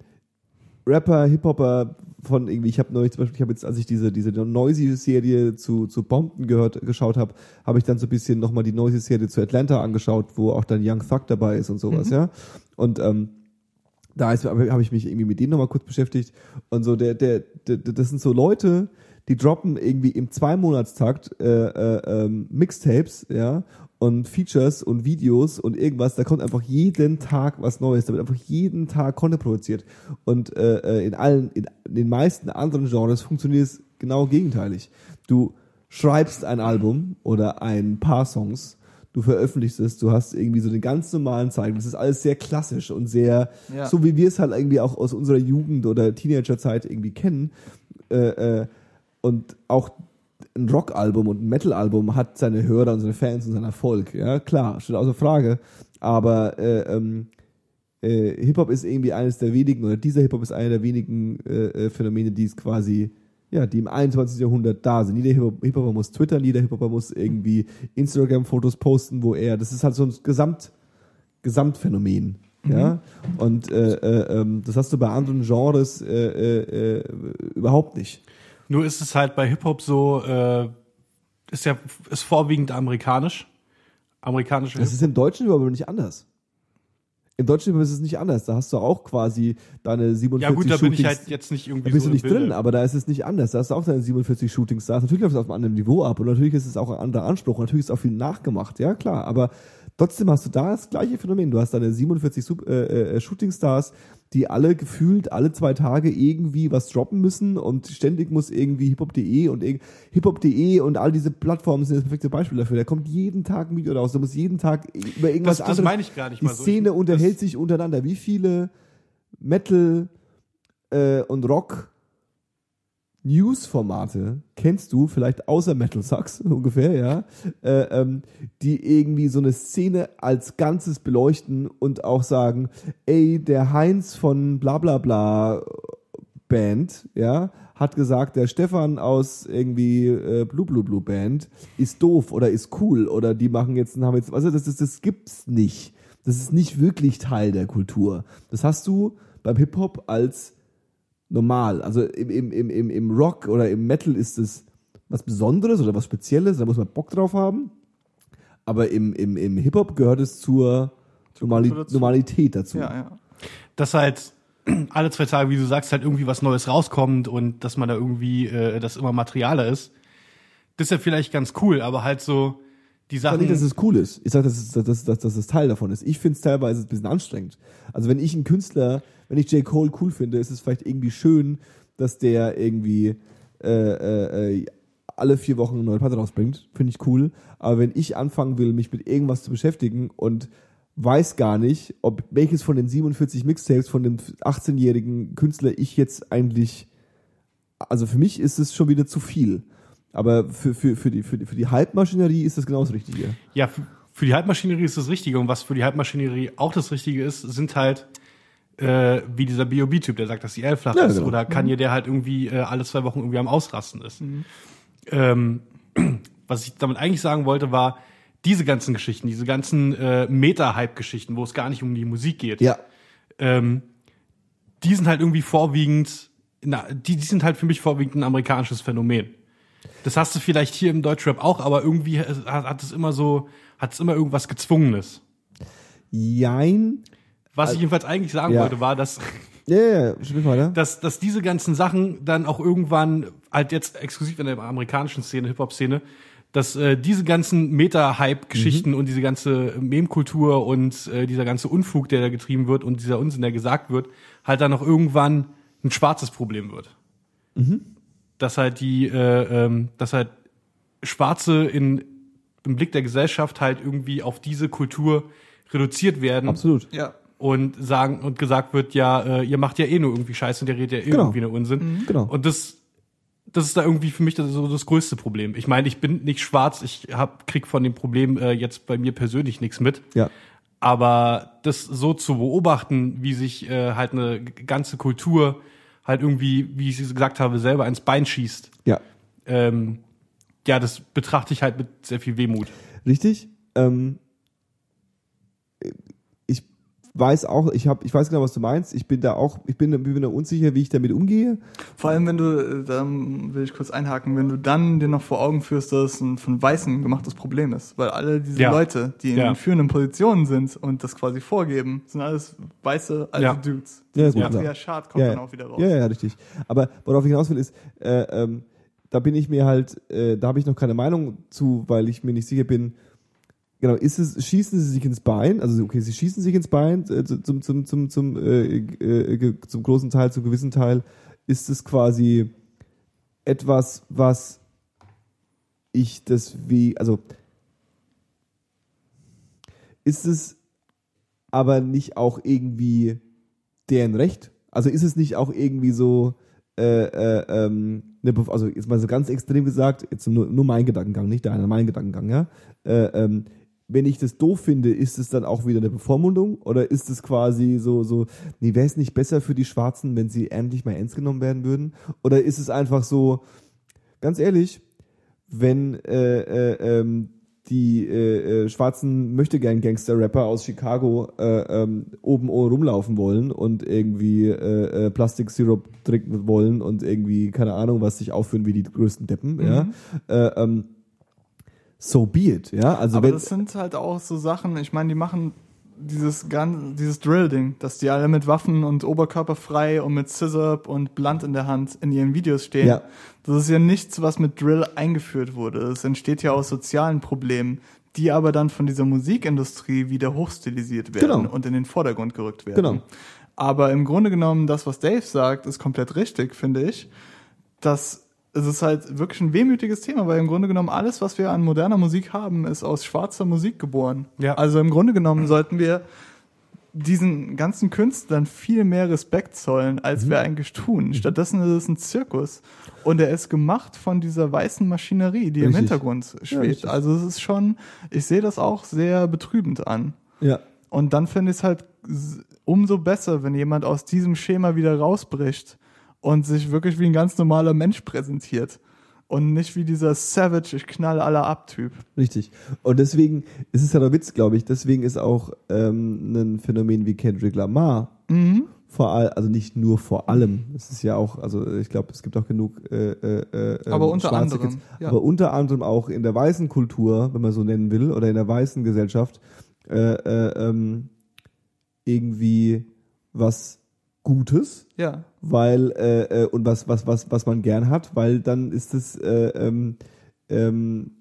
Speaker 1: Rapper, Hip-Hopper von irgendwie, ich habe neulich zum Beispiel, ich habe jetzt, als ich diese, diese Noisy-Serie zu, zu Bompton gehört, geschaut habe, habe ich dann so ein bisschen nochmal die Noisy-Serie zu Atlanta angeschaut, wo auch dann Young Thug dabei ist und sowas, ja. Und ähm, da habe ich mich irgendwie mit denen nochmal kurz beschäftigt. Und so, der, der, der, das sind so Leute, die droppen irgendwie im Zwei-Monatstakt äh, äh, ähm, Mixtapes, ja, und Features und Videos und irgendwas, da kommt einfach jeden Tag was Neues, da wird einfach jeden Tag Content produziert und äh, äh, in allen, in, den meisten anderen Genres funktioniert es genau gegenteilig. Du schreibst ein Album oder ein paar Songs, du veröffentlichst es, du hast irgendwie so den ganz normalen Zeichen, das ist alles sehr klassisch und sehr,
Speaker 2: Ja.
Speaker 1: so wie wir es halt irgendwie auch aus unserer Jugend oder Teenagerzeit irgendwie kennen, äh, äh, und auch ein Rockalbum und ein Metalalbum hat seine Hörer und seine Fans und seinen Erfolg. Ja, klar, steht außer Frage. Aber äh, ähm, äh, Hip-Hop ist irgendwie eines der wenigen, oder dieser Hip-Hop ist einer der wenigen äh, äh, Phänomene, die es quasi, ja, die im 21. Jahrhundert da sind. Jeder Hip-Hop- Hip-Hopper muss twittern, jeder Hip-Hopper muss irgendwie Instagram-Fotos posten, wo er, das ist halt so ein Gesamt, Gesamtphänomen. Ja, und äh, äh, ähm, das hast du bei anderen Genres äh, äh, äh, überhaupt nicht.
Speaker 3: Nur ist es halt bei Hip-Hop so, äh, ist ja ist vorwiegend amerikanisch. Amerikanische
Speaker 1: Das ist im deutschen aber nicht anders. Im deutschen ist es nicht anders. Da hast du auch quasi deine 47
Speaker 3: Ja gut, da bin ich
Speaker 1: Shootings.
Speaker 3: halt jetzt nicht irgendwie
Speaker 1: da bist
Speaker 3: so
Speaker 1: du nicht drin, aber da ist es nicht anders. Da hast du auch deine 47 Shootings Stars. Natürlich läuft es auf einem anderen Niveau ab und natürlich ist es auch ein anderer Anspruch und natürlich ist auch viel nachgemacht, ja klar. Aber Trotzdem hast du da das gleiche Phänomen. Du hast deine 47 Sub äh, äh, Shootingstars, die alle gefühlt alle zwei Tage irgendwie was droppen müssen und ständig muss irgendwie hiphop.de und hiphop.de und all diese Plattformen sind das perfekte Beispiel dafür. Da kommt jeden Tag ein Video raus. Du musst jeden Tag über irgendwas
Speaker 3: Das- das
Speaker 1: anderes.
Speaker 3: meine ich gar nicht
Speaker 1: Die
Speaker 3: mal so.
Speaker 1: Szene unterhält sich untereinander. Wie viele Metal äh, und Rock News-Formate kennst du, vielleicht außer Metal Sucks ungefähr, ja, äh, ähm, die irgendwie so eine Szene als Ganzes beleuchten und auch sagen, ey, der Heinz von bla bla bla Band, ja, hat gesagt, der Stefan aus irgendwie äh, Blue Blue Blue Band ist doof oder ist cool oder die machen jetzt, haben jetzt, also das, ist, das gibt's nicht. Das ist nicht wirklich Teil der Kultur. Das hast du beim Hip-Hop als normal. Also im, im, im, im, im Rock oder im Metal ist es was Besonderes oder was Spezielles, da muss man Bock drauf haben. Aber im, im, im Hip-Hop gehört es zur, Normali
Speaker 2: dazu.
Speaker 1: Normalität dazu.
Speaker 2: Ja, ja.
Speaker 3: dass halt alle zwei Tage, wie du sagst, halt irgendwie was Neues rauskommt und dass man da irgendwie, äh, das immer materialer ist. Das ist ja vielleicht ganz cool, aber halt so die
Speaker 1: Ich sage
Speaker 3: Sachen.
Speaker 1: nicht, dass es cool ist. Ich sage, dass, es- dass, dass, dass, dass es Teil davon ist. Ich finde es teilweise ein bisschen anstrengend. Also wenn ich einen Künstler, wenn ich J. Cole cool finde, ist es vielleicht irgendwie schön, dass der irgendwie äh, äh, äh, alle vier Wochen eine neue Platte rausbringt. Finde ich cool. Aber wenn ich anfangen will, mich mit irgendwas zu beschäftigen und weiß gar nicht, ob welches von den 47 Mixtapes von dem 18-jährigen Künstler ich jetzt eigentlich also für mich ist es schon wieder zu viel. Aber für, für, für, die, für, die, für die Halbmaschinerie ist das genau das Richtige.
Speaker 3: Ja, für die Halbmaschinerie ist das Richtige. Und was für die Halbmaschinerie auch das Richtige ist, sind halt äh, wie dieser B.O.B.-Typ, der sagt, dass die L flach
Speaker 1: Ja,
Speaker 3: ist.
Speaker 1: genau.
Speaker 3: Oder Kanye, der halt irgendwie äh, alle zwei Wochen irgendwie am Ausrasten ist. Ähm, was ich damit eigentlich sagen wollte, war, diese ganzen Geschichten, diese ganzen äh, Meta-Hype-Geschichten, wo es gar nicht um die Musik geht,
Speaker 1: Ja.
Speaker 3: ähm, die sind halt irgendwie vorwiegend, na, die, die sind halt für mich vorwiegend ein amerikanisches Phänomen. Das hast du vielleicht hier im Deutschrap auch, aber irgendwie hat, hat es immer so, hat es immer irgendwas Gezwungenes.
Speaker 1: Jein.
Speaker 3: Was ich jedenfalls eigentlich sagen
Speaker 1: ja.
Speaker 3: wollte, war, dass,
Speaker 1: Ja, ja, ja, sprich weiter.
Speaker 3: dass, dass diese ganzen Sachen dann auch irgendwann, halt jetzt exklusiv in der amerikanischen Szene, Hip-Hop-Szene, dass äh, diese ganzen Meta-Hype-Geschichten und diese ganze Meme-Kultur und äh, dieser ganze Unfug, der da getrieben wird und dieser Unsinn, der gesagt wird, halt dann auch irgendwann ein schwarzes Problem wird. Dass halt die, äh, ähm, dass halt Schwarze in, im Blick der Gesellschaft halt irgendwie auf diese Kultur reduziert werden
Speaker 1: Absolut.
Speaker 2: Ja.
Speaker 3: Und sagen und gesagt wird, ja, äh, ihr macht ja eh nur irgendwie Scheiße und ihr redet ja eh
Speaker 1: Genau.
Speaker 3: irgendwie nur Unsinn.
Speaker 1: Genau.
Speaker 3: Und das das ist da irgendwie für mich das, so das größte Problem. Ich meine, ich bin nicht schwarz, ich hab, krieg von dem Problem äh, jetzt bei mir persönlich nichts mit.
Speaker 1: Ja.
Speaker 3: Aber das so zu beobachten, wie sich äh, halt eine ganze Kultur halt irgendwie, wie ich es gesagt habe, selber ins Bein schießt,
Speaker 1: Ja.
Speaker 3: ähm, ja, das betrachte ich halt mit sehr viel Wehmut.
Speaker 1: Richtig. Ähm, weiß auch, ich habe, ich weiß genau, was du meinst. Ich bin da auch, ich bin, bin da unsicher, wie ich damit umgehe.
Speaker 2: Vor allem, wenn du, äh, da will ich kurz einhaken, wenn du dann dir noch vor Augen führst, dass es ein von Weißen gemachtes Problem ist. Weil alle diese
Speaker 3: Ja.
Speaker 2: Leute, die in
Speaker 3: Ja.
Speaker 2: den führenden Positionen sind und das quasi vorgeben, sind alles weiße alte
Speaker 3: Ja.
Speaker 2: Dudes.
Speaker 1: Ja,
Speaker 2: Das
Speaker 1: gut, klar.
Speaker 2: Patriarchat kommt
Speaker 1: ja,
Speaker 2: dann
Speaker 1: ja.
Speaker 2: auch wieder raus.
Speaker 1: Ja, ja, richtig. Aber worauf ich hinaus will, ist, äh, ähm, da bin ich mir halt, äh, da habe ich noch keine Meinung zu, weil ich mir nicht sicher bin, genau, ist es, schießen sie sich ins Bein, also okay, sie schießen sich ins Bein, äh, zum, zum, zum, zum, äh, äh, zum großen Teil, zum gewissen Teil, ist es quasi etwas, was ich das wie, also ist es aber nicht auch irgendwie deren Recht? Also ist es nicht auch irgendwie so, äh, äh, ähm, Be- also jetzt mal so ganz extrem gesagt, jetzt nur, nur mein Gedankengang, nicht deiner, mein Gedankengang, ja. Äh, ähm, wenn ich das doof finde, ist es dann auch wieder eine Bevormundung oder ist es quasi so, so, nee, wäre es nicht besser für die Schwarzen, wenn sie endlich mal ernst genommen werden würden? Oder ist es einfach so, ganz ehrlich, wenn äh, äh, ähm, die äh, äh, schwarzen möchte gern Gangster-Rapper aus Chicago äh, ähm, oben rumlaufen wollen und irgendwie äh, äh, Plastik-Sirup trinken wollen und irgendwie, keine Ahnung, was sich aufführen wie die größten Deppen, ja. Äh, ähm, so be it, ja. Also
Speaker 2: Aber das sind halt auch so Sachen, ich meine, die machen dieses ganz, dieses Drill-Ding, dass die alle mit Waffen und Oberkörper frei und mit Scissor und Blunt in der Hand in ihren Videos stehen.
Speaker 1: Ja.
Speaker 2: Das ist ja nichts, was mit Drill eingeführt wurde. Es entsteht ja aus sozialen Problemen, die aber dann von dieser Musikindustrie wieder hochstilisiert werden
Speaker 1: Genau.
Speaker 2: und in den Vordergrund gerückt werden.
Speaker 1: Genau.
Speaker 2: Aber im Grunde genommen, das, was Dave sagt, ist komplett richtig, finde ich. Dass es ist halt wirklich ein wehmütiges Thema, weil im Grunde genommen alles, was wir an moderner Musik haben, ist aus schwarzer Musik geboren.
Speaker 3: Ja.
Speaker 2: Also im Grunde genommen sollten wir diesen ganzen Künstlern viel mehr Respekt zollen, als
Speaker 1: Mhm.
Speaker 2: wir eigentlich tun. Stattdessen ist es ein Zirkus. Und er ist gemacht von dieser weißen Maschinerie, die im
Speaker 1: Richtig.
Speaker 2: Hintergrund schwebt.
Speaker 1: richtig.
Speaker 2: also es ist schon, ich sehe das auch sehr betrübend an.
Speaker 1: Ja.
Speaker 2: Und dann finde ich es halt umso besser, wenn jemand aus diesem Schema wieder rausbricht und sich wirklich wie ein ganz normaler Mensch präsentiert. Und nicht wie dieser Savage, ich knall alle ab Typ.
Speaker 1: Richtig. Und deswegen ist es ja der Witz, glaube ich, deswegen ist auch ähm, ein Phänomen wie Kendrick Lamar vor allem, also nicht nur vor allem, es ist ja auch, also ich glaube, es gibt auch genug äh, äh, äh,
Speaker 2: Aber
Speaker 1: ähm,
Speaker 2: unter anderem, ja.
Speaker 1: aber unter anderem auch in der weißen Kultur, wenn man so nennen will, oder in der weißen Gesellschaft, äh, äh, ähm, irgendwie was Gutes,
Speaker 2: Ja.
Speaker 1: weil äh, äh, und was was was was man gern hat, weil dann ist es äh, ähm, ähm,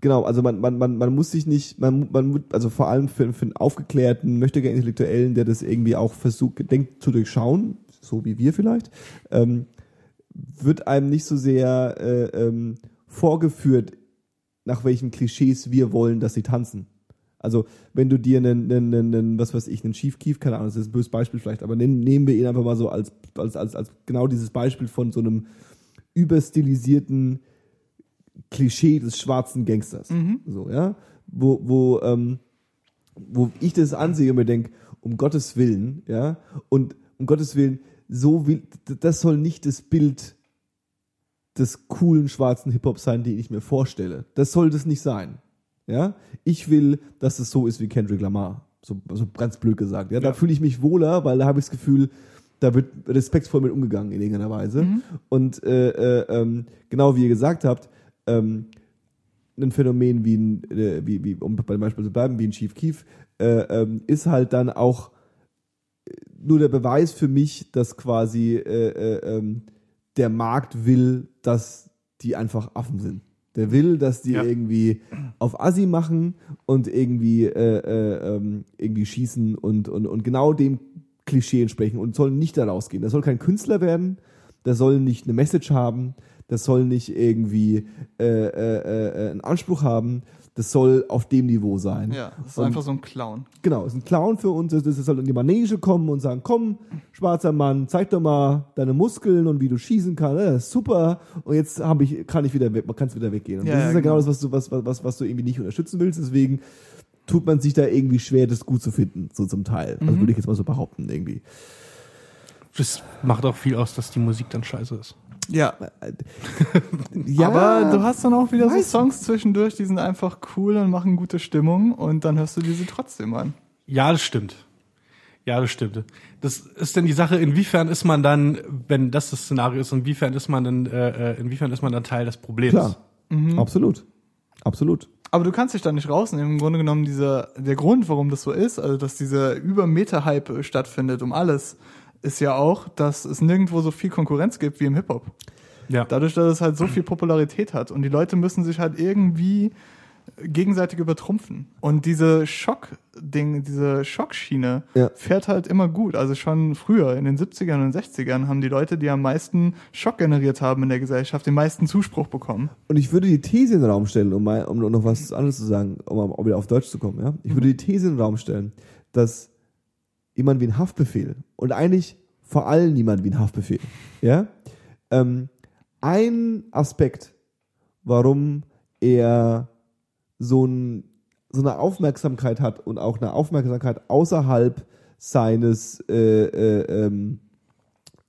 Speaker 1: genau, also man man man man muss sich nicht man man also vor allem für, für einen aufgeklärten, möchte gerne Intellektuellen, der das irgendwie auch versucht denkt zu durchschauen, so wie wir vielleicht, ähm, wird einem nicht so sehr äh, ähm, vorgeführt, nach welchen Klischees wir wollen, dass sie tanzen. Also, wenn du dir einen, einen, einen, was weiß ich, einen Schiefkief, keine Ahnung, das ist ein böses Beispiel vielleicht, aber nehmen, nehmen wir ihn einfach mal so als, als, als, als genau dieses Beispiel von so einem überstilisierten Klischee des schwarzen Gangsters. So, ja. Wo, wo, ähm, wo ich das ansehe und mir denke, um Gottes Willen, ja, und um Gottes Willen, so will, das soll nicht das Bild des coolen schwarzen Hip-Hop sein, den ich mir vorstelle. Das soll das nicht sein. Ja, ich will, dass es so ist wie Kendrick Lamar. So, so ganz blöd gesagt. Ja, da fühle ich mich wohler, weil da habe ich das Gefühl, da wird respektvoll mit umgegangen in irgendeiner Weise. Und äh, äh, ähm, genau wie ihr gesagt habt, ähm, ein Phänomen wie ein, äh, wie, wie, um bei dem Beispiel zu bleiben, wie ein Chief Keef, äh, ähm, ist halt dann auch äh, nur der Beweis für mich, dass quasi äh, ähm, der Markt will, dass die einfach Affen sind. Der will, dass die
Speaker 3: Ja.
Speaker 1: irgendwie auf Assi machen und irgendwie, äh, äh, ähm, irgendwie schießen und, und, und genau dem Klischee entsprechen und soll nicht da rausgehen. Das soll kein Künstler werden, das soll nicht eine Message haben, das soll nicht irgendwie äh, äh, äh, einen Anspruch haben, das soll auf dem Niveau sein.
Speaker 2: Ja, das ist
Speaker 1: Und-
Speaker 2: einfach so ein Clown.
Speaker 1: Genau, ist ein Clown für uns. Das das soll in die Manege kommen und sagen, komm, schwarzer Mann, zeig doch mal deine Muskeln und wie du schießen kannst. Ja, das ist super. Und jetzt habe ich, kann ich wieder weg, man kann es wieder weggehen. Und
Speaker 2: Ja,
Speaker 1: das
Speaker 2: ja,
Speaker 1: ist ja genau
Speaker 2: genau.
Speaker 1: das, was du, was, was, was du irgendwie nicht unterstützen willst. Deswegen tut man sich da irgendwie schwer, das gut zu finden, so zum Teil. Also
Speaker 2: Mhm.
Speaker 1: würde ich jetzt mal so behaupten, irgendwie.
Speaker 3: Das macht auch viel aus, dass die Musik dann scheiße ist.
Speaker 2: Ja,
Speaker 1: Ja,
Speaker 2: aber du hast dann auch wieder so Songs zwischendurch, die sind einfach cool und machen gute Stimmung und dann hörst du diese trotzdem an.
Speaker 3: Ja, das stimmt. Ja, das stimmt. Das ist denn die Sache, inwiefern ist man dann, wenn das das Szenario ist, inwiefern ist man dann, äh, äh, inwiefern ist man dann Teil des Problems?
Speaker 1: klar. Absolut. Absolut.
Speaker 2: Aber du kannst dich da nicht rausnehmen. Im Grunde genommen dieser, der Grund, warum das so ist, also dass dieser Über-Meter-Hype stattfindet um alles, ist ja auch, dass es nirgendwo so viel Konkurrenz gibt wie im Hip-Hop.
Speaker 3: Ja.
Speaker 2: Dadurch, dass es halt so viel Popularität hat. Und die Leute müssen sich halt irgendwie gegenseitig übertrumpfen. Und diese Schock-Ding, diese Schockschiene
Speaker 1: Ja.
Speaker 2: fährt halt immer gut. Also schon früher, in den 70ern und 60ern, haben die Leute, die am meisten Schock generiert haben in der Gesellschaft, den meisten Zuspruch bekommen.
Speaker 1: Und ich würde die These in den Raum stellen, um, mal, um noch was anderes zu sagen, um, um wieder auf Deutsch zu kommen. Ja? Ich würde die These in den Raum stellen, dass jemand wie ein Haftbefehl und eigentlich vor allem niemand wie ein Haftbefehl, ja, ähm, ein Aspekt, warum er so, ein, so eine Aufmerksamkeit hat und auch eine Aufmerksamkeit außerhalb seines äh, äh, ähm,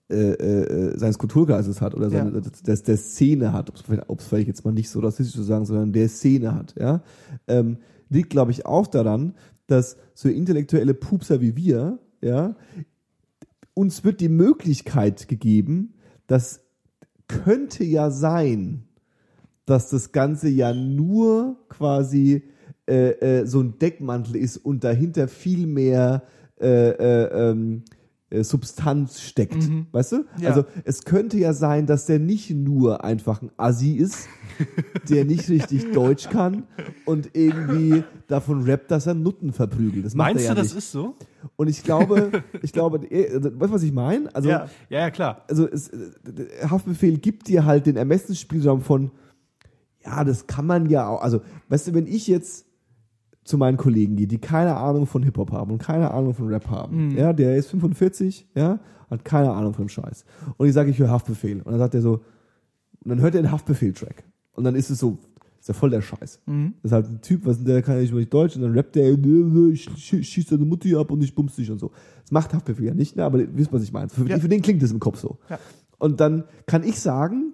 Speaker 1: äh, äh, seines Kulturkreises hat oder seine,
Speaker 2: Ja.
Speaker 1: der, der Szene hat, ob es vielleicht jetzt mal nicht so rassistisch zu sagen, sondern der Szene hat, ja, ähm, liegt, glaube ich, auch daran, dass so intellektuelle Pupser wie wir, ja, uns wird die Möglichkeit gegeben, das könnte ja sein, dass das Ganze ja nur quasi äh, äh, so ein Deckmantel ist und dahinter viel mehr äh, äh, ähm, äh, Substanz steckt, weißt du?
Speaker 2: Ja.
Speaker 1: Also es könnte ja sein, dass der nicht nur einfach ein Assi ist, der nicht richtig Deutsch kann und irgendwie davon rappt, dass er Nutten verprügelt. Das
Speaker 3: Meinst
Speaker 1: ja
Speaker 3: du, das
Speaker 1: nicht.
Speaker 3: ist so?
Speaker 1: Und ich glaube, ich glaube, eh, weißt du, was ich meine? Also
Speaker 2: Ja.
Speaker 3: Ja, ja, klar.
Speaker 1: also es, äh, der Haftbefehl gibt dir halt den Ermessensspielraum von, ja, das kann man ja auch. Also, weißt du, wenn ich jetzt zu meinen Kollegen gehe, die keine Ahnung von Hip-Hop haben und keine Ahnung von Rap haben, ja, der ist 45, ja, hat keine Ahnung von dem Scheiß. Und ich sage, ich höre Haftbefehl. Und dann sagt er so, und dann hört er den Haftbefehl-Track. Und dann ist es so, ist ja voll der Scheiß. Das ist halt ein Typ, was der kann ja nicht mal nicht Deutsch und dann rappt der, ich schie- schieß deine Mutti ab und ich bumst dich und so. Das macht Haftbefehl ja nicht, ne? aber ihr wisst, was ich meine. Für,
Speaker 2: Ja.
Speaker 1: für den klingt das im Kopf so.
Speaker 2: Ja.
Speaker 1: Und dann kann ich sagen,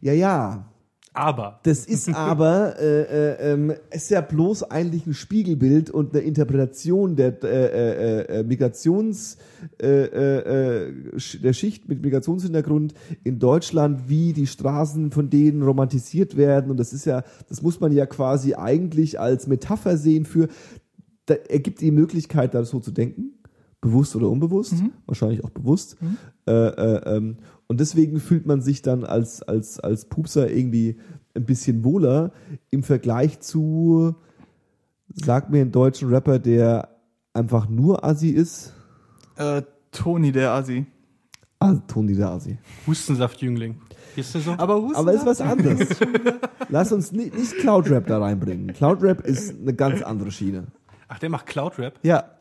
Speaker 1: ja, ja,
Speaker 3: Aber.
Speaker 1: das ist aber, äh, äh, ähm, ist ja bloß eigentlich ein Spiegelbild und eine Interpretation der äh, äh, äh, Migrations, äh, äh, äh, der Schicht mit Migrationshintergrund in Deutschland, wie die Straßen von denen romantisiert werden. Und das ist ja, das muss man ja quasi eigentlich als Metapher sehen für, da ergibt die Möglichkeit, da so zu denken. Bewusst oder unbewusst, wahrscheinlich auch bewusst. Äh, äh, ähm, und deswegen fühlt man sich dann als, als, als Pupser irgendwie ein bisschen wohler im Vergleich zu, sag mir einen deutschen Rapper, der einfach nur Assi ist.
Speaker 2: Äh, Toni, der Assi.
Speaker 1: Ah, Toni der Assi.
Speaker 3: Hustensaftjüngling. Ist so?
Speaker 2: Aber
Speaker 1: Aber ist was anderes. Lass uns nicht, nicht Cloud-Rap da reinbringen. Cloud-Rap ist eine ganz andere Schiene.
Speaker 3: Ach, der macht Cloud-Rap?
Speaker 2: Ja.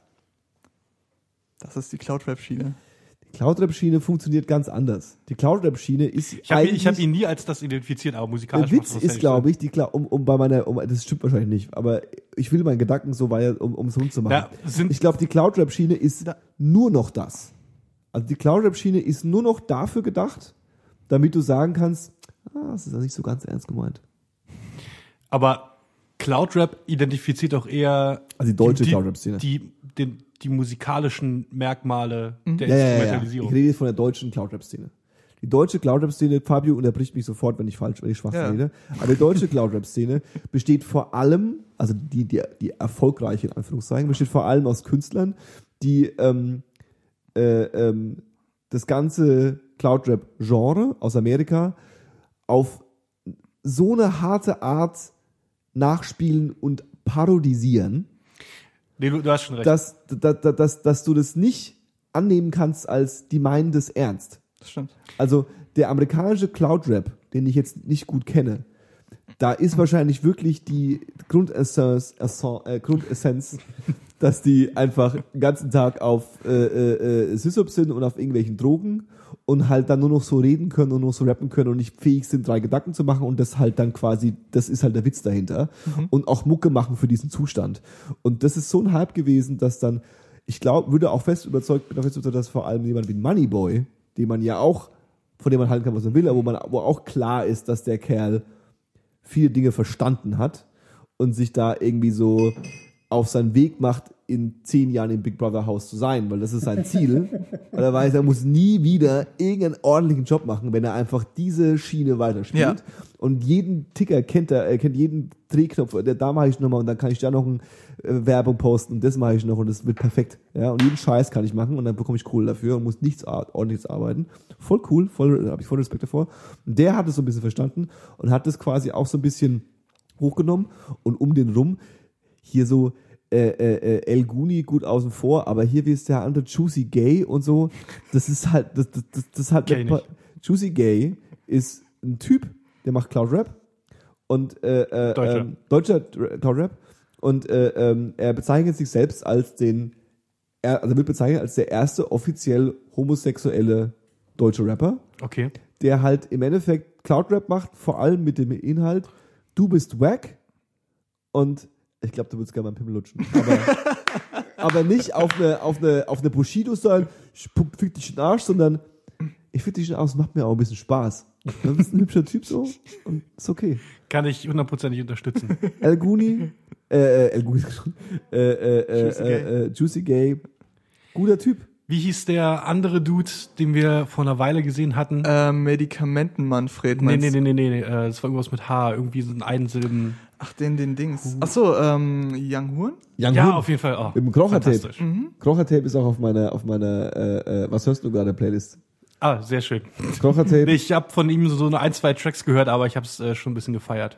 Speaker 2: Das ist die Cloud-Rap-Schiene.
Speaker 1: Die Cloud-Rap-Schiene funktioniert ganz anders. Die Cloud-Rap-Schiene ist
Speaker 3: Ich hab ihn nie als das identifiziert, aber
Speaker 1: Der
Speaker 3: musikalisch
Speaker 1: Witz ist, glaube ich, die, Kla- um, um bei meiner, um, das stimmt wahrscheinlich nicht, aber ich will meinen Gedanken so weit, um es rund zu machen.
Speaker 3: Ja,
Speaker 1: ich glaube, die Cloud-Rap-Schiene ist
Speaker 2: Da-
Speaker 1: nur noch das. Also die Cloud-Rap-Schiene ist nur noch dafür gedacht, damit du sagen kannst, ah, das ist ja nicht so ganz ernst gemeint.
Speaker 3: Aber Cloud-Rap identifiziert auch eher
Speaker 1: Also die deutsche
Speaker 3: die,
Speaker 1: Cloud-Rap-Szene.
Speaker 3: die, die, die musikalischen Merkmale der
Speaker 1: Ja, ja, ja, ja. Ich
Speaker 3: Instrumentalisierung.
Speaker 1: rede jetzt von der deutschen Cloud-Rap-Szene. Die deutsche Cloud-Rap-Szene, Fabio unterbricht mich sofort, wenn ich falsch, wenn ich schwach
Speaker 2: Ja.
Speaker 1: rede. Aber die deutsche Cloud-Rap-Szene besteht vor allem, also die, die, die erfolgreiche in Anführungszeichen, besteht vor allem aus Künstlern, die ähm, äh, ähm, das ganze Cloud-Rap-Genre aus Amerika auf so eine harte Art nachspielen und parodisieren,
Speaker 3: Nee, du, du hast schon recht.
Speaker 1: dass, dass, dass, dass du das nicht annehmen kannst als die meinen das ernst.
Speaker 2: Das stimmt.
Speaker 1: Also der amerikanische Cloud-Rap, den ich jetzt nicht gut kenne, da ist wahrscheinlich wirklich die Grundessenz, Essenz- äh, Grundessenz dass die einfach den ganzen Tag auf äh, äh, äh, Sysop sind und auf irgendwelchen Drogen und halt dann nur noch so reden können und nur so rappen können und nicht fähig sind, drei Gedanken zu machen und das halt dann quasi, das ist halt der Witz dahinter. Und auch Mucke machen für diesen Zustand. Und das ist so ein Hype gewesen, dass dann, ich glaube, würde auch fest überzeugt, bin auch fest überzeugt, dass vor allem jemand wie Moneyboy, den man ja auch, von dem man halten kann, was man will, aber wo man, wo auch klar ist, dass der Kerl viele Dinge verstanden hat und sich da irgendwie so auf seinen Weg macht, in zehn Jahren im Big Brother Haus zu sein, weil das ist sein Ziel. weil er weiß, er muss nie wieder irgendeinen ordentlichen Job machen, wenn er einfach diese Schiene weiterspielt.
Speaker 2: Ja.
Speaker 1: Und jeden Ticker kennt er, er kennt jeden Drehknopf, der da mache ich nochmal und dann kann ich da noch eine äh, Werbung posten und das mache ich noch und das wird perfekt. Ja, und jeden Scheiß kann ich machen und dann bekomme ich Kohle dafür und muss nichts ordentliches arbeiten. Voll cool, voll, habe ich voll Respekt davor. Und der hat es so ein bisschen verstanden und hat das quasi auch so ein bisschen hochgenommen und um den rum hier so äh, äh, äh, El Guni gut außen vor, aber hier wie ist der andere Juicy Gay und so, das ist halt, das, das, das, das halt. Juicy Gay ist ein Typ, der macht Cloud Rap und äh, äh,
Speaker 3: Deutscher.
Speaker 1: Ähm, deutscher Cloud Rap und äh, ähm, er bezeichnet sich selbst als den, er, also wird bezeichnet als der erste offiziell homosexuelle deutsche Rapper
Speaker 3: okay.
Speaker 1: der halt im Endeffekt Cloud Rap macht, vor allem mit dem Inhalt, du bist wack und ich glaube, du würdest gerne mal einen Pimmel lutschen. Aber, aber nicht auf eine, auf eine, auf eine Bushido sein, fick dich in den Arsch, sondern ich fick dich in den Arsch, macht mir auch ein bisschen Spaß. Du bist ein hübscher Typ so und ist okay.
Speaker 3: Kann ich hundertprozentig unterstützen.
Speaker 1: El Guni, äh, äh, El Guni, äh, äh, äh,
Speaker 2: Juicy Gay.
Speaker 1: äh, äh, Juicy Gay, guter Typ.
Speaker 3: Wie hieß der andere Dude, den wir vor einer Weile gesehen hatten?
Speaker 2: Äh, Medikamenten-Manfred,
Speaker 3: nee,
Speaker 2: meinst
Speaker 3: nee,
Speaker 2: du?
Speaker 3: nee, nee, nee, äh, das war irgendwas mit H, irgendwie so ein Einsilben.
Speaker 2: Ach, den, den Dings. Ach so, ähm, Young Horn?
Speaker 1: Young
Speaker 3: Ja,
Speaker 1: Hoon.
Speaker 3: auf jeden Fall. Oh,
Speaker 1: Mit dem Krocher-Tape.
Speaker 3: fantastisch.
Speaker 1: Krocher-Tape ist auch auf meiner, auf meiner, äh, äh, was hörst du gerade, Playlist?
Speaker 3: Ah, sehr schön.
Speaker 1: Krocher-Tape.
Speaker 3: Ich habe von ihm so eine ein, zwei Tracks gehört, aber ich habe es äh, schon ein bisschen gefeiert.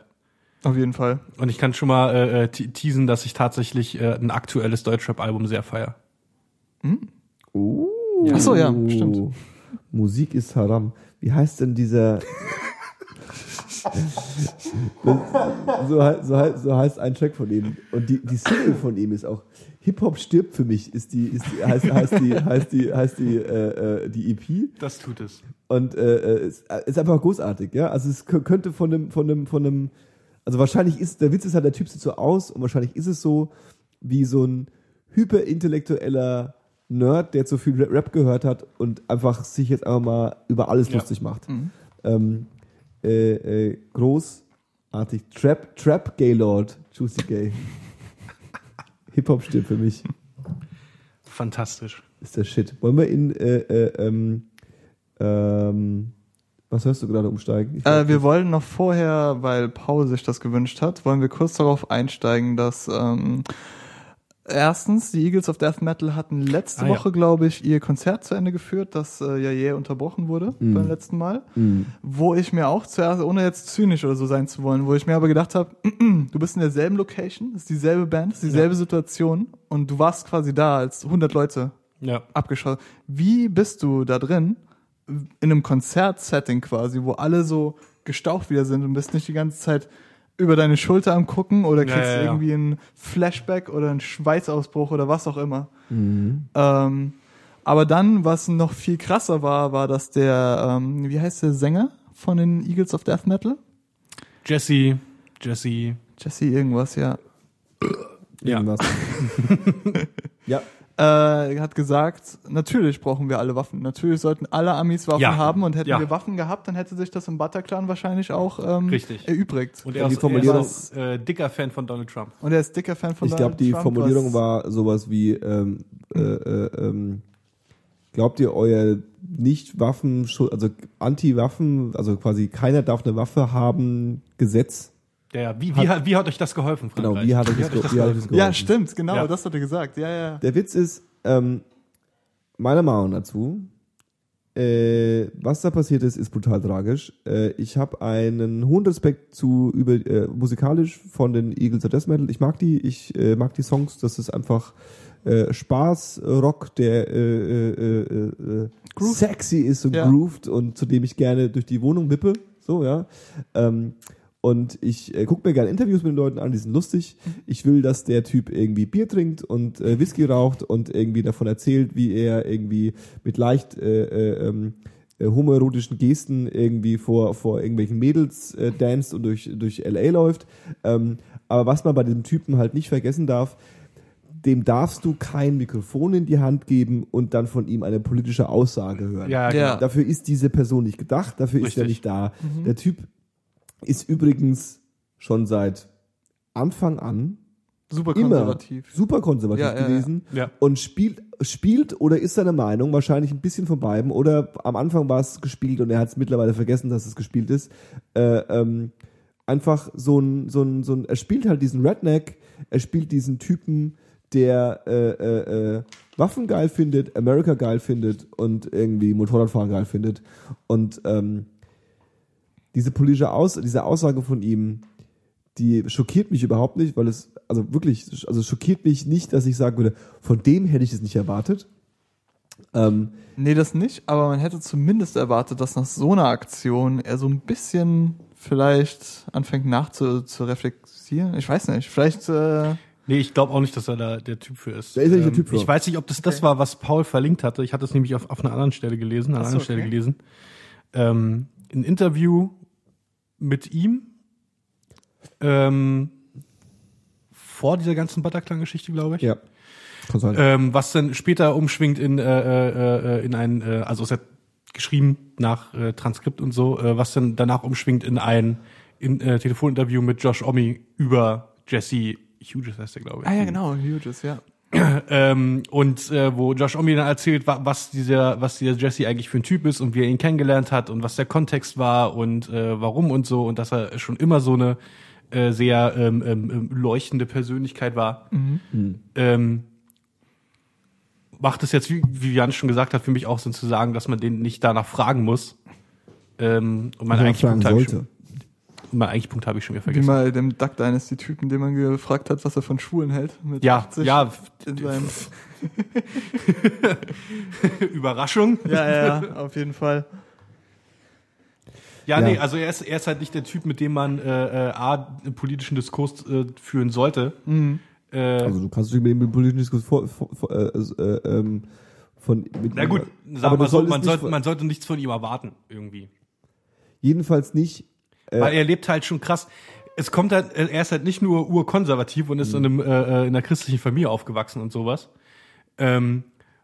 Speaker 2: Auf jeden Fall.
Speaker 3: Und ich kann schon mal äh, äh, te- teasen, dass ich tatsächlich äh, ein aktuelles Deutschrap-Album sehr feier.
Speaker 1: Uh.
Speaker 2: Ach so, ja, stimmt.
Speaker 1: Musik ist Haram. Wie heißt denn dieser? so, so, so heißt ein Track von ihm. Und die, die Single von ihm ist auch Hip Hop stirbt für mich. Ist die, ist die, heißt, heißt die, heißt die, heißt die, äh, äh, die EP.
Speaker 3: Das tut es.
Speaker 1: Und äh, äh, ist, ist einfach großartig, ja. Also es kö- könnte von einem, von einem, von einem, also wahrscheinlich ist, der Witz ist halt, der Typ sieht so aus und wahrscheinlich ist es so wie so ein hyperintellektueller Nerd, der zu viel Rap- gehört hat und einfach sich jetzt einfach mal über alles
Speaker 3: Ja.
Speaker 1: lustig macht. Ähm, äh, äh, großartig. Trap, Trap Gaylord, Juicy Gay. Hip-Hop steht für mich.
Speaker 3: Fantastisch.
Speaker 1: Ist der Shit. Wollen wir in, äh, äh, ähm, ähm, was hörst du gerade umsteigen?
Speaker 2: Äh, wir wollen noch vorher, weil Paul sich das gewünscht hat, wollen wir kurz darauf einsteigen, dass ähm, erstens die Eagles of Death Metal hatten letzte
Speaker 3: Ah, ja.
Speaker 2: Woche, glaube ich, ihr Konzert zu Ende geführt, das äh, ja jäh unterbrochen wurde
Speaker 1: Mhm.
Speaker 2: beim letzten Mal.
Speaker 1: Mhm.
Speaker 2: Wo ich mir auch zuerst, ohne jetzt zynisch oder so sein zu wollen, wo ich mir aber gedacht habe, du bist in derselben Location, ist dieselbe Band, ist dieselbe Situation und du warst quasi da, als 100 Leute
Speaker 3: Ja.
Speaker 2: abgeschaut. Wie bist du da drin, in einem Konzertsetting quasi, wo alle so gestaucht wieder sind und bist nicht die ganze Zeit über deine Schulter am gucken oder
Speaker 3: Ja,
Speaker 2: kriegst
Speaker 3: ja, ja.
Speaker 2: irgendwie einen Flashback oder einen Schweißausbruch oder was auch immer.
Speaker 1: Mhm.
Speaker 2: Ähm, aber dann, was noch viel krasser war, war, dass der, ähm, wie heißt der Sänger von den Eagles of Death Metal?
Speaker 3: Jesse, Jesse.
Speaker 2: Jesse irgendwas, ja.
Speaker 3: Ja.
Speaker 1: Irgendwas. ja.
Speaker 2: Äh, hat gesagt, natürlich brauchen wir alle Waffen. Natürlich sollten alle Amis Waffen
Speaker 3: Ja.
Speaker 2: haben und hätten
Speaker 3: Ja.
Speaker 2: wir Waffen gehabt, dann hätte sich das im Bataclan wahrscheinlich auch ähm,
Speaker 3: Richtig.
Speaker 2: erübrigt.
Speaker 3: Und er
Speaker 1: die
Speaker 3: ist, er
Speaker 1: Formulierung-
Speaker 3: ist äh, dicker Fan von Donald Trump.
Speaker 2: Und er ist dicker Fan von
Speaker 1: Ich glaube,
Speaker 2: Donald
Speaker 1: die
Speaker 2: Trump,
Speaker 1: Formulierung
Speaker 2: was-
Speaker 1: war sowas wie, ähm, äh, äh, ähm, glaubt ihr, euer Nicht-Waffen, also Anti-Waffen, also quasi keiner darf eine Waffe haben, Gesetz?
Speaker 3: Der, wie, wie, hat, wie hat euch das geholfen,
Speaker 1: Genau,
Speaker 3: Frankreich?
Speaker 1: wie hat euch das,
Speaker 3: euch
Speaker 1: ge- wie hat euch das
Speaker 2: Ja,
Speaker 1: geholfen?
Speaker 2: stimmt, genau,
Speaker 3: Ja.
Speaker 2: das hat er gesagt. Ja, ja.
Speaker 1: Der Witz ist, ähm, meiner Meinung dazu, äh, was da passiert ist, ist brutal tragisch. Äh, ich habe einen hohen Respekt zu über äh, musikalisch von den Eagles of Death Metal. Ich mag die, ich äh, mag die Songs. Das ist einfach äh, Spaß, Rock, der äh, äh, äh, äh, sexy ist und
Speaker 2: Ja.
Speaker 1: grooved und zu dem ich gerne durch die Wohnung wippe. So ja. Ähm, und ich äh, gucke mir gerne Interviews mit den Leuten an, die sind lustig. Ich will, dass der Typ irgendwie Bier trinkt und äh, Whisky raucht und irgendwie davon erzählt, wie er irgendwie mit leicht äh, äh, ähm, äh, homoerotischen Gesten irgendwie vor, vor irgendwelchen Mädels äh, danst und durch, durch LA läuft. Ähm, aber was man bei dem Typen halt nicht vergessen darf, dem darfst du kein Mikrofon in die Hand geben und dann von ihm eine politische Aussage hören.
Speaker 3: Ja, genau.
Speaker 2: Ja.
Speaker 1: Dafür ist diese Person nicht gedacht, dafür ist er
Speaker 3: Richtig.
Speaker 1: nicht da. Der Typ ist übrigens schon seit Anfang an
Speaker 2: Super
Speaker 1: immer
Speaker 2: konservativ.
Speaker 1: super konservativ
Speaker 2: Ja, ja, ja.
Speaker 1: gewesen
Speaker 3: Ja.
Speaker 1: und spielt, spielt oder ist seine Meinung wahrscheinlich ein bisschen von beiden oder am Anfang war es gespielt und er hat es mittlerweile vergessen, dass es gespielt ist. Äh, ähm, einfach so ein, so ein, so ein, er spielt halt diesen Redneck, er spielt diesen Typen, der äh, äh, äh, Waffen geil findet, America geil findet und irgendwie Motorradfahren geil findet und ähm, diese politische Aus diese Aussage von ihm, die schockiert mich überhaupt nicht, weil es, also wirklich, also schockiert mich nicht, dass ich sagen würde, von dem hätte ich es nicht erwartet. Ähm,
Speaker 2: Nee, das nicht, aber man hätte zumindest erwartet, dass nach so einer Aktion er so ein bisschen vielleicht anfängt nachzu zu reflektieren. Ich weiß nicht, vielleicht äh,
Speaker 3: Nee, ich glaube auch nicht, dass er da der Typ für ist. Ähm,
Speaker 1: Da ist nicht der Typ für.
Speaker 3: Ich weiß nicht, ob das das war, was Paul verlinkt hatte. Ich hatte es nämlich auf, auf einer anderen Stelle gelesen, an einer anderen Stelle
Speaker 2: okay.
Speaker 3: gelesen. Ähm, ein Interview mit ihm ähm, vor dieser ganzen Bataclan-Geschichte, glaube ich.
Speaker 1: ja. Kann sein.
Speaker 3: Ähm, was dann später umschwingt in, äh, äh, äh, in ein, äh, also es hat geschrieben nach äh, Transkript und so, äh, was dann danach umschwingt in ein in, äh, Telefoninterview mit Josh Omi über Jesse Hughes heißt der, glaube ich.
Speaker 2: Ah ja, genau, Hughes, ja.
Speaker 3: ähm, und äh, wo Josh Omi dann erzählt, wa was dieser, was dieser Jesse eigentlich für ein Typ ist und wie er ihn kennengelernt hat und was der Kontext war und äh, warum und so und dass er schon immer so eine äh, sehr ähm, ähm, leuchtende Persönlichkeit war. Ähm, macht es jetzt, wie, wie Jan schon gesagt hat, für mich auch Sinn zu sagen, dass man den nicht danach fragen muss. Ähm, und
Speaker 1: man
Speaker 3: eigentlichen
Speaker 1: fragen
Speaker 3: Punkt habe ich,
Speaker 1: sollte.
Speaker 3: schon- mein eigentlichen Punkt habe ich schon wieder
Speaker 2: Wie
Speaker 3: vergessen.
Speaker 2: mal dem Duck Dynasty Typen, den man gefragt hat, was er von Schwulen hält. Mit
Speaker 3: Ja,
Speaker 2: 80
Speaker 3: ja,
Speaker 2: In seinem,
Speaker 3: Überraschung.
Speaker 2: ja, ja, auf jeden Fall.
Speaker 3: Ja,
Speaker 1: Ja.
Speaker 3: nee, also er ist, er ist halt nicht der Typ, mit dem man äh, äh, A, einen politischen Diskurs äh, führen sollte. Äh,
Speaker 1: Also du kannst dich mit dem politischen Diskurs vor, vor, vor, äh, äh, ähm, von mit,
Speaker 3: na gut,
Speaker 1: aber
Speaker 3: sagen wir so, man
Speaker 1: von-
Speaker 3: man sollte nichts von ihm erwarten, irgendwie.
Speaker 1: jedenfalls nicht
Speaker 3: Weil er lebt halt schon krass. Es kommt halt, er ist halt nicht nur urkonservativ und ist in, einem, äh, äh, in einer christlichen Familie aufgewachsen und sowas, ähm,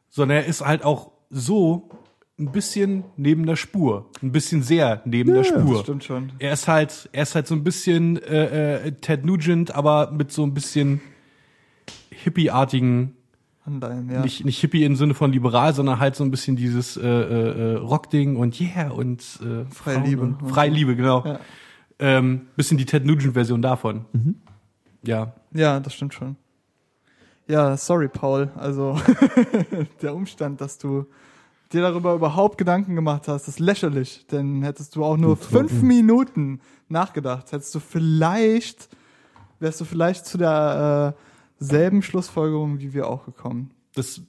Speaker 3: sondern er ist halt auch so ein bisschen neben der Spur. Ein bisschen sehr neben der Spur.
Speaker 2: Stimmt schon.
Speaker 3: Er ist halt, er ist halt so ein bisschen äh, äh, Ted Nugent, aber mit so ein bisschen hippieartigen,
Speaker 2: Anleihen, ja.
Speaker 3: nicht, nicht Hippie im Sinne von liberal, sondern halt so ein bisschen dieses äh, äh, äh, Rockding und yeah und äh,
Speaker 2: Freie Liebe.
Speaker 3: und- Freie Liebe, genau.
Speaker 2: Ja.
Speaker 3: Ähm, bisschen die Ted Nugent-Version davon. Ja.
Speaker 2: Ja, das stimmt schon. Ja, sorry, Paul. Also der Umstand, dass du dir darüber überhaupt Gedanken gemacht hast, ist lächerlich. Denn hättest du auch nur fünf Minuten nachgedacht, hättest du vielleicht, wärst du vielleicht zu der äh, selben Schlussfolgerung wie wir auch gekommen.
Speaker 3: Das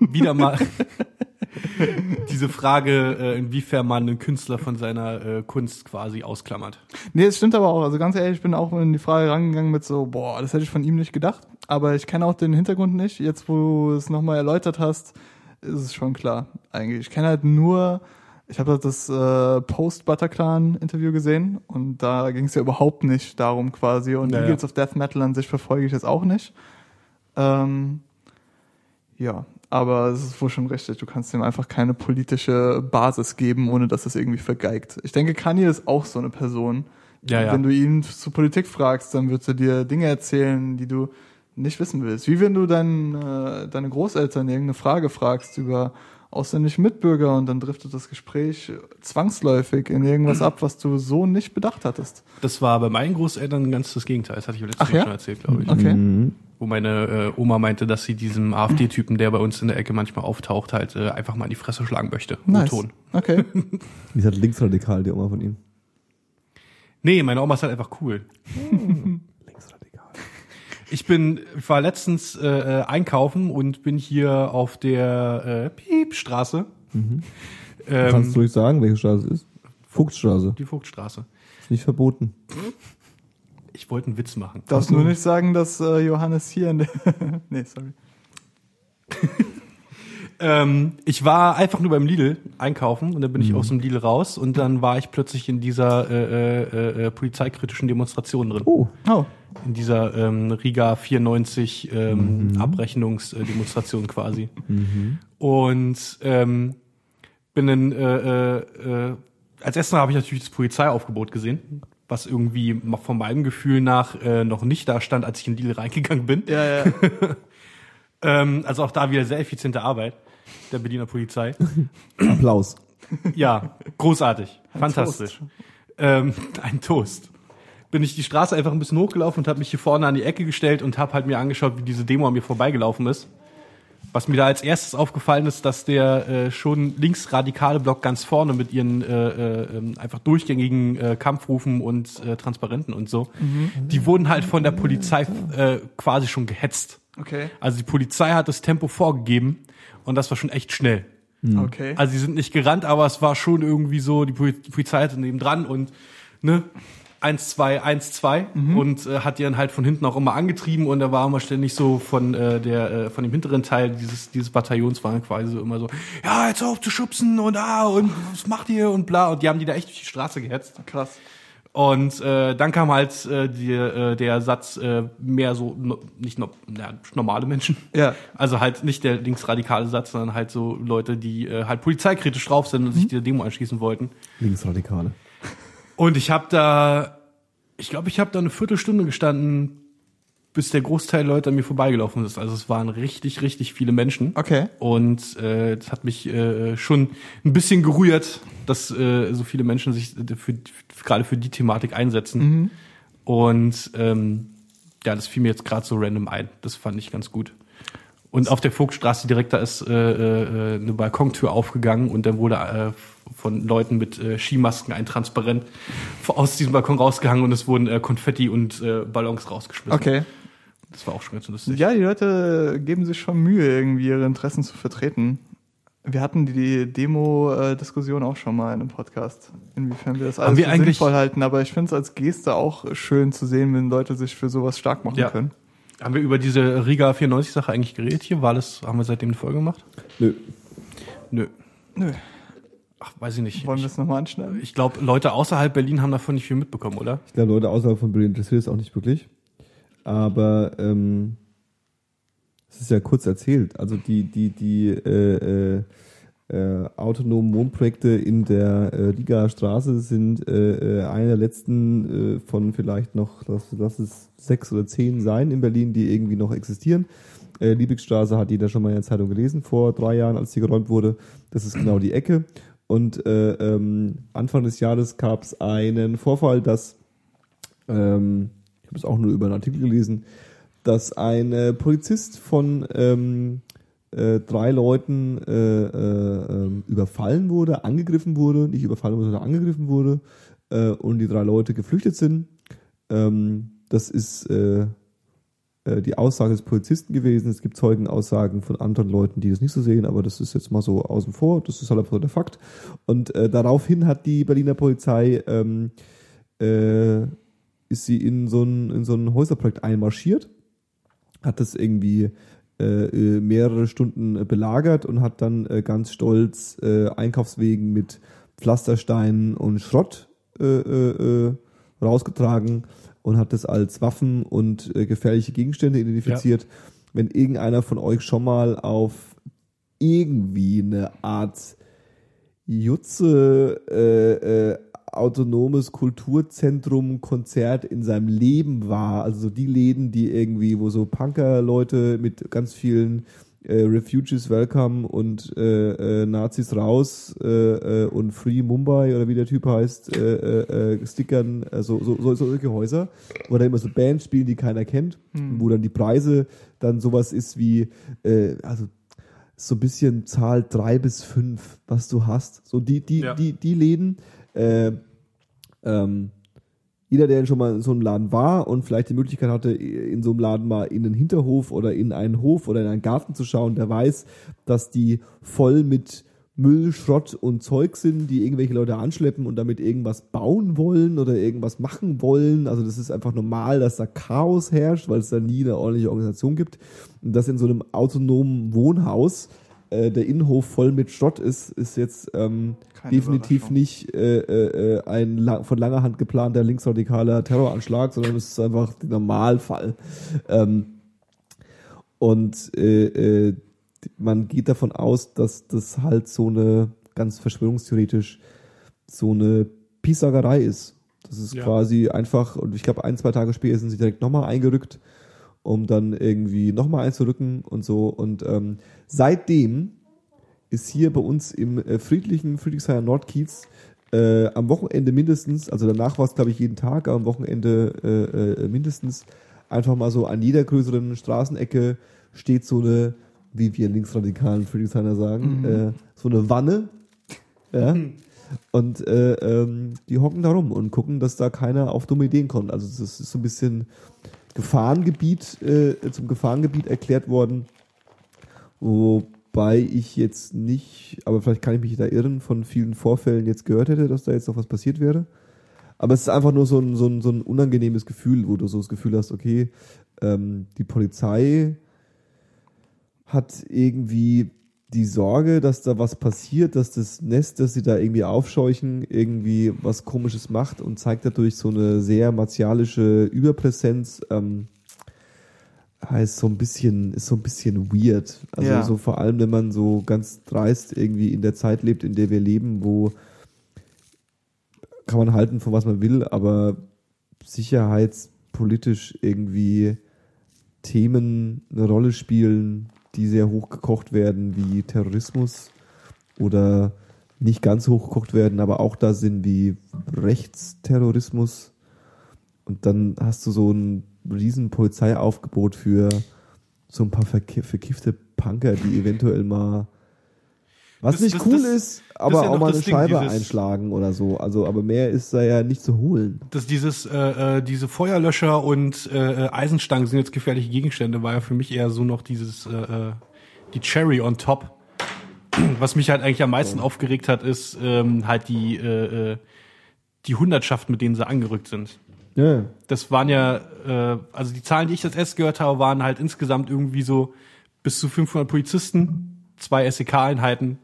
Speaker 3: wieder mal diese Frage, äh, inwiefern man einen Künstler von seiner äh, Kunst quasi ausklammert.
Speaker 2: Nee, es stimmt aber auch. Also ganz ehrlich, ich bin auch in die Frage rangegangen mit so, boah, das hätte ich von ihm nicht gedacht. Aber ich kenne auch den Hintergrund nicht. Jetzt, wo du es nochmal erläutert hast, ist es schon klar. Eigentlich. Ich kenne halt nur, ich habe das äh, Post-Butterclan-Interview gesehen und da ging es ja überhaupt nicht darum quasi. Und
Speaker 3: Ja, ja.
Speaker 2: Eagles of Death Metal an sich verfolge ich jetzt auch nicht. Ähm, ja, aber es ist wohl schon richtig. Du kannst ihm einfach keine politische Basis geben, ohne dass es irgendwie vergeigt. Ich denke, Kanye ist auch so eine Person.
Speaker 3: Ja, ja.
Speaker 2: Wenn du ihn zu Politik fragst, dann wird er dir Dinge erzählen, die du nicht wissen willst. Wie wenn du dein, äh, deine Großeltern irgendeine Frage fragst über ausländische Mitbürger und dann driftet das Gespräch zwangsläufig in irgendwas ab, was du so nicht bedacht hattest.
Speaker 3: Das war bei meinen Großeltern ganz das Gegenteil. Das hatte ich letztes
Speaker 2: Ach
Speaker 3: Mal
Speaker 2: ja?
Speaker 3: schon erzählt, glaube ich.
Speaker 2: Okay.
Speaker 1: Mhm.
Speaker 3: Wo meine äh, Oma meinte, dass sie diesem AfD-Typen, der bei uns in der Ecke manchmal auftaucht, halt äh, einfach mal in die Fresse schlagen möchte.
Speaker 2: Nice.
Speaker 3: Ton.
Speaker 2: Okay.
Speaker 1: Die ist halt linksradikal, die Oma von ihm.
Speaker 3: Nee, meine Oma ist halt einfach cool.
Speaker 1: Linksradikal.
Speaker 3: Ich bin, ich war letztens äh, äh, einkaufen und bin hier auf der äh, Piepstraße.
Speaker 1: Mhm. Kannst
Speaker 3: Ähm,
Speaker 1: du ruhig sagen, welche Straße es ist? Fuchsstraße.
Speaker 3: die Vogtstraße.
Speaker 1: Ist nicht verboten.
Speaker 3: Ich wollte einen Witz machen.
Speaker 2: Darfst nur nicht sagen, dass äh, Johannes hier in der. nee, sorry.
Speaker 3: Ähm, ich war einfach nur beim Lidl einkaufen und dann bin ich aus dem Lidl raus und dann war ich plötzlich in dieser äh, äh, äh, polizeikritischen Demonstration drin.
Speaker 1: Oh,
Speaker 2: Oh,
Speaker 3: In dieser ähm, Riga 94 ähm, Abrechnungsdemonstration quasi. Und ähm, bin dann äh, äh, äh, als erstes habe ich natürlich das Polizeiaufgebot gesehen, was irgendwie von meinem Gefühl nach äh, noch nicht da stand, als ich in Deal reingegangen bin.
Speaker 2: ja, ja.
Speaker 3: Ähm, also auch da wieder sehr effiziente Arbeit der Berliner Polizei.
Speaker 1: Applaus.
Speaker 3: Ja, großartig, fantastisch. Ähm, ein Toast. Bin ich die Straße einfach ein bisschen hochgelaufen und habe mich hier vorne an die Ecke gestellt und habe halt mir angeschaut, wie diese Demo an mir vorbeigelaufen ist. Was mir da als erstes aufgefallen ist, dass der äh, schon linksradikale Block ganz vorne mit ihren äh, äh, ähm, einfach durchgängigen äh, Kampfrufen und äh, Transparenten und so, die wurden halt von der Polizei äh, quasi schon gehetzt.
Speaker 2: Okay.
Speaker 3: Also die Polizei hat das Tempo vorgegeben und das war schon echt schnell.
Speaker 2: Okay.
Speaker 3: Also sie sind nicht gerannt, aber es war schon irgendwie so, die Poli- die Polizei hatte neben dran und ne, eins, zwei, eins, zwei und äh, hat die dann halt von hinten auch immer angetrieben und da war immer ständig so von äh, der äh, von dem hinteren Teil dieses dieses Bataillons waren quasi so immer so, ja, jetzt auf zu schubsen und ah und was macht ihr und bla und die haben die da echt durch die Straße gehetzt.
Speaker 2: Krass.
Speaker 3: Und äh, dann kam halt äh, die, äh, der Satz äh, mehr so no, nicht no, ja, normale Menschen.
Speaker 2: Ja.
Speaker 3: Also halt nicht der linksradikale Satz, sondern halt so Leute, die äh, halt polizeikritisch drauf sind und sich dieser Demo anschließen wollten. Bis der Großteil Leute an mir vorbeigelaufen ist. Also es waren richtig, richtig viele Menschen.
Speaker 2: Okay.
Speaker 3: Und äh, das hat mich äh, schon ein bisschen gerührt, dass äh, so viele Menschen sich für, gerade für die Thematik einsetzen. Und ähm, ja, das fiel mir jetzt gerade so random ein. Das fand ich ganz gut. Und auf der Vogtstraße direkt da ist äh, äh, eine Balkontür aufgegangen und dann wurde äh, von Leuten mit äh, Skimasken ein Transparent aus diesem Balkon rausgehangen und es wurden äh, Konfetti und äh, Ballons rausgeschmissen.
Speaker 2: Okay.
Speaker 3: Das war auch schon ganz lustig.
Speaker 2: Ja, die Leute geben sich schon Mühe, irgendwie ihre Interessen zu vertreten. Wir hatten die Demo-Diskussion auch schon mal in einem Podcast, inwiefern wir das alles
Speaker 3: wir eigentlich-
Speaker 2: sinnvoll halten. Aber ich finde es als Geste auch schön zu sehen, wenn Leute sich für sowas stark machen
Speaker 3: Ja.
Speaker 2: können.
Speaker 3: Haben wir über diese Riga 94 Sache eigentlich geredet hier? War das, haben wir seitdem eine Folge gemacht?
Speaker 1: Nö.
Speaker 3: Nö.
Speaker 2: Nö.
Speaker 3: Ach, weiß ich nicht.
Speaker 2: Wollen wir es nochmal anschneiden?
Speaker 3: ich glaube, Leute außerhalb Berlin haben davon nicht viel mitbekommen, oder?
Speaker 1: Ich glaube, Leute außerhalb von Berlin interessiert es auch nicht wirklich. Aber ähm, es ist ja kurz erzählt. Also die, die, die äh, äh, äh, autonomen Wohnprojekte in der äh, Rigaer Straße sind äh, äh, eine der letzten äh, von vielleicht noch, lass, lass es sechs oder zehn sein in Berlin, die irgendwie noch existieren. Äh, Liebigstraße hat jeder schon mal in der Zeitung gelesen vor drei Jahren, als die geräumt wurde. Das ist genau die Ecke. Und äh, ähm, Anfang des Jahres gab es einen Vorfall, dass ähm, ich habe es auch nur über einen Artikel gelesen, dass ein äh, Polizist von ähm, äh, drei Leuten äh, äh, ähm, überfallen wurde, angegriffen wurde, nicht überfallen wurde, sondern angegriffen wurde äh, und die drei Leute geflüchtet sind. Ähm, das ist die Aussage des Polizisten gewesen. Es gibt Zeugenaussagen von anderen Leuten, die das nicht so sehen, aber das ist jetzt mal so außen vor. Das ist halt einfach so der Fakt. Und äh, daraufhin hat die Berliner Polizei ähm, äh, ist sie in so ein, in so ein Häuserprojekt einmarschiert, hat das irgendwie äh, äh, mehrere Stunden äh, belagert und hat dann äh, ganz stolz äh, Einkaufswegen mit Pflastersteinen und Schrott äh, äh, äh, rausgetragen und hat das als Waffen und äh, gefährliche Gegenstände identifiziert. Wenn irgendeiner von euch schon mal auf irgendwie eine Art Jutze äh, äh, autonomes Kulturzentrum Konzert in seinem Leben war. Also so die Läden, die irgendwie, wo so Punker-Leute mit ganz vielen äh, Refugees welcome und äh, äh, Nazis raus äh, äh, und Free Mumbai oder wie der Typ heißt, äh, äh, äh, stickern, also so, so, so solche Häuser, wo da immer so Bands spielen, die keiner kennt, wo dann die Preise dann sowas ist wie, äh, also so ein bisschen Zahl drei bis fünf, was du hast. So die, die,
Speaker 3: Ja.
Speaker 1: die, die Läden, äh, ähm, jeder, der schon mal in so einem Laden war und vielleicht die Möglichkeit hatte, in so einem Laden mal in einen Hinterhof oder in einen Hof oder in einen Garten zu schauen, der weiß, dass die voll mit Müll, Schrott und Zeug sind, die irgendwelche Leute anschleppen und damit irgendwas bauen wollen oder irgendwas machen wollen. Also das ist einfach normal, dass da Chaos herrscht, weil es da nie eine ordentliche Organisation gibt. Und das in so einem autonomen Wohnhaus äh, der Innenhof voll mit Schrott ist, ist jetzt ähm, definitiv nicht äh, äh, äh, ein la von langer Hand geplanter linksradikaler Terroranschlag, sondern es ist einfach der Normalfall. Ähm, und äh, man geht davon aus, dass das halt so eine, ganz verschwörungstheoretisch, so eine Piesagerei ist. Das ist
Speaker 3: Ja.
Speaker 1: quasi einfach, und ich glaube, ein, zwei Tage später sind sie direkt nochmal eingerückt, um dann irgendwie nochmal einzurücken und so. Und ähm, seitdem ist hier bei uns im äh, friedlichen Friedrichshainer Nordkiez äh, am Wochenende mindestens, also danach war es glaube ich jeden Tag, aber am Wochenende äh, äh, mindestens einfach mal so an jeder größeren Straßenecke steht so eine, wie wir linksradikalen Friedrichshainer sagen, äh, so eine Wanne. Ja. Und äh, ähm, die hocken da rum und gucken, dass da keiner auf dumme Ideen kommt. Also das ist so ein bisschen Gefahrengebiet, äh, zum Gefahrengebiet erklärt worden. Wobei ich jetzt nicht, aber vielleicht kann ich mich da irren, von vielen Vorfällen jetzt gehört hätte, dass da jetzt noch was passiert wäre. Aber es ist einfach nur so ein, so ein, so ein unangenehmes Gefühl, wo du so das Gefühl hast, okay, ähm, die Polizei hat irgendwie die Sorge, dass da was passiert, dass das Nest, das sie da irgendwie aufscheuchen, irgendwie was Komisches macht und zeigt dadurch so eine sehr martialische Überpräsenz. Ähm, ist so ein bisschen, ist so ein bisschen weird. Also
Speaker 2: Ja.
Speaker 1: so vor allem, wenn man so ganz dreist irgendwie in der Zeit lebt, in der wir leben, wo kann man halten, von was man will, aber sicherheitspolitisch irgendwie Themen eine Rolle spielen, die sehr hochgekocht werden, wie Terrorismus oder nicht ganz hochgekocht werden, aber auch da sind wie Rechtsterrorismus. Und dann hast du so ein riesen Polizeiaufgebot für so ein paar verki- verkiffte Punker, die eventuell mal was
Speaker 3: Das-
Speaker 1: nicht
Speaker 3: das-
Speaker 1: cool
Speaker 3: das-
Speaker 1: ist, aber
Speaker 3: ja
Speaker 1: auch mal eine
Speaker 3: Ding,
Speaker 1: Scheibe
Speaker 3: dieses-
Speaker 1: einschlagen oder so. Also, aber mehr ist da ja nicht zu holen.
Speaker 3: dass dieses äh, äh, diese Feuerlöscher und äh, äh, Eisenstangen sind jetzt gefährliche Gegenstände, war ja für mich eher so noch dieses äh, äh, die Cherry on top. Was mich halt eigentlich am meisten aufgeregt hat, ist ähm, halt die äh, die Hundertschaft, mit denen sie angerückt sind.
Speaker 1: Ja,
Speaker 3: Das waren ja, äh, also die Zahlen, die ich das erst gehört habe, waren halt insgesamt irgendwie so bis zu 500 Polizisten, zwei SEK-Einheiten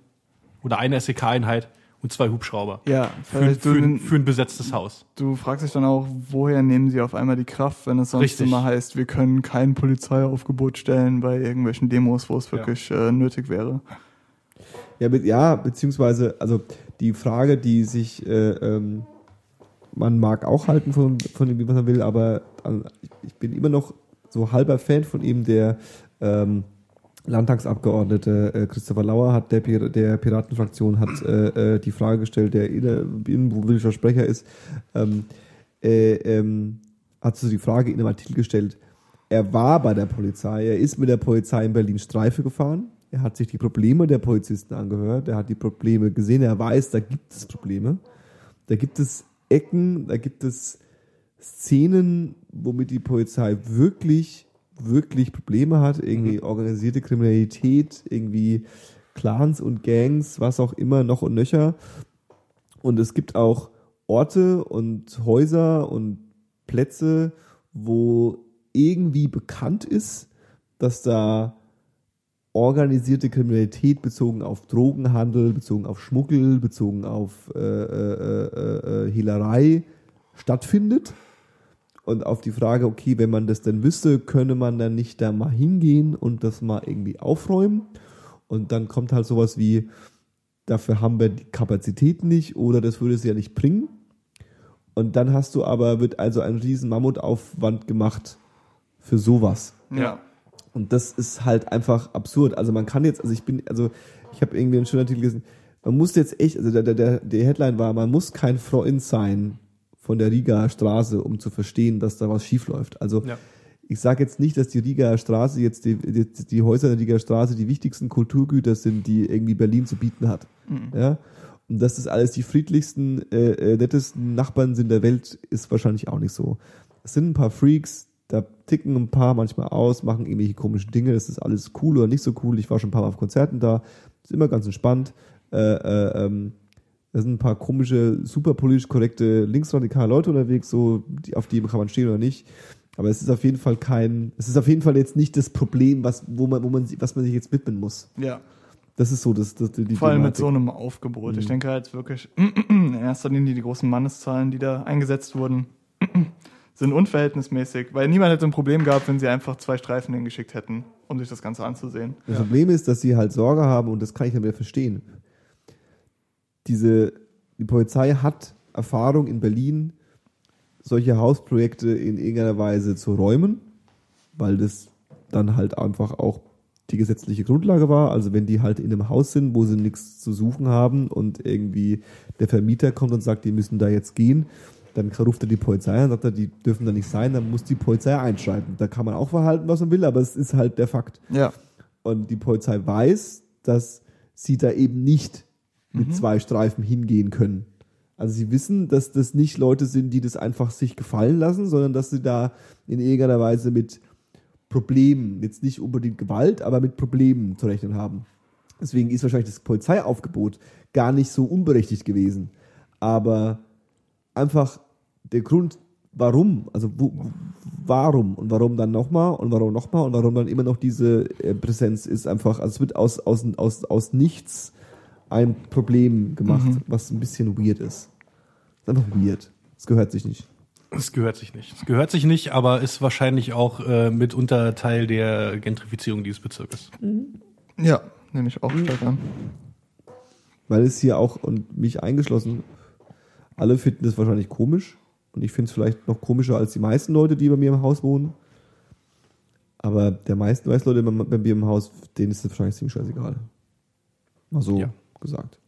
Speaker 3: oder eine SEK-Einheit und zwei Hubschrauber.
Speaker 2: Ja,
Speaker 3: Für, für, ein- für ein besetztes Haus.
Speaker 2: du fragst dich dann auch, woher nehmen sie auf einmal die Kraft, wenn es sonst
Speaker 3: Richtig.
Speaker 2: immer heißt, wir können kein Polizeiaufgebot stellen bei irgendwelchen Demos, wo es wirklich äh, nötig wäre.
Speaker 1: Ja, be ja, beziehungsweise, also die Frage, die sich, äh, ähm, man mag auch halten von, von ihm, wie man will, aber äh, ich bin immer noch so halber Fan von ihm, der ähm, Landtagsabgeordnete äh, Christopher Lauer hat, der, Pir der Piratenfraktion, hat äh, äh, die Frage gestellt, der innenpolitischer Sprecher ist, ähm, äh, ähm, hat so die Frage in einem Artikel gestellt, er war bei der Polizei, er ist mit der Polizei in Berlin Streife gefahren, er hat sich die Probleme der Polizisten angehört, er hat die Probleme gesehen, er weiß, da gibt es Probleme, da gibt es Ecken, da gibt es Szenen, womit die Polizei wirklich, wirklich Probleme hat, irgendwie organisierte Kriminalität, irgendwie Clans und Gangs, was auch immer, noch und nöcher. Und es gibt auch Orte und Häuser und Plätze, wo irgendwie bekannt ist, dass da organisierte Kriminalität bezogen auf Drogenhandel, bezogen auf Schmuggel, bezogen auf äh, äh, äh, äh, Hehlerei stattfindet. Und auf die Frage, okay, wenn man das denn wüsste, könne man dann nicht da mal hingehen und das mal irgendwie aufräumen? Und dann kommt halt sowas wie, dafür haben wir die Kapazität nicht oder das würde es ja nicht bringen. Und dann hast du aber, wird also ein riesen Mammutaufwand gemacht für sowas.
Speaker 2: Ja.
Speaker 1: Und das ist halt einfach absurd. Also man kann jetzt, also ich bin, also ich habe irgendwie einen schönen Artikel gelesen, man muss jetzt echt, also der, der, der, der Headline war, man muss kein Freund sein von der Riga Straße, um zu verstehen, dass da was schief läuft. Also
Speaker 3: Ja.
Speaker 1: ich sage jetzt nicht, dass die Riga Straße jetzt die, die, die Häuser der Riga Straße die wichtigsten Kulturgüter sind, die irgendwie Berlin zu bieten hat. Ja. Und dass das alles die friedlichsten, äh, äh, nettesten Nachbarn sind der Welt, ist wahrscheinlich auch nicht so. Es sind ein paar Freaks, da ticken ein paar manchmal aus, machen irgendwelche komischen Dinge, das ist alles cool oder nicht so cool. Ich war schon ein paar Mal auf Konzerten da, ist immer ganz entspannt. Äh, äh, ähm, da sind ein paar komische, super politisch korrekte, linksradikale Leute unterwegs, so, die, auf die kann man stehen oder nicht. Aber es ist auf jeden Fall kein, es ist auf jeden Fall jetzt nicht das Problem, was, wo man, wo man, was man sich jetzt widmen muss.
Speaker 2: Ja.
Speaker 1: Das ist so, das, das die
Speaker 2: Vor allem mit
Speaker 1: Thematik.
Speaker 2: so einem Aufgebot. Ich denke halt wirklich, in erster Linie die großen Manneszahlen, die da eingesetzt wurden, sind unverhältnismäßig, weil niemand hätte ein Problem gehabt, wenn sie einfach zwei Streifen hingeschickt hätten, um sich das Ganze anzusehen.
Speaker 1: Das Problem ist, dass sie halt Sorge haben und das kann ich dann wieder verstehen. Diese, die Polizei hat Erfahrung in Berlin, solche Hausprojekte in irgendeiner Weise zu räumen, weil das dann halt einfach auch die gesetzliche Grundlage war. Also wenn die halt in einem Haus sind, wo sie nichts zu suchen haben und irgendwie der Vermieter kommt und sagt, die müssen da jetzt gehen, dann ruft er die Polizei und sagt er, die dürfen da nicht sein, dann muss die Polizei einschreiten. Da kann man auch verhalten, was man will, aber es ist halt der Fakt.
Speaker 2: Ja.
Speaker 1: Und die Polizei weiß, dass sie da eben nicht mit zwei Streifen hingehen können. Also sie wissen, dass das nicht Leute sind, die das einfach sich gefallen lassen, sondern dass sie da in irgendeiner Weise mit Problemen, jetzt nicht unbedingt Gewalt, aber mit Problemen zu rechnen haben. Deswegen ist wahrscheinlich das Polizeiaufgebot gar nicht so unberechtigt gewesen. Aber einfach der Grund, warum, also wo, warum und warum dann nochmal und warum nochmal und warum dann immer noch diese äh, Präsenz ist einfach, also es wird aus, aus, aus, aus nichts ein Problem gemacht, was ein bisschen weird ist. ist einfach weird. Es gehört sich nicht.
Speaker 3: Es gehört sich nicht. Es gehört sich nicht, aber ist wahrscheinlich auch äh, mitunter Teil der Gentrifizierung dieses Bezirkes.
Speaker 2: Ja, nehme ich auch stark an.
Speaker 1: Weil es hier auch, und mich eingeschlossen, alle finden das wahrscheinlich komisch. Und ich finde es vielleicht noch komischer als die meisten Leute, die bei mir im Haus wohnen. Aber der meisten Weißleute bei, bei mir im Haus, denen ist das wahrscheinlich ziemlich scheißegal. Mal so
Speaker 3: Ja.
Speaker 1: Gesagt.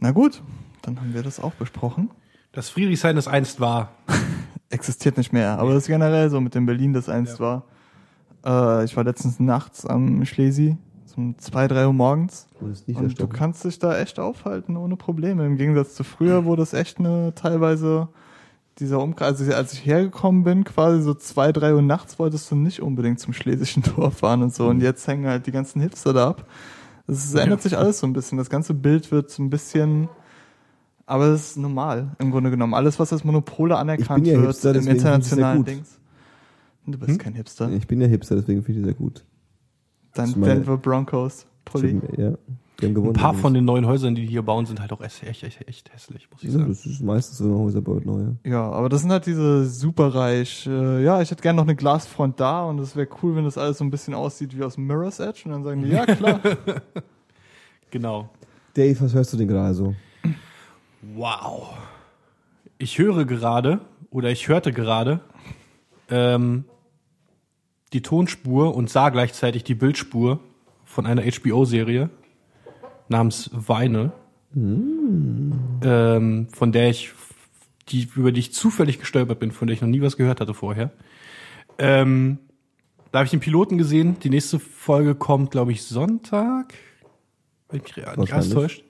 Speaker 2: Na gut, dann haben wir das auch besprochen.
Speaker 3: Das Friedrichshain, das einst war.
Speaker 2: Existiert nicht mehr, aber das ist generell so mit dem Berlin, das einst war. Äh, ich war letztens nachts am Schlesi, um zwei, drei Uhr morgens.
Speaker 1: Und nicht
Speaker 2: Und du kannst dich da echt aufhalten ohne Probleme. Im Gegensatz zu früher, wo das echt eine teilweise dieser Umkreis, also als ich hergekommen bin, quasi so zwei, drei Uhr nachts wolltest du nicht unbedingt zum Schlesischen Tor fahren und so. Und jetzt hängen halt die ganzen Hipster da ab. Es ändert sich alles so ein bisschen. Das ganze Bild wird so ein bisschen, aber es ist normal im Grunde genommen. Alles, was als Monopole anerkannt
Speaker 1: ja
Speaker 2: wird
Speaker 1: Hipster,
Speaker 2: im internationalen. Dings. Du bist kein Hipster.
Speaker 1: Ich bin ja Hipster, deswegen finde ich die sehr gut.
Speaker 2: Dein Denver Broncos Pulli.
Speaker 1: Ja, die haben gewonnen.
Speaker 3: Ein paar von den neuen Häusern, die die hier bauen, sind halt auch echt, echt, echt, echt hässlich, muss ich
Speaker 1: Ja,
Speaker 3: sagen.
Speaker 1: das ist meistens so, Häuser baut, neu. ja.
Speaker 2: Ja, aber das sind halt diese superreich, äh, ja, ich hätte gerne noch eine Glasfront da und es wäre cool, wenn das alles so ein bisschen aussieht wie aus Mirror's Edge und dann sagen die, ja klar.
Speaker 3: Genau.
Speaker 1: Dave, was hörst du denn gerade so?
Speaker 3: Wow. Ich höre gerade, oder ich hörte gerade, ähm, die Tonspur und sah gleichzeitig die Bildspur von einer HBO-Serie namens Weine, ähm, von der ich, die, über die ich zufällig gestolpert bin, von der ich noch nie was gehört hatte vorher. Ähm, da habe ich den Piloten gesehen. Die nächste Folge kommt, glaube ich, Sonntag. Wenn ich mich nicht alles täuscht.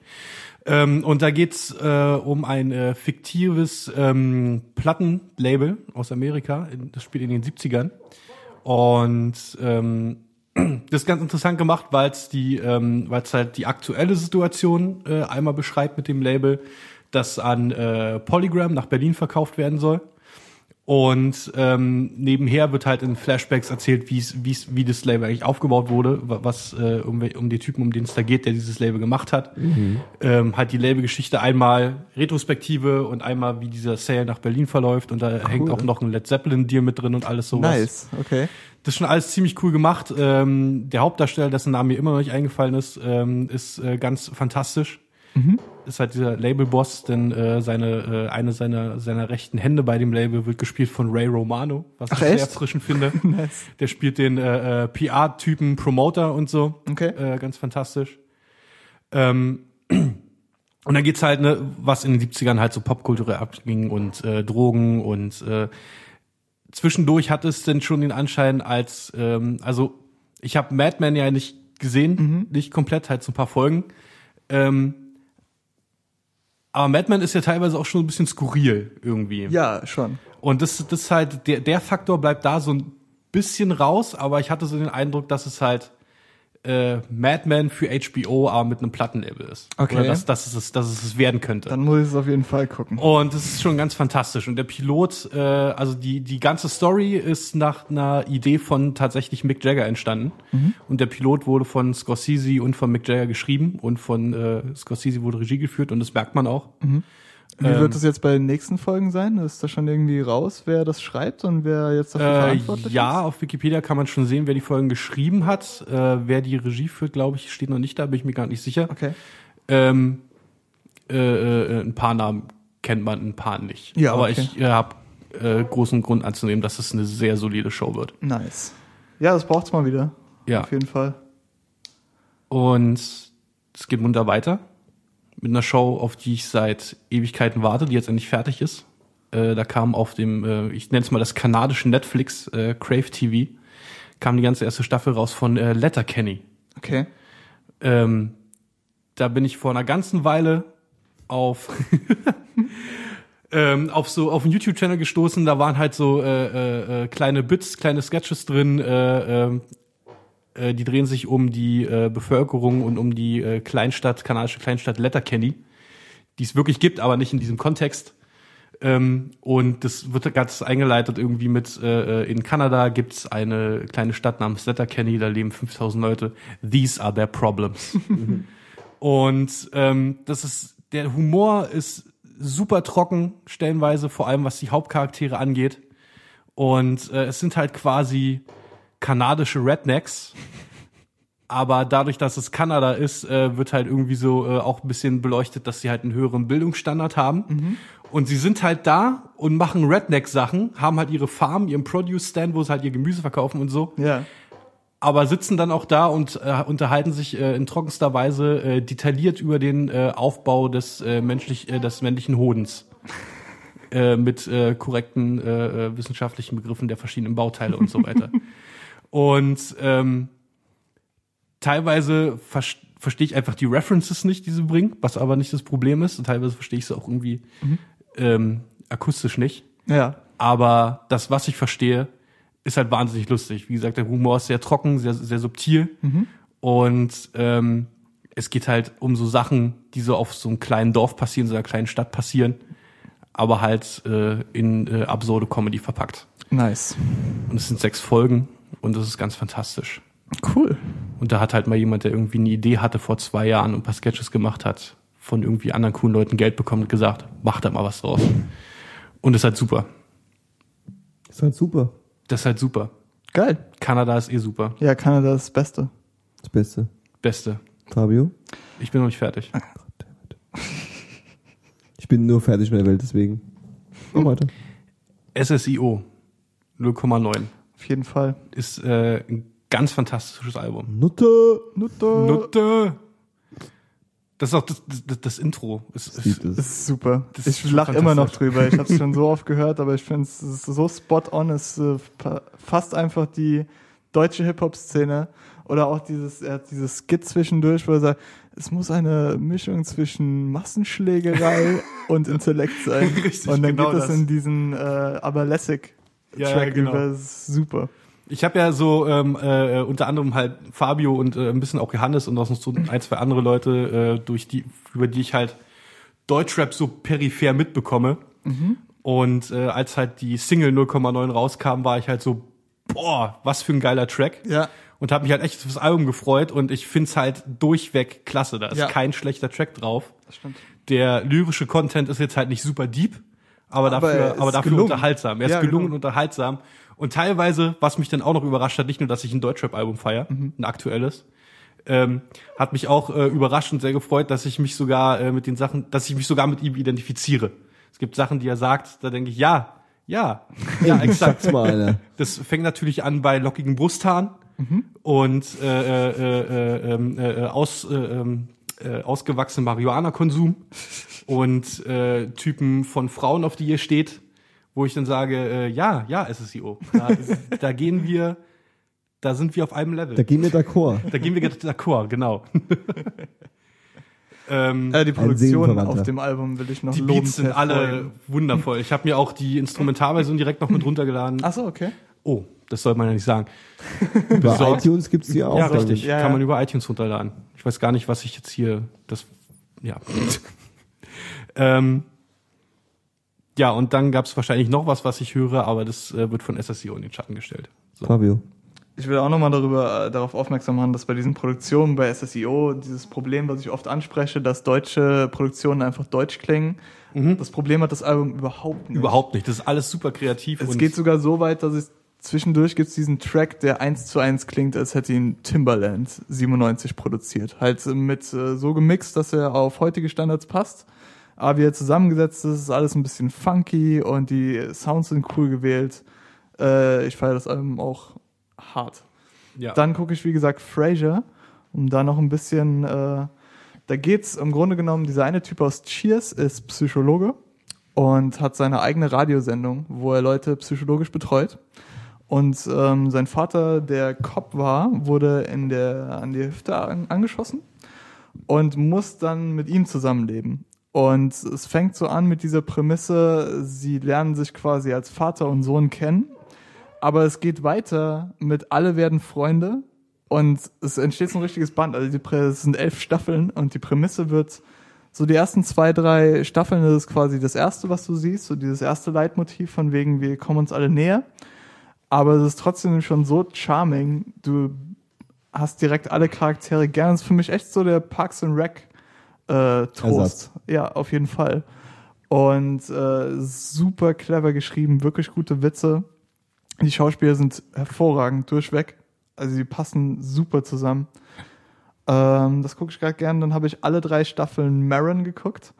Speaker 3: Ähm, und da geht's äh, um ein äh, fiktives ähm, Plattenlabel aus Amerika. In- Das spielt in den 70ern. Und ähm, das ist ganz interessant gemacht, weil es die, ähm, weil es halt die aktuelle Situation äh, einmal beschreibt mit dem Label, das an äh, Polygram nach Berlin verkauft werden soll. Und ähm, nebenher wird halt in Flashbacks erzählt, wie's, wie's, wie das Label eigentlich aufgebaut wurde, wa- was äh, um, um die Typen, um den es da geht, der dieses Label gemacht hat. Ähm, halt die Labelgeschichte einmal Retrospektive und einmal, wie dieser Sale nach Berlin verläuft. Und da hängt auch noch ein Led Zeppelin-Deal mit drin und alles sowas.
Speaker 2: nice, okay.
Speaker 3: Das ist schon alles ziemlich cool gemacht. Ähm, der Hauptdarsteller, dessen Name mir immer noch nicht eingefallen ist, ähm, ist äh, ganz fantastisch. Ist halt dieser Labelboss, denn äh, seine äh, eine seiner seiner rechten Hände bei dem Label wird gespielt von Ray Romano, was
Speaker 2: Ach,
Speaker 3: ich sehr
Speaker 2: echt?
Speaker 3: erfrischend finde.
Speaker 2: Nice.
Speaker 3: Der spielt den äh, äh, PR-Typen Promoter und so.
Speaker 2: Okay.
Speaker 3: Äh, ganz fantastisch. Ähm, und dann geht's halt, ne, was in den 70ern halt so popkulturell abging und äh, Drogen und äh, zwischendurch hat es denn schon den Anschein, als ähm, also ich habe Mad Men ja nicht gesehen, nicht komplett, halt so ein paar Folgen. Ähm, aber Mad Men ist ja teilweise auch schon ein bisschen skurril irgendwie.
Speaker 2: Ja, schon.
Speaker 3: Und das, das ist halt, der, der Faktor bleibt da so ein bisschen raus, aber ich hatte so den Eindruck, dass es halt äh, Mad Men für HBO, aber mit einem Plattenlabel ist.
Speaker 2: Okay.
Speaker 3: Oder dass, dass, es, es- dass es es werden könnte.
Speaker 2: Dann muss ich es auf jeden Fall gucken.
Speaker 3: Und das ist schon ganz fantastisch. Und der Pilot, äh, also die, die ganze Story ist nach einer Idee von tatsächlich Mick Jagger entstanden. Und der Pilot wurde von Scorsese und von Mick Jagger geschrieben und von äh, Scorsese wurde Regie geführt und das merkt man auch.
Speaker 2: Wie
Speaker 3: ähm,
Speaker 2: wird es jetzt bei den nächsten Folgen sein? Ist da schon irgendwie raus, wer das schreibt und wer jetzt dafür
Speaker 3: Äh,
Speaker 2: verantwortlich
Speaker 3: ja,
Speaker 2: ist?
Speaker 3: auf Wikipedia kann man schon sehen, wer die Folgen geschrieben hat. Äh, wer die Regie führt, glaube ich, steht noch nicht da, bin ich mir gar nicht sicher.
Speaker 2: Okay.
Speaker 3: Ähm, äh, äh, ein paar Namen kennt man, ein paar nicht.
Speaker 2: Ja,
Speaker 3: Aber
Speaker 2: okay.
Speaker 3: ich äh, habe äh, großen Grund anzunehmen, dass es eine sehr solide Show wird.
Speaker 2: Nice. Ja, das braucht's mal wieder.
Speaker 3: Ja.
Speaker 2: Auf jeden Fall.
Speaker 3: Und es geht munter weiter mit einer Show, auf die ich seit Ewigkeiten warte, die jetzt endlich fertig ist. Äh, da kam auf dem, äh, ich nenne es mal das kanadische Netflix, äh, Crave TV, kam die ganze erste Staffel raus von äh, Letterkenny.
Speaker 2: Okay.
Speaker 3: Ähm, da bin ich vor einer ganzen Weile auf ähm, auf so auf einen YouTube-Channel gestoßen. Da waren halt so äh, äh, äh, kleine Bits, kleine Sketches drin. Äh, ähm, äh, die drehen sich um die äh, Bevölkerung und um die äh, Kleinstadt, kanadische Kleinstadt Letterkenny, die es wirklich gibt, aber nicht in diesem Kontext. Ähm, und das wird ganz eingeleitet irgendwie mit, äh, äh, in Kanada gibt's eine kleine Stadt namens Letterkenny, da leben 5000 Leute. These are their problems. und ähm, das ist, der Humor ist super trocken, stellenweise, vor allem was die Hauptcharaktere angeht. Und äh, es sind halt quasi kanadische Rednecks, aber dadurch, dass es Kanada ist, äh, wird halt irgendwie so äh, auch ein bisschen beleuchtet, dass sie halt einen höheren Bildungsstandard haben. Und sie sind halt da und machen Redneck-Sachen, haben halt ihre Farm, ihren Produce-Stand, wo sie halt ihr Gemüse verkaufen und so.
Speaker 2: Ja.
Speaker 3: aber sitzen dann auch da und äh, unterhalten sich äh, in trockenster Weise äh, detailliert über den äh, Aufbau des äh, menschlich äh, des männlichen Hodens äh, mit äh, korrekten äh, äh, wissenschaftlichen Begriffen der verschiedenen Bauteile und so weiter. und ähm, teilweise ver verstehe ich einfach die References nicht, die sie bringen, was aber nicht das Problem ist. Und teilweise verstehe ich sie auch irgendwie ähm, akustisch nicht.
Speaker 2: Ja.
Speaker 3: Aber das, was ich verstehe, ist halt wahnsinnig lustig. Wie gesagt, der Humor ist sehr trocken, sehr, sehr subtil. Und ähm, es geht halt um so Sachen, die so auf so einem kleinen Dorf passieren, so einer kleinen Stadt passieren, aber halt äh, in äh, absurde Comedy verpackt.
Speaker 2: Nice.
Speaker 3: Und es sind sechs Folgen und das ist ganz fantastisch.
Speaker 2: Cool.
Speaker 3: Und da hat halt mal jemand, der irgendwie eine Idee hatte vor zwei Jahren und ein paar Sketches gemacht hat, von irgendwie anderen coolen Leuten Geld bekommen und gesagt, mach da mal was draus. Und das ist halt super.
Speaker 1: Ist halt super.
Speaker 3: Das ist halt super.
Speaker 2: Geil.
Speaker 3: Kanada ist eh super.
Speaker 2: Ja, Kanada ist das Beste.
Speaker 1: Das Beste.
Speaker 3: Beste.
Speaker 1: Fabio?
Speaker 3: Ich bin noch nicht fertig.
Speaker 1: Ich bin nur fertig mit der Welt, deswegen. Mach weiter.
Speaker 3: SSIO 0,9
Speaker 2: Auf jeden Fall.
Speaker 3: ist äh, ein ganz fantastisches Album.
Speaker 1: Nutte!
Speaker 2: Nutte.
Speaker 3: Nutte. Das ist auch das, das, das Intro. Es.
Speaker 2: Das ist super.
Speaker 3: Das ist
Speaker 2: ich lache immer noch drüber. Ich habe es schon so oft gehört, aber ich finde es ist so spot on. Es äh, fast einfach die deutsche Hip-Hop-Szene. Oder auch dieses, er hat dieses Skit zwischendurch, wo er sagt, es muss eine Mischung zwischen Massenschlägerei und Intellekt sein.
Speaker 3: Richtig,
Speaker 2: und dann
Speaker 3: genau
Speaker 2: geht es
Speaker 3: das.
Speaker 2: in diesen äh, aber lässig
Speaker 3: Ja,
Speaker 2: Track
Speaker 3: ja, genau.
Speaker 2: über. Super.
Speaker 3: Ich habe ja so ähm, äh, unter anderem halt Fabio und äh, ein bisschen auch Johannes und auch noch so ein, zwei andere Leute, äh, durch die, über die ich halt Deutschrap so peripher mitbekomme. Und äh, als halt die Single 0,9 rauskam, war ich halt so, boah, was für ein geiler Track.
Speaker 2: Ja.
Speaker 3: Und habe mich halt echt fürs Album gefreut und ich find's halt durchweg klasse. Da ist
Speaker 2: Ja.
Speaker 3: kein schlechter Track drauf.
Speaker 2: Das stimmt.
Speaker 3: Der lyrische Content ist jetzt halt nicht super deep, aber,
Speaker 2: Aber er
Speaker 3: dafür,
Speaker 2: ist
Speaker 3: aber dafür
Speaker 2: gelungen.
Speaker 3: unterhaltsam. Er ist
Speaker 2: Ja,
Speaker 3: gelungen
Speaker 2: genau.
Speaker 3: und unterhaltsam. Und teilweise, was mich dann auch noch überrascht hat, nicht nur, dass ich ein Deutschrap-Album feier,
Speaker 2: Mhm.
Speaker 3: ein aktuelles, ähm, hat mich auch äh, überrascht und sehr gefreut, dass ich mich sogar äh, mit den Sachen, dass ich mich sogar mit ihm identifiziere. Es gibt Sachen, die er sagt, da denke ich, ja, ja, ja, exakt.
Speaker 1: Mal.
Speaker 3: Das fängt natürlich an bei lockigen Brusthaaren und äh, äh, äh, ähm, äh, aus, äh, ähm, äh, ausgewachsenem Marihuana-Konsum und äh, Typen von Frauen, auf die ihr steht, wo ich dann sage, äh, ja, ja, SSIO. Da, da gehen wir, da sind wir auf einem Level.
Speaker 1: Da gehen wir d'accord.
Speaker 3: Da gehen wir d'accord, genau. ähm,
Speaker 2: Äh, die Produktion auf dem Album will ich noch
Speaker 3: die Beats sind alle wundervoll. Ich habe mir auch die Instrumentalversion direkt noch mit runtergeladen.
Speaker 2: Ach so, okay.
Speaker 3: Oh, das soll man ja nicht sagen.
Speaker 1: Bei
Speaker 3: Besorgt.
Speaker 1: iTunes gibt's die auch.
Speaker 3: ja, richtig.
Speaker 1: ich.
Speaker 2: Ja,
Speaker 3: Kann
Speaker 2: ja.
Speaker 3: man über iTunes runterladen. Ich weiß gar nicht, was ich jetzt hier, das, ja. Ähm, ja, und dann gab es wahrscheinlich noch was, was ich höre, aber das äh, wird von SSIO in den Schatten gestellt. So.
Speaker 1: Fabio.
Speaker 2: Ich will auch nochmal darüber, äh, darauf aufmerksam machen, dass bei diesen Produktionen bei SSIO dieses Problem, was ich oft anspreche, dass deutsche Produktionen einfach deutsch klingen. Das Problem hat das Album überhaupt nicht.
Speaker 3: Überhaupt nicht. Das ist alles super kreativ.
Speaker 2: Es
Speaker 3: und
Speaker 2: geht sogar so weit, dass es zwischendurch gibt diesen Track, der eins zu eins klingt, als hätte ihn Timbaland 97 produziert. Halt äh, mit äh, so gemixt, dass er auf heutige Standards passt. Aber wie er zusammengesetzt ist, ist alles ein bisschen funky und die Sounds sind cool gewählt. Äh, ich feiere das Album auch hart.
Speaker 3: ja.
Speaker 2: Dann gucke ich, wie gesagt, Frasier, um da noch ein bisschen, äh, da geht's im Grunde genommen, dieser eine Typ aus Cheers ist Psychologe und hat seine eigene Radiosendung, wo er Leute psychologisch betreut. Und ähm, sein Vater, der Cop war, wurde in der, an die Hüfte an, angeschossen und muss dann mit ihm zusammenleben. Und es fängt so an mit dieser Prämisse, sie lernen sich quasi als Vater und Sohn kennen aber es geht weiter mit alle werden Freunde und es entsteht so ein richtiges Band. Also die es sind elf Staffeln und die Prämisse wird so die ersten zwei, drei Staffeln das ist quasi das erste, was du siehst, so dieses erste Leitmotiv von wegen wir kommen uns alle näher. Aber es ist trotzdem schon so charming. Du hast direkt alle Charaktere gern. Das ist für mich echt so der Parks and Rec äh, Trost.
Speaker 1: Ersatz.
Speaker 2: Ja, auf jeden Fall. Und äh, super clever geschrieben, wirklich gute Witze. Die Schauspieler sind hervorragend durchweg. Also die passen super zusammen. Ähm, das gucke ich gerade gern. Dann habe ich alle drei Staffeln Maron geguckt.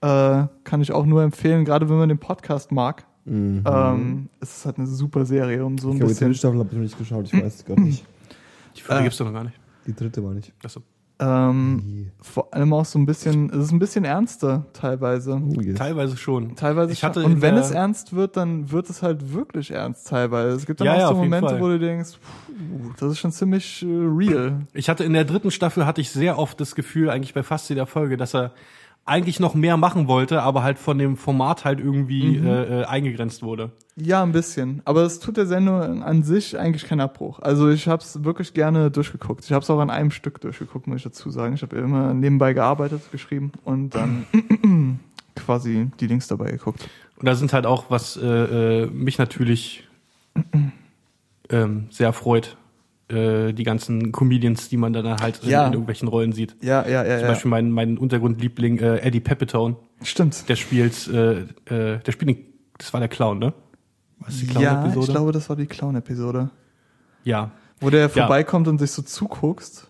Speaker 2: Äh, kann ich auch nur empfehlen, gerade wenn man den Podcast mag.
Speaker 1: Mhm.
Speaker 2: Ähm, es ist halt eine super Serie, um so ein
Speaker 1: ich glaube, die dritte
Speaker 2: bisschen.
Speaker 1: Staffel habe ich noch nicht geschaut, ich weiß es gar nicht.
Speaker 3: Die vierte
Speaker 2: Äh.
Speaker 3: gibt's doch noch gar nicht.
Speaker 1: Die dritte war nicht.
Speaker 3: Achso.
Speaker 2: Ähm,
Speaker 1: Die-
Speaker 2: vor allem auch so ein bisschen, es ist ein bisschen ernster teilweise.
Speaker 1: Oh, yes.
Speaker 3: Teilweise schon.
Speaker 2: Teilweise
Speaker 3: Ich hatte
Speaker 2: schon. Und wenn es ernst wird, dann wird es halt wirklich ernst teilweise. Es gibt dann
Speaker 3: Ja,
Speaker 2: auch
Speaker 3: ja,
Speaker 2: so Momente, wo du denkst, puh, das ist schon ziemlich äh, real.
Speaker 3: Ich hatte in der dritten Staffel hatte ich sehr oft das Gefühl, eigentlich bei fast jeder Folge, dass er eigentlich noch mehr machen wollte, aber halt von dem Format halt irgendwie
Speaker 2: Mhm.
Speaker 3: äh, äh, eingegrenzt wurde.
Speaker 2: Ja, ein bisschen. Aber es tut der Sendung an sich eigentlich keinen Abbruch. Also ich habe es wirklich gerne durchgeguckt. Ich habe es auch an einem Stück durchgeguckt, muss ich dazu sagen. Ich habe immer nebenbei gearbeitet, geschrieben und dann quasi die Links dabei geguckt.
Speaker 3: Und da sind halt auch, was äh, äh, mich natürlich ähm, sehr freut, äh, die ganzen Comedians, die man dann halt in,
Speaker 2: Ja.
Speaker 3: in irgendwelchen Rollen sieht.
Speaker 2: Ja, ja, ja,
Speaker 3: Zum
Speaker 2: ja.
Speaker 3: Beispiel mein, mein Untergrundliebling äh, Eddie Pepitone,
Speaker 2: Stimmt.
Speaker 3: der spielt, äh, äh, der spielt, den, das war der Clown, ne? Was ist die
Speaker 2: Ja,
Speaker 3: Clown-Episode?
Speaker 2: ich glaube, das war die Clown-Episode.
Speaker 3: ja,
Speaker 2: Wo der vorbeikommt und sich so zuguckst.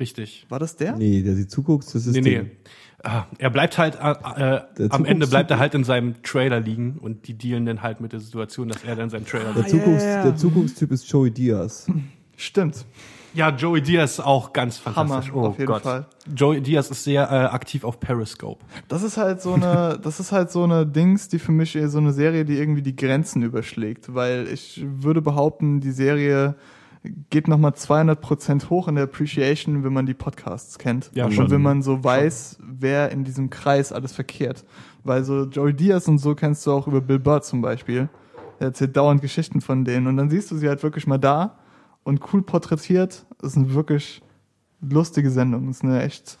Speaker 3: richtig.
Speaker 2: War das der?
Speaker 1: Nee, der sie zuguckt, das ist
Speaker 3: Nee,
Speaker 1: der-
Speaker 3: nee. Ah, Er bleibt halt, äh, äh, am Ende bleibt er halt in seinem Trailer liegen und die dealen dann halt mit der Situation, dass er dann in seinem Trailer
Speaker 1: Der,
Speaker 3: liegt.
Speaker 1: Zukunfts-,
Speaker 2: ja.
Speaker 1: der Zukunftstyp ist Joey Diaz.
Speaker 2: Stimmt.
Speaker 3: Ja, Joey Diaz ist auch ganz
Speaker 2: Hammer,
Speaker 3: fantastisch. oh
Speaker 2: auf jeden
Speaker 3: Gott.
Speaker 2: Fall.
Speaker 3: Joey Diaz ist sehr äh, aktiv auf Periscope.
Speaker 2: Das ist halt so eine, das ist halt so eine Dings, die für mich eher so eine Serie, die irgendwie die Grenzen überschlägt, weil ich würde behaupten, die Serie geht nochmal 200 Prozent hoch in der Appreciation, wenn man die Podcasts kennt.
Speaker 3: Ja,
Speaker 2: und
Speaker 3: schon.
Speaker 2: wenn man so weiß, wer in diesem Kreis alles verkehrt. Weil so Joey Diaz und so kennst du auch über Bill Burr zum Beispiel. Er erzählt dauernd Geschichten von denen und dann siehst du sie halt wirklich mal da und cool porträtiert. Das ist eine wirklich lustige Sendung. Das ist eine echt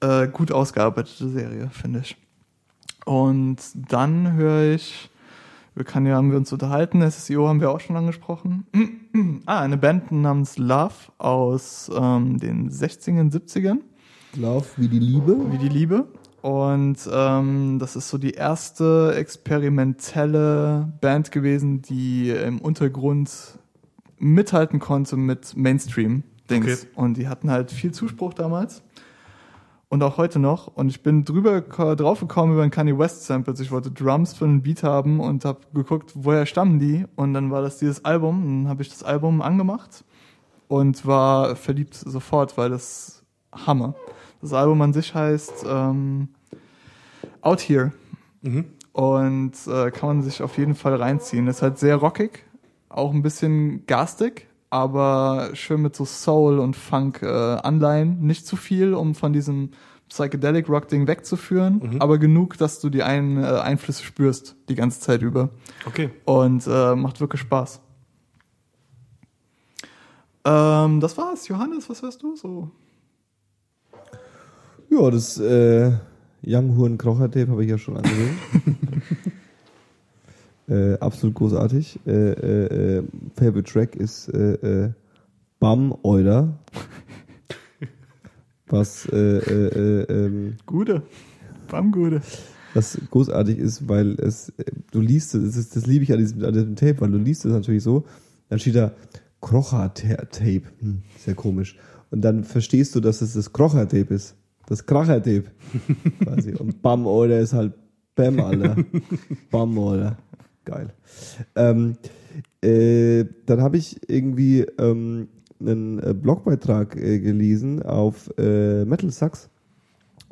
Speaker 2: äh, gut ausgearbeitete Serie, finde ich. Und dann höre ich, wir kann ja, haben wir uns unterhalten, SSIO haben wir auch schon angesprochen. ah, eine Band namens Love aus ähm, den 60ern, 70ern,
Speaker 1: Lauf wie die Liebe.
Speaker 2: wie die Liebe. Und ähm, das ist so die erste experimentelle Band gewesen, die im Untergrund mithalten konnte mit Mainstream-Dings.
Speaker 3: Okay.
Speaker 2: Und die hatten halt viel Zuspruch damals. Und auch heute noch. Und ich bin drüber ko- drauf gekommen über ein Kanye West Samples. Ich wollte Drums für einen Beat haben und habe geguckt, woher stammen die. Und dann war das dieses Album. Und dann habe ich das Album angemacht und war verliebt sofort, weil das Hammer. Das Album an sich heißt ähm, Out Here.
Speaker 3: Mhm.
Speaker 2: Und äh, kann man sich auf jeden Fall reinziehen. Ist halt sehr rockig, auch ein bisschen garstig, aber schön mit so Soul und Funk äh, Anleihen. Nicht zu viel, um von diesem Psychedelic Rock Ding wegzuführen,
Speaker 3: Mhm.
Speaker 2: aber genug, dass du die ein, äh, Einflüsse spürst die ganze Zeit über.
Speaker 3: Okay.
Speaker 2: Und äh, macht wirklich Spaß. Ähm, das war's. Johannes, was hörst du so?
Speaker 1: Ja, das äh, Young Huren Krocher Tape habe ich ja schon angesehen. Äh, absolut großartig. Äh, äh, äh, Favorite Track ist äh, äh, Bam Euler. Was, äh, äh, äh, ähm,
Speaker 2: Gute. Bam, Gute.
Speaker 1: was großartig ist, weil es, du liest es, das, ist, das liebe ich an diesem, an diesem Tape, weil du liest es natürlich so, dann steht da Krocher-Tape. Hm, sehr komisch. Und dann verstehst du, dass es das Krocher-Tape ist. Das Kracher-Tape. quasi. Und Bam, Alter, ist halt Bam, Alter. Bam, Alter. Geil. Ähm, äh, dann habe ich irgendwie ähm, einen äh, Blogbeitrag äh, gelesen auf äh, Metal Sucks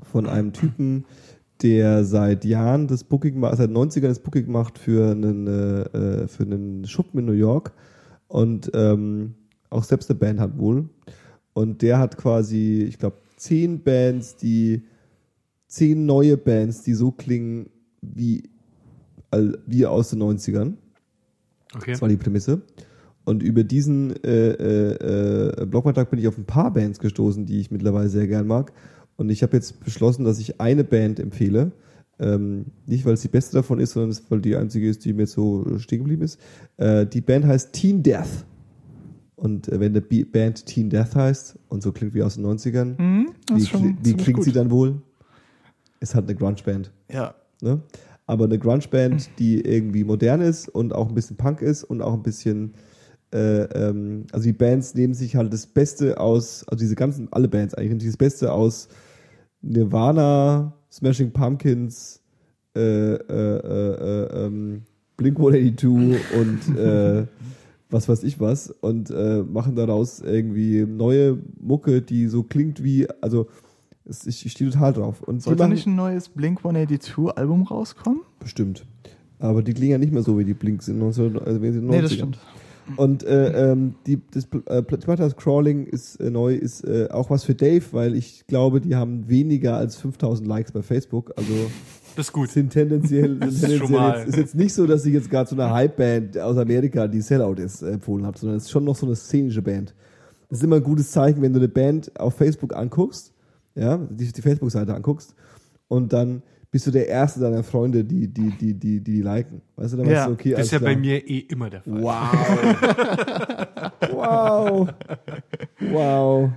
Speaker 1: von einem Typen, der seit Jahren das Booking macht, seit 90ern das Booking macht für einen, äh, äh, für einen Schuppen in New York und ähm, auch selbst eine Band hat wohl. Und der hat quasi, ich glaube, zehn Bands, die zehn neue Bands, die so klingen wie, all- wie aus den 90ern.
Speaker 3: Okay.
Speaker 1: Das war die Prämisse. Und über diesen äh, äh, äh, Blogbeitrag bin ich auf ein paar Bands gestoßen, die ich mittlerweile sehr gern mag. Und ich habe jetzt beschlossen, dass ich eine Band empfehle. Ähm, nicht, weil es die beste davon ist, sondern es- weil die einzige ist, die mir jetzt so stehen geblieben ist. Äh, die Band heißt Teen Death. Und äh, wenn der B Band Teen Death heißt und so klingt wie aus den 90ern,
Speaker 2: Mhm,
Speaker 1: wie, kli- wie klingt
Speaker 2: gut.
Speaker 1: sie dann wohl? Es hat eine Grunge-Band.
Speaker 2: Ja.
Speaker 1: Ne? Aber eine Grunge-Band, die irgendwie modern ist und auch ein bisschen Punk ist und auch ein bisschen äh, ähm, also die Bands nehmen sich halt das Beste aus, also diese ganzen, alle Bands eigentlich, nehmen sich das Beste aus Nirvana, Smashing Pumpkins, äh, äh, äh, äh, ähm, Blink 182 und äh, was weiß ich was und machen daraus irgendwie neue Mucke, die so klingt wie, also ich, ich stehe total drauf. Und
Speaker 2: Sollte
Speaker 1: machen-
Speaker 2: nicht ein neues Blink 182 Album rauskommen?
Speaker 1: Bestimmt. Aber die klingen ja nicht mehr so wie die Blinks in 19, also wie sie in den
Speaker 2: Nee, das
Speaker 1: 90ern.
Speaker 2: stimmt.
Speaker 1: Und äh, ähm, die, das äh, Crawling ist äh, neu, ist äh, auch was für Dave, weil ich glaube, die haben weniger als 5000 Likes bei Facebook. Also
Speaker 3: Das ist gut.
Speaker 1: sind tendenziell, sind
Speaker 3: ist
Speaker 1: tendenziell
Speaker 3: schon mal-
Speaker 1: jetzt, ist jetzt nicht so, dass ich jetzt gerade so eine Hype-Band aus Amerika, die Sellout ist, äh, empfohlen habe, sondern es ist schon noch so eine szenische Band. Das ist immer ein gutes Zeichen, wenn du eine Band auf Facebook anguckst, ja, die, die Facebook-Seite anguckst und dann bist du der erste deiner Freunde, die die die die die, die liken. Weißt du, dann
Speaker 2: Ja,
Speaker 1: weißt du, okay,
Speaker 3: Das ist ja bei
Speaker 1: klar.
Speaker 3: mir eh immer der Fall.
Speaker 1: Wow. wow. Wow.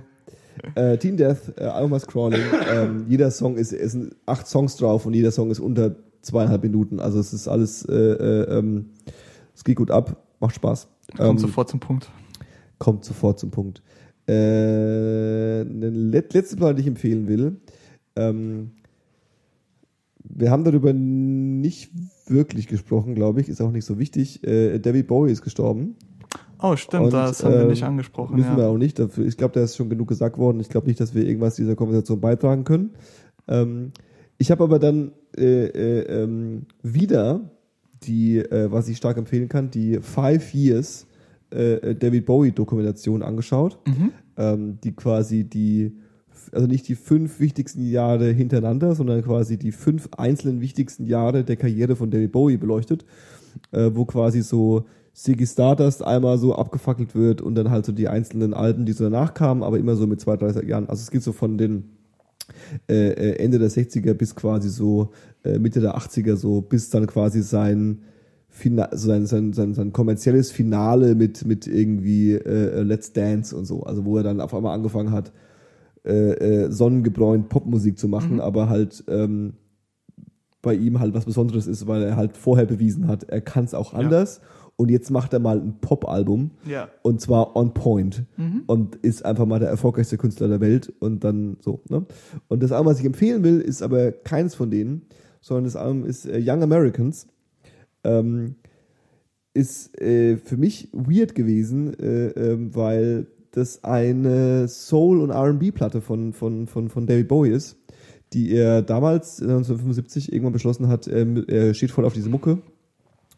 Speaker 1: Äh, Teen Death, äh, Album aus Crawling. Ähm, jeder Song ist, es sind acht Songs drauf und jeder Song ist unter zweieinhalb Minuten. Also es ist alles, äh, äh, ähm, es geht gut ab, macht Spaß.
Speaker 2: Kommt
Speaker 1: Ähm,
Speaker 2: sofort zum Punkt.
Speaker 1: kommt sofort zum Punkt. Äh, eine let letzte Platte, die ich empfehlen will. Ähm, wir haben darüber nicht wirklich gesprochen, glaube ich. Ist auch nicht so wichtig. Äh, David Bowie ist gestorben.
Speaker 2: Oh, stimmt,
Speaker 1: Und,
Speaker 2: das haben wir
Speaker 1: ähm,
Speaker 2: nicht angesprochen.
Speaker 1: Müssen wir
Speaker 2: Ja.
Speaker 1: auch nicht. Dafür, ich glaube, da ist schon genug gesagt worden. Ich glaube nicht, dass wir irgendwas dieser Konversation beitragen können. Ähm, ich habe aber dann äh, äh, ähm, wieder die, äh, was ich stark empfehlen kann, die Five Years äh, David Bowie Dokumentation angeschaut,
Speaker 2: Mhm.
Speaker 1: ähm, die quasi die, also nicht die fünf wichtigsten Jahre hintereinander, sondern quasi die fünf einzelnen wichtigsten Jahre der Karriere von David Bowie beleuchtet, äh, wo quasi so Ziggy Stardust einmal so abgefackelt wird und dann halt so die einzelnen Alben, die so danach kamen, aber immer so mit zwei, drei Jahren. Also es geht so von den äh, äh, Ende der 60er bis quasi so äh, Mitte der 80er so, bis dann quasi sein Fina sein, sein, sein, sein kommerzielles Finale mit, mit irgendwie äh, Let's Dance und so. Also wo er dann auf einmal angefangen hat, äh, äh, sonnengebräunt Popmusik zu machen, aber halt ähm, bei ihm halt was Besonderes ist, weil er halt vorher bewiesen hat, er kann es auch anders. Und jetzt macht er mal ein Pop-Album.
Speaker 2: Ja.
Speaker 1: Und zwar on point. Und ist einfach mal der erfolgreichste Künstler der Welt. Und dann so. Ne? Und das Album, was ich empfehlen will, ist aber keines von denen, sondern das Album ist äh, Young Americans. Ähm, ist äh, für mich weird gewesen, äh, ähm, weil das eine Soul- und R&B-Platte von, von, von, von David Bowie ist, die er damals 1975 irgendwann beschlossen hat, ähm, er steht voll auf diese Mucke.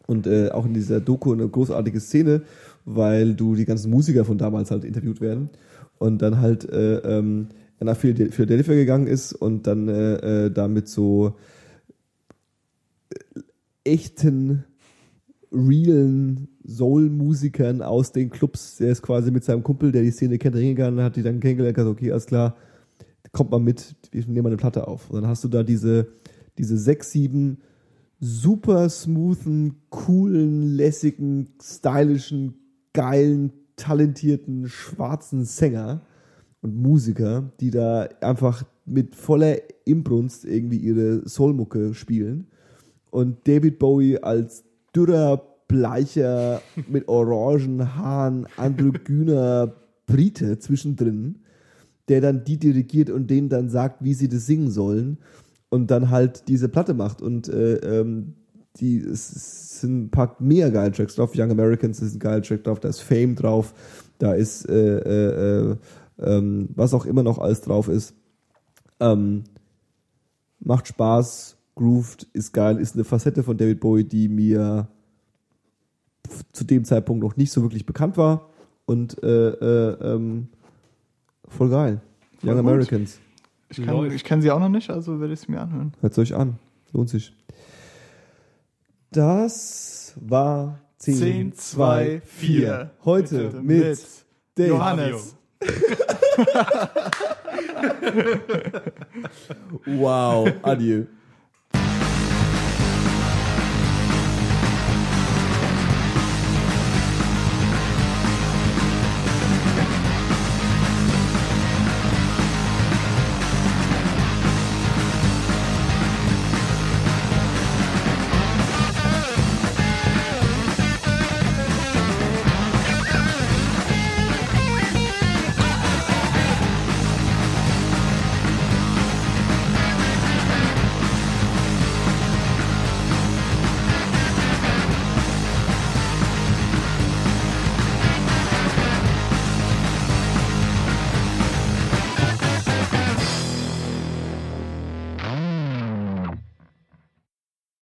Speaker 1: Und äh, auch in dieser Doku eine großartige Szene, weil du die ganzen Musiker von damals halt interviewt werden. Und dann halt äh, ähm, nach Philad- Philadelphia gegangen ist und dann äh, äh, damit so äh, echten realen Soul-Musikern aus den Clubs. Der ist quasi mit seinem Kumpel, der die Szene kennt, hingegangen, hat die dann kennengelernt, gesagt, okay, alles klar, kommt mal mit, wir nehmen mal eine Platte auf. Und dann hast du da diese, diese sechs, sieben super smoothen, coolen, lässigen, stylischen, geilen, talentierten, schwarzen Sänger und Musiker, die da einfach mit voller Imbrunst irgendwie ihre Soulmucke spielen. Und David Bowie als dürrer, bleicher, mit orangen Haaren, androgyner Brite zwischendrin, der dann die dirigiert und denen dann sagt, wie sie das singen sollen und dann halt diese Platte macht. Und äh, ähm, die es sind ein paar mega geile Tracks drauf. Young Americans ist ein geiler Track drauf, da ist Fame drauf, da ist äh, äh, äh, ähm, was auch immer noch alles drauf ist. Ähm, macht Spaß, grooved, ist geil, ist eine Facette von David Bowie, die mir zu dem Zeitpunkt noch nicht so wirklich bekannt war und äh, äh, ähm, voll geil.
Speaker 2: Voll
Speaker 1: Young
Speaker 2: gut.
Speaker 1: Americans.
Speaker 2: Ich, kann, ich kenne sie auch noch nicht, also werde ich es mir anhören.
Speaker 1: Hört euch an. Lohnt sich. Das war 10,
Speaker 2: 10, 2, 4.
Speaker 1: Heute mit, Dave.
Speaker 2: Johannes.
Speaker 1: Wow. Adieu.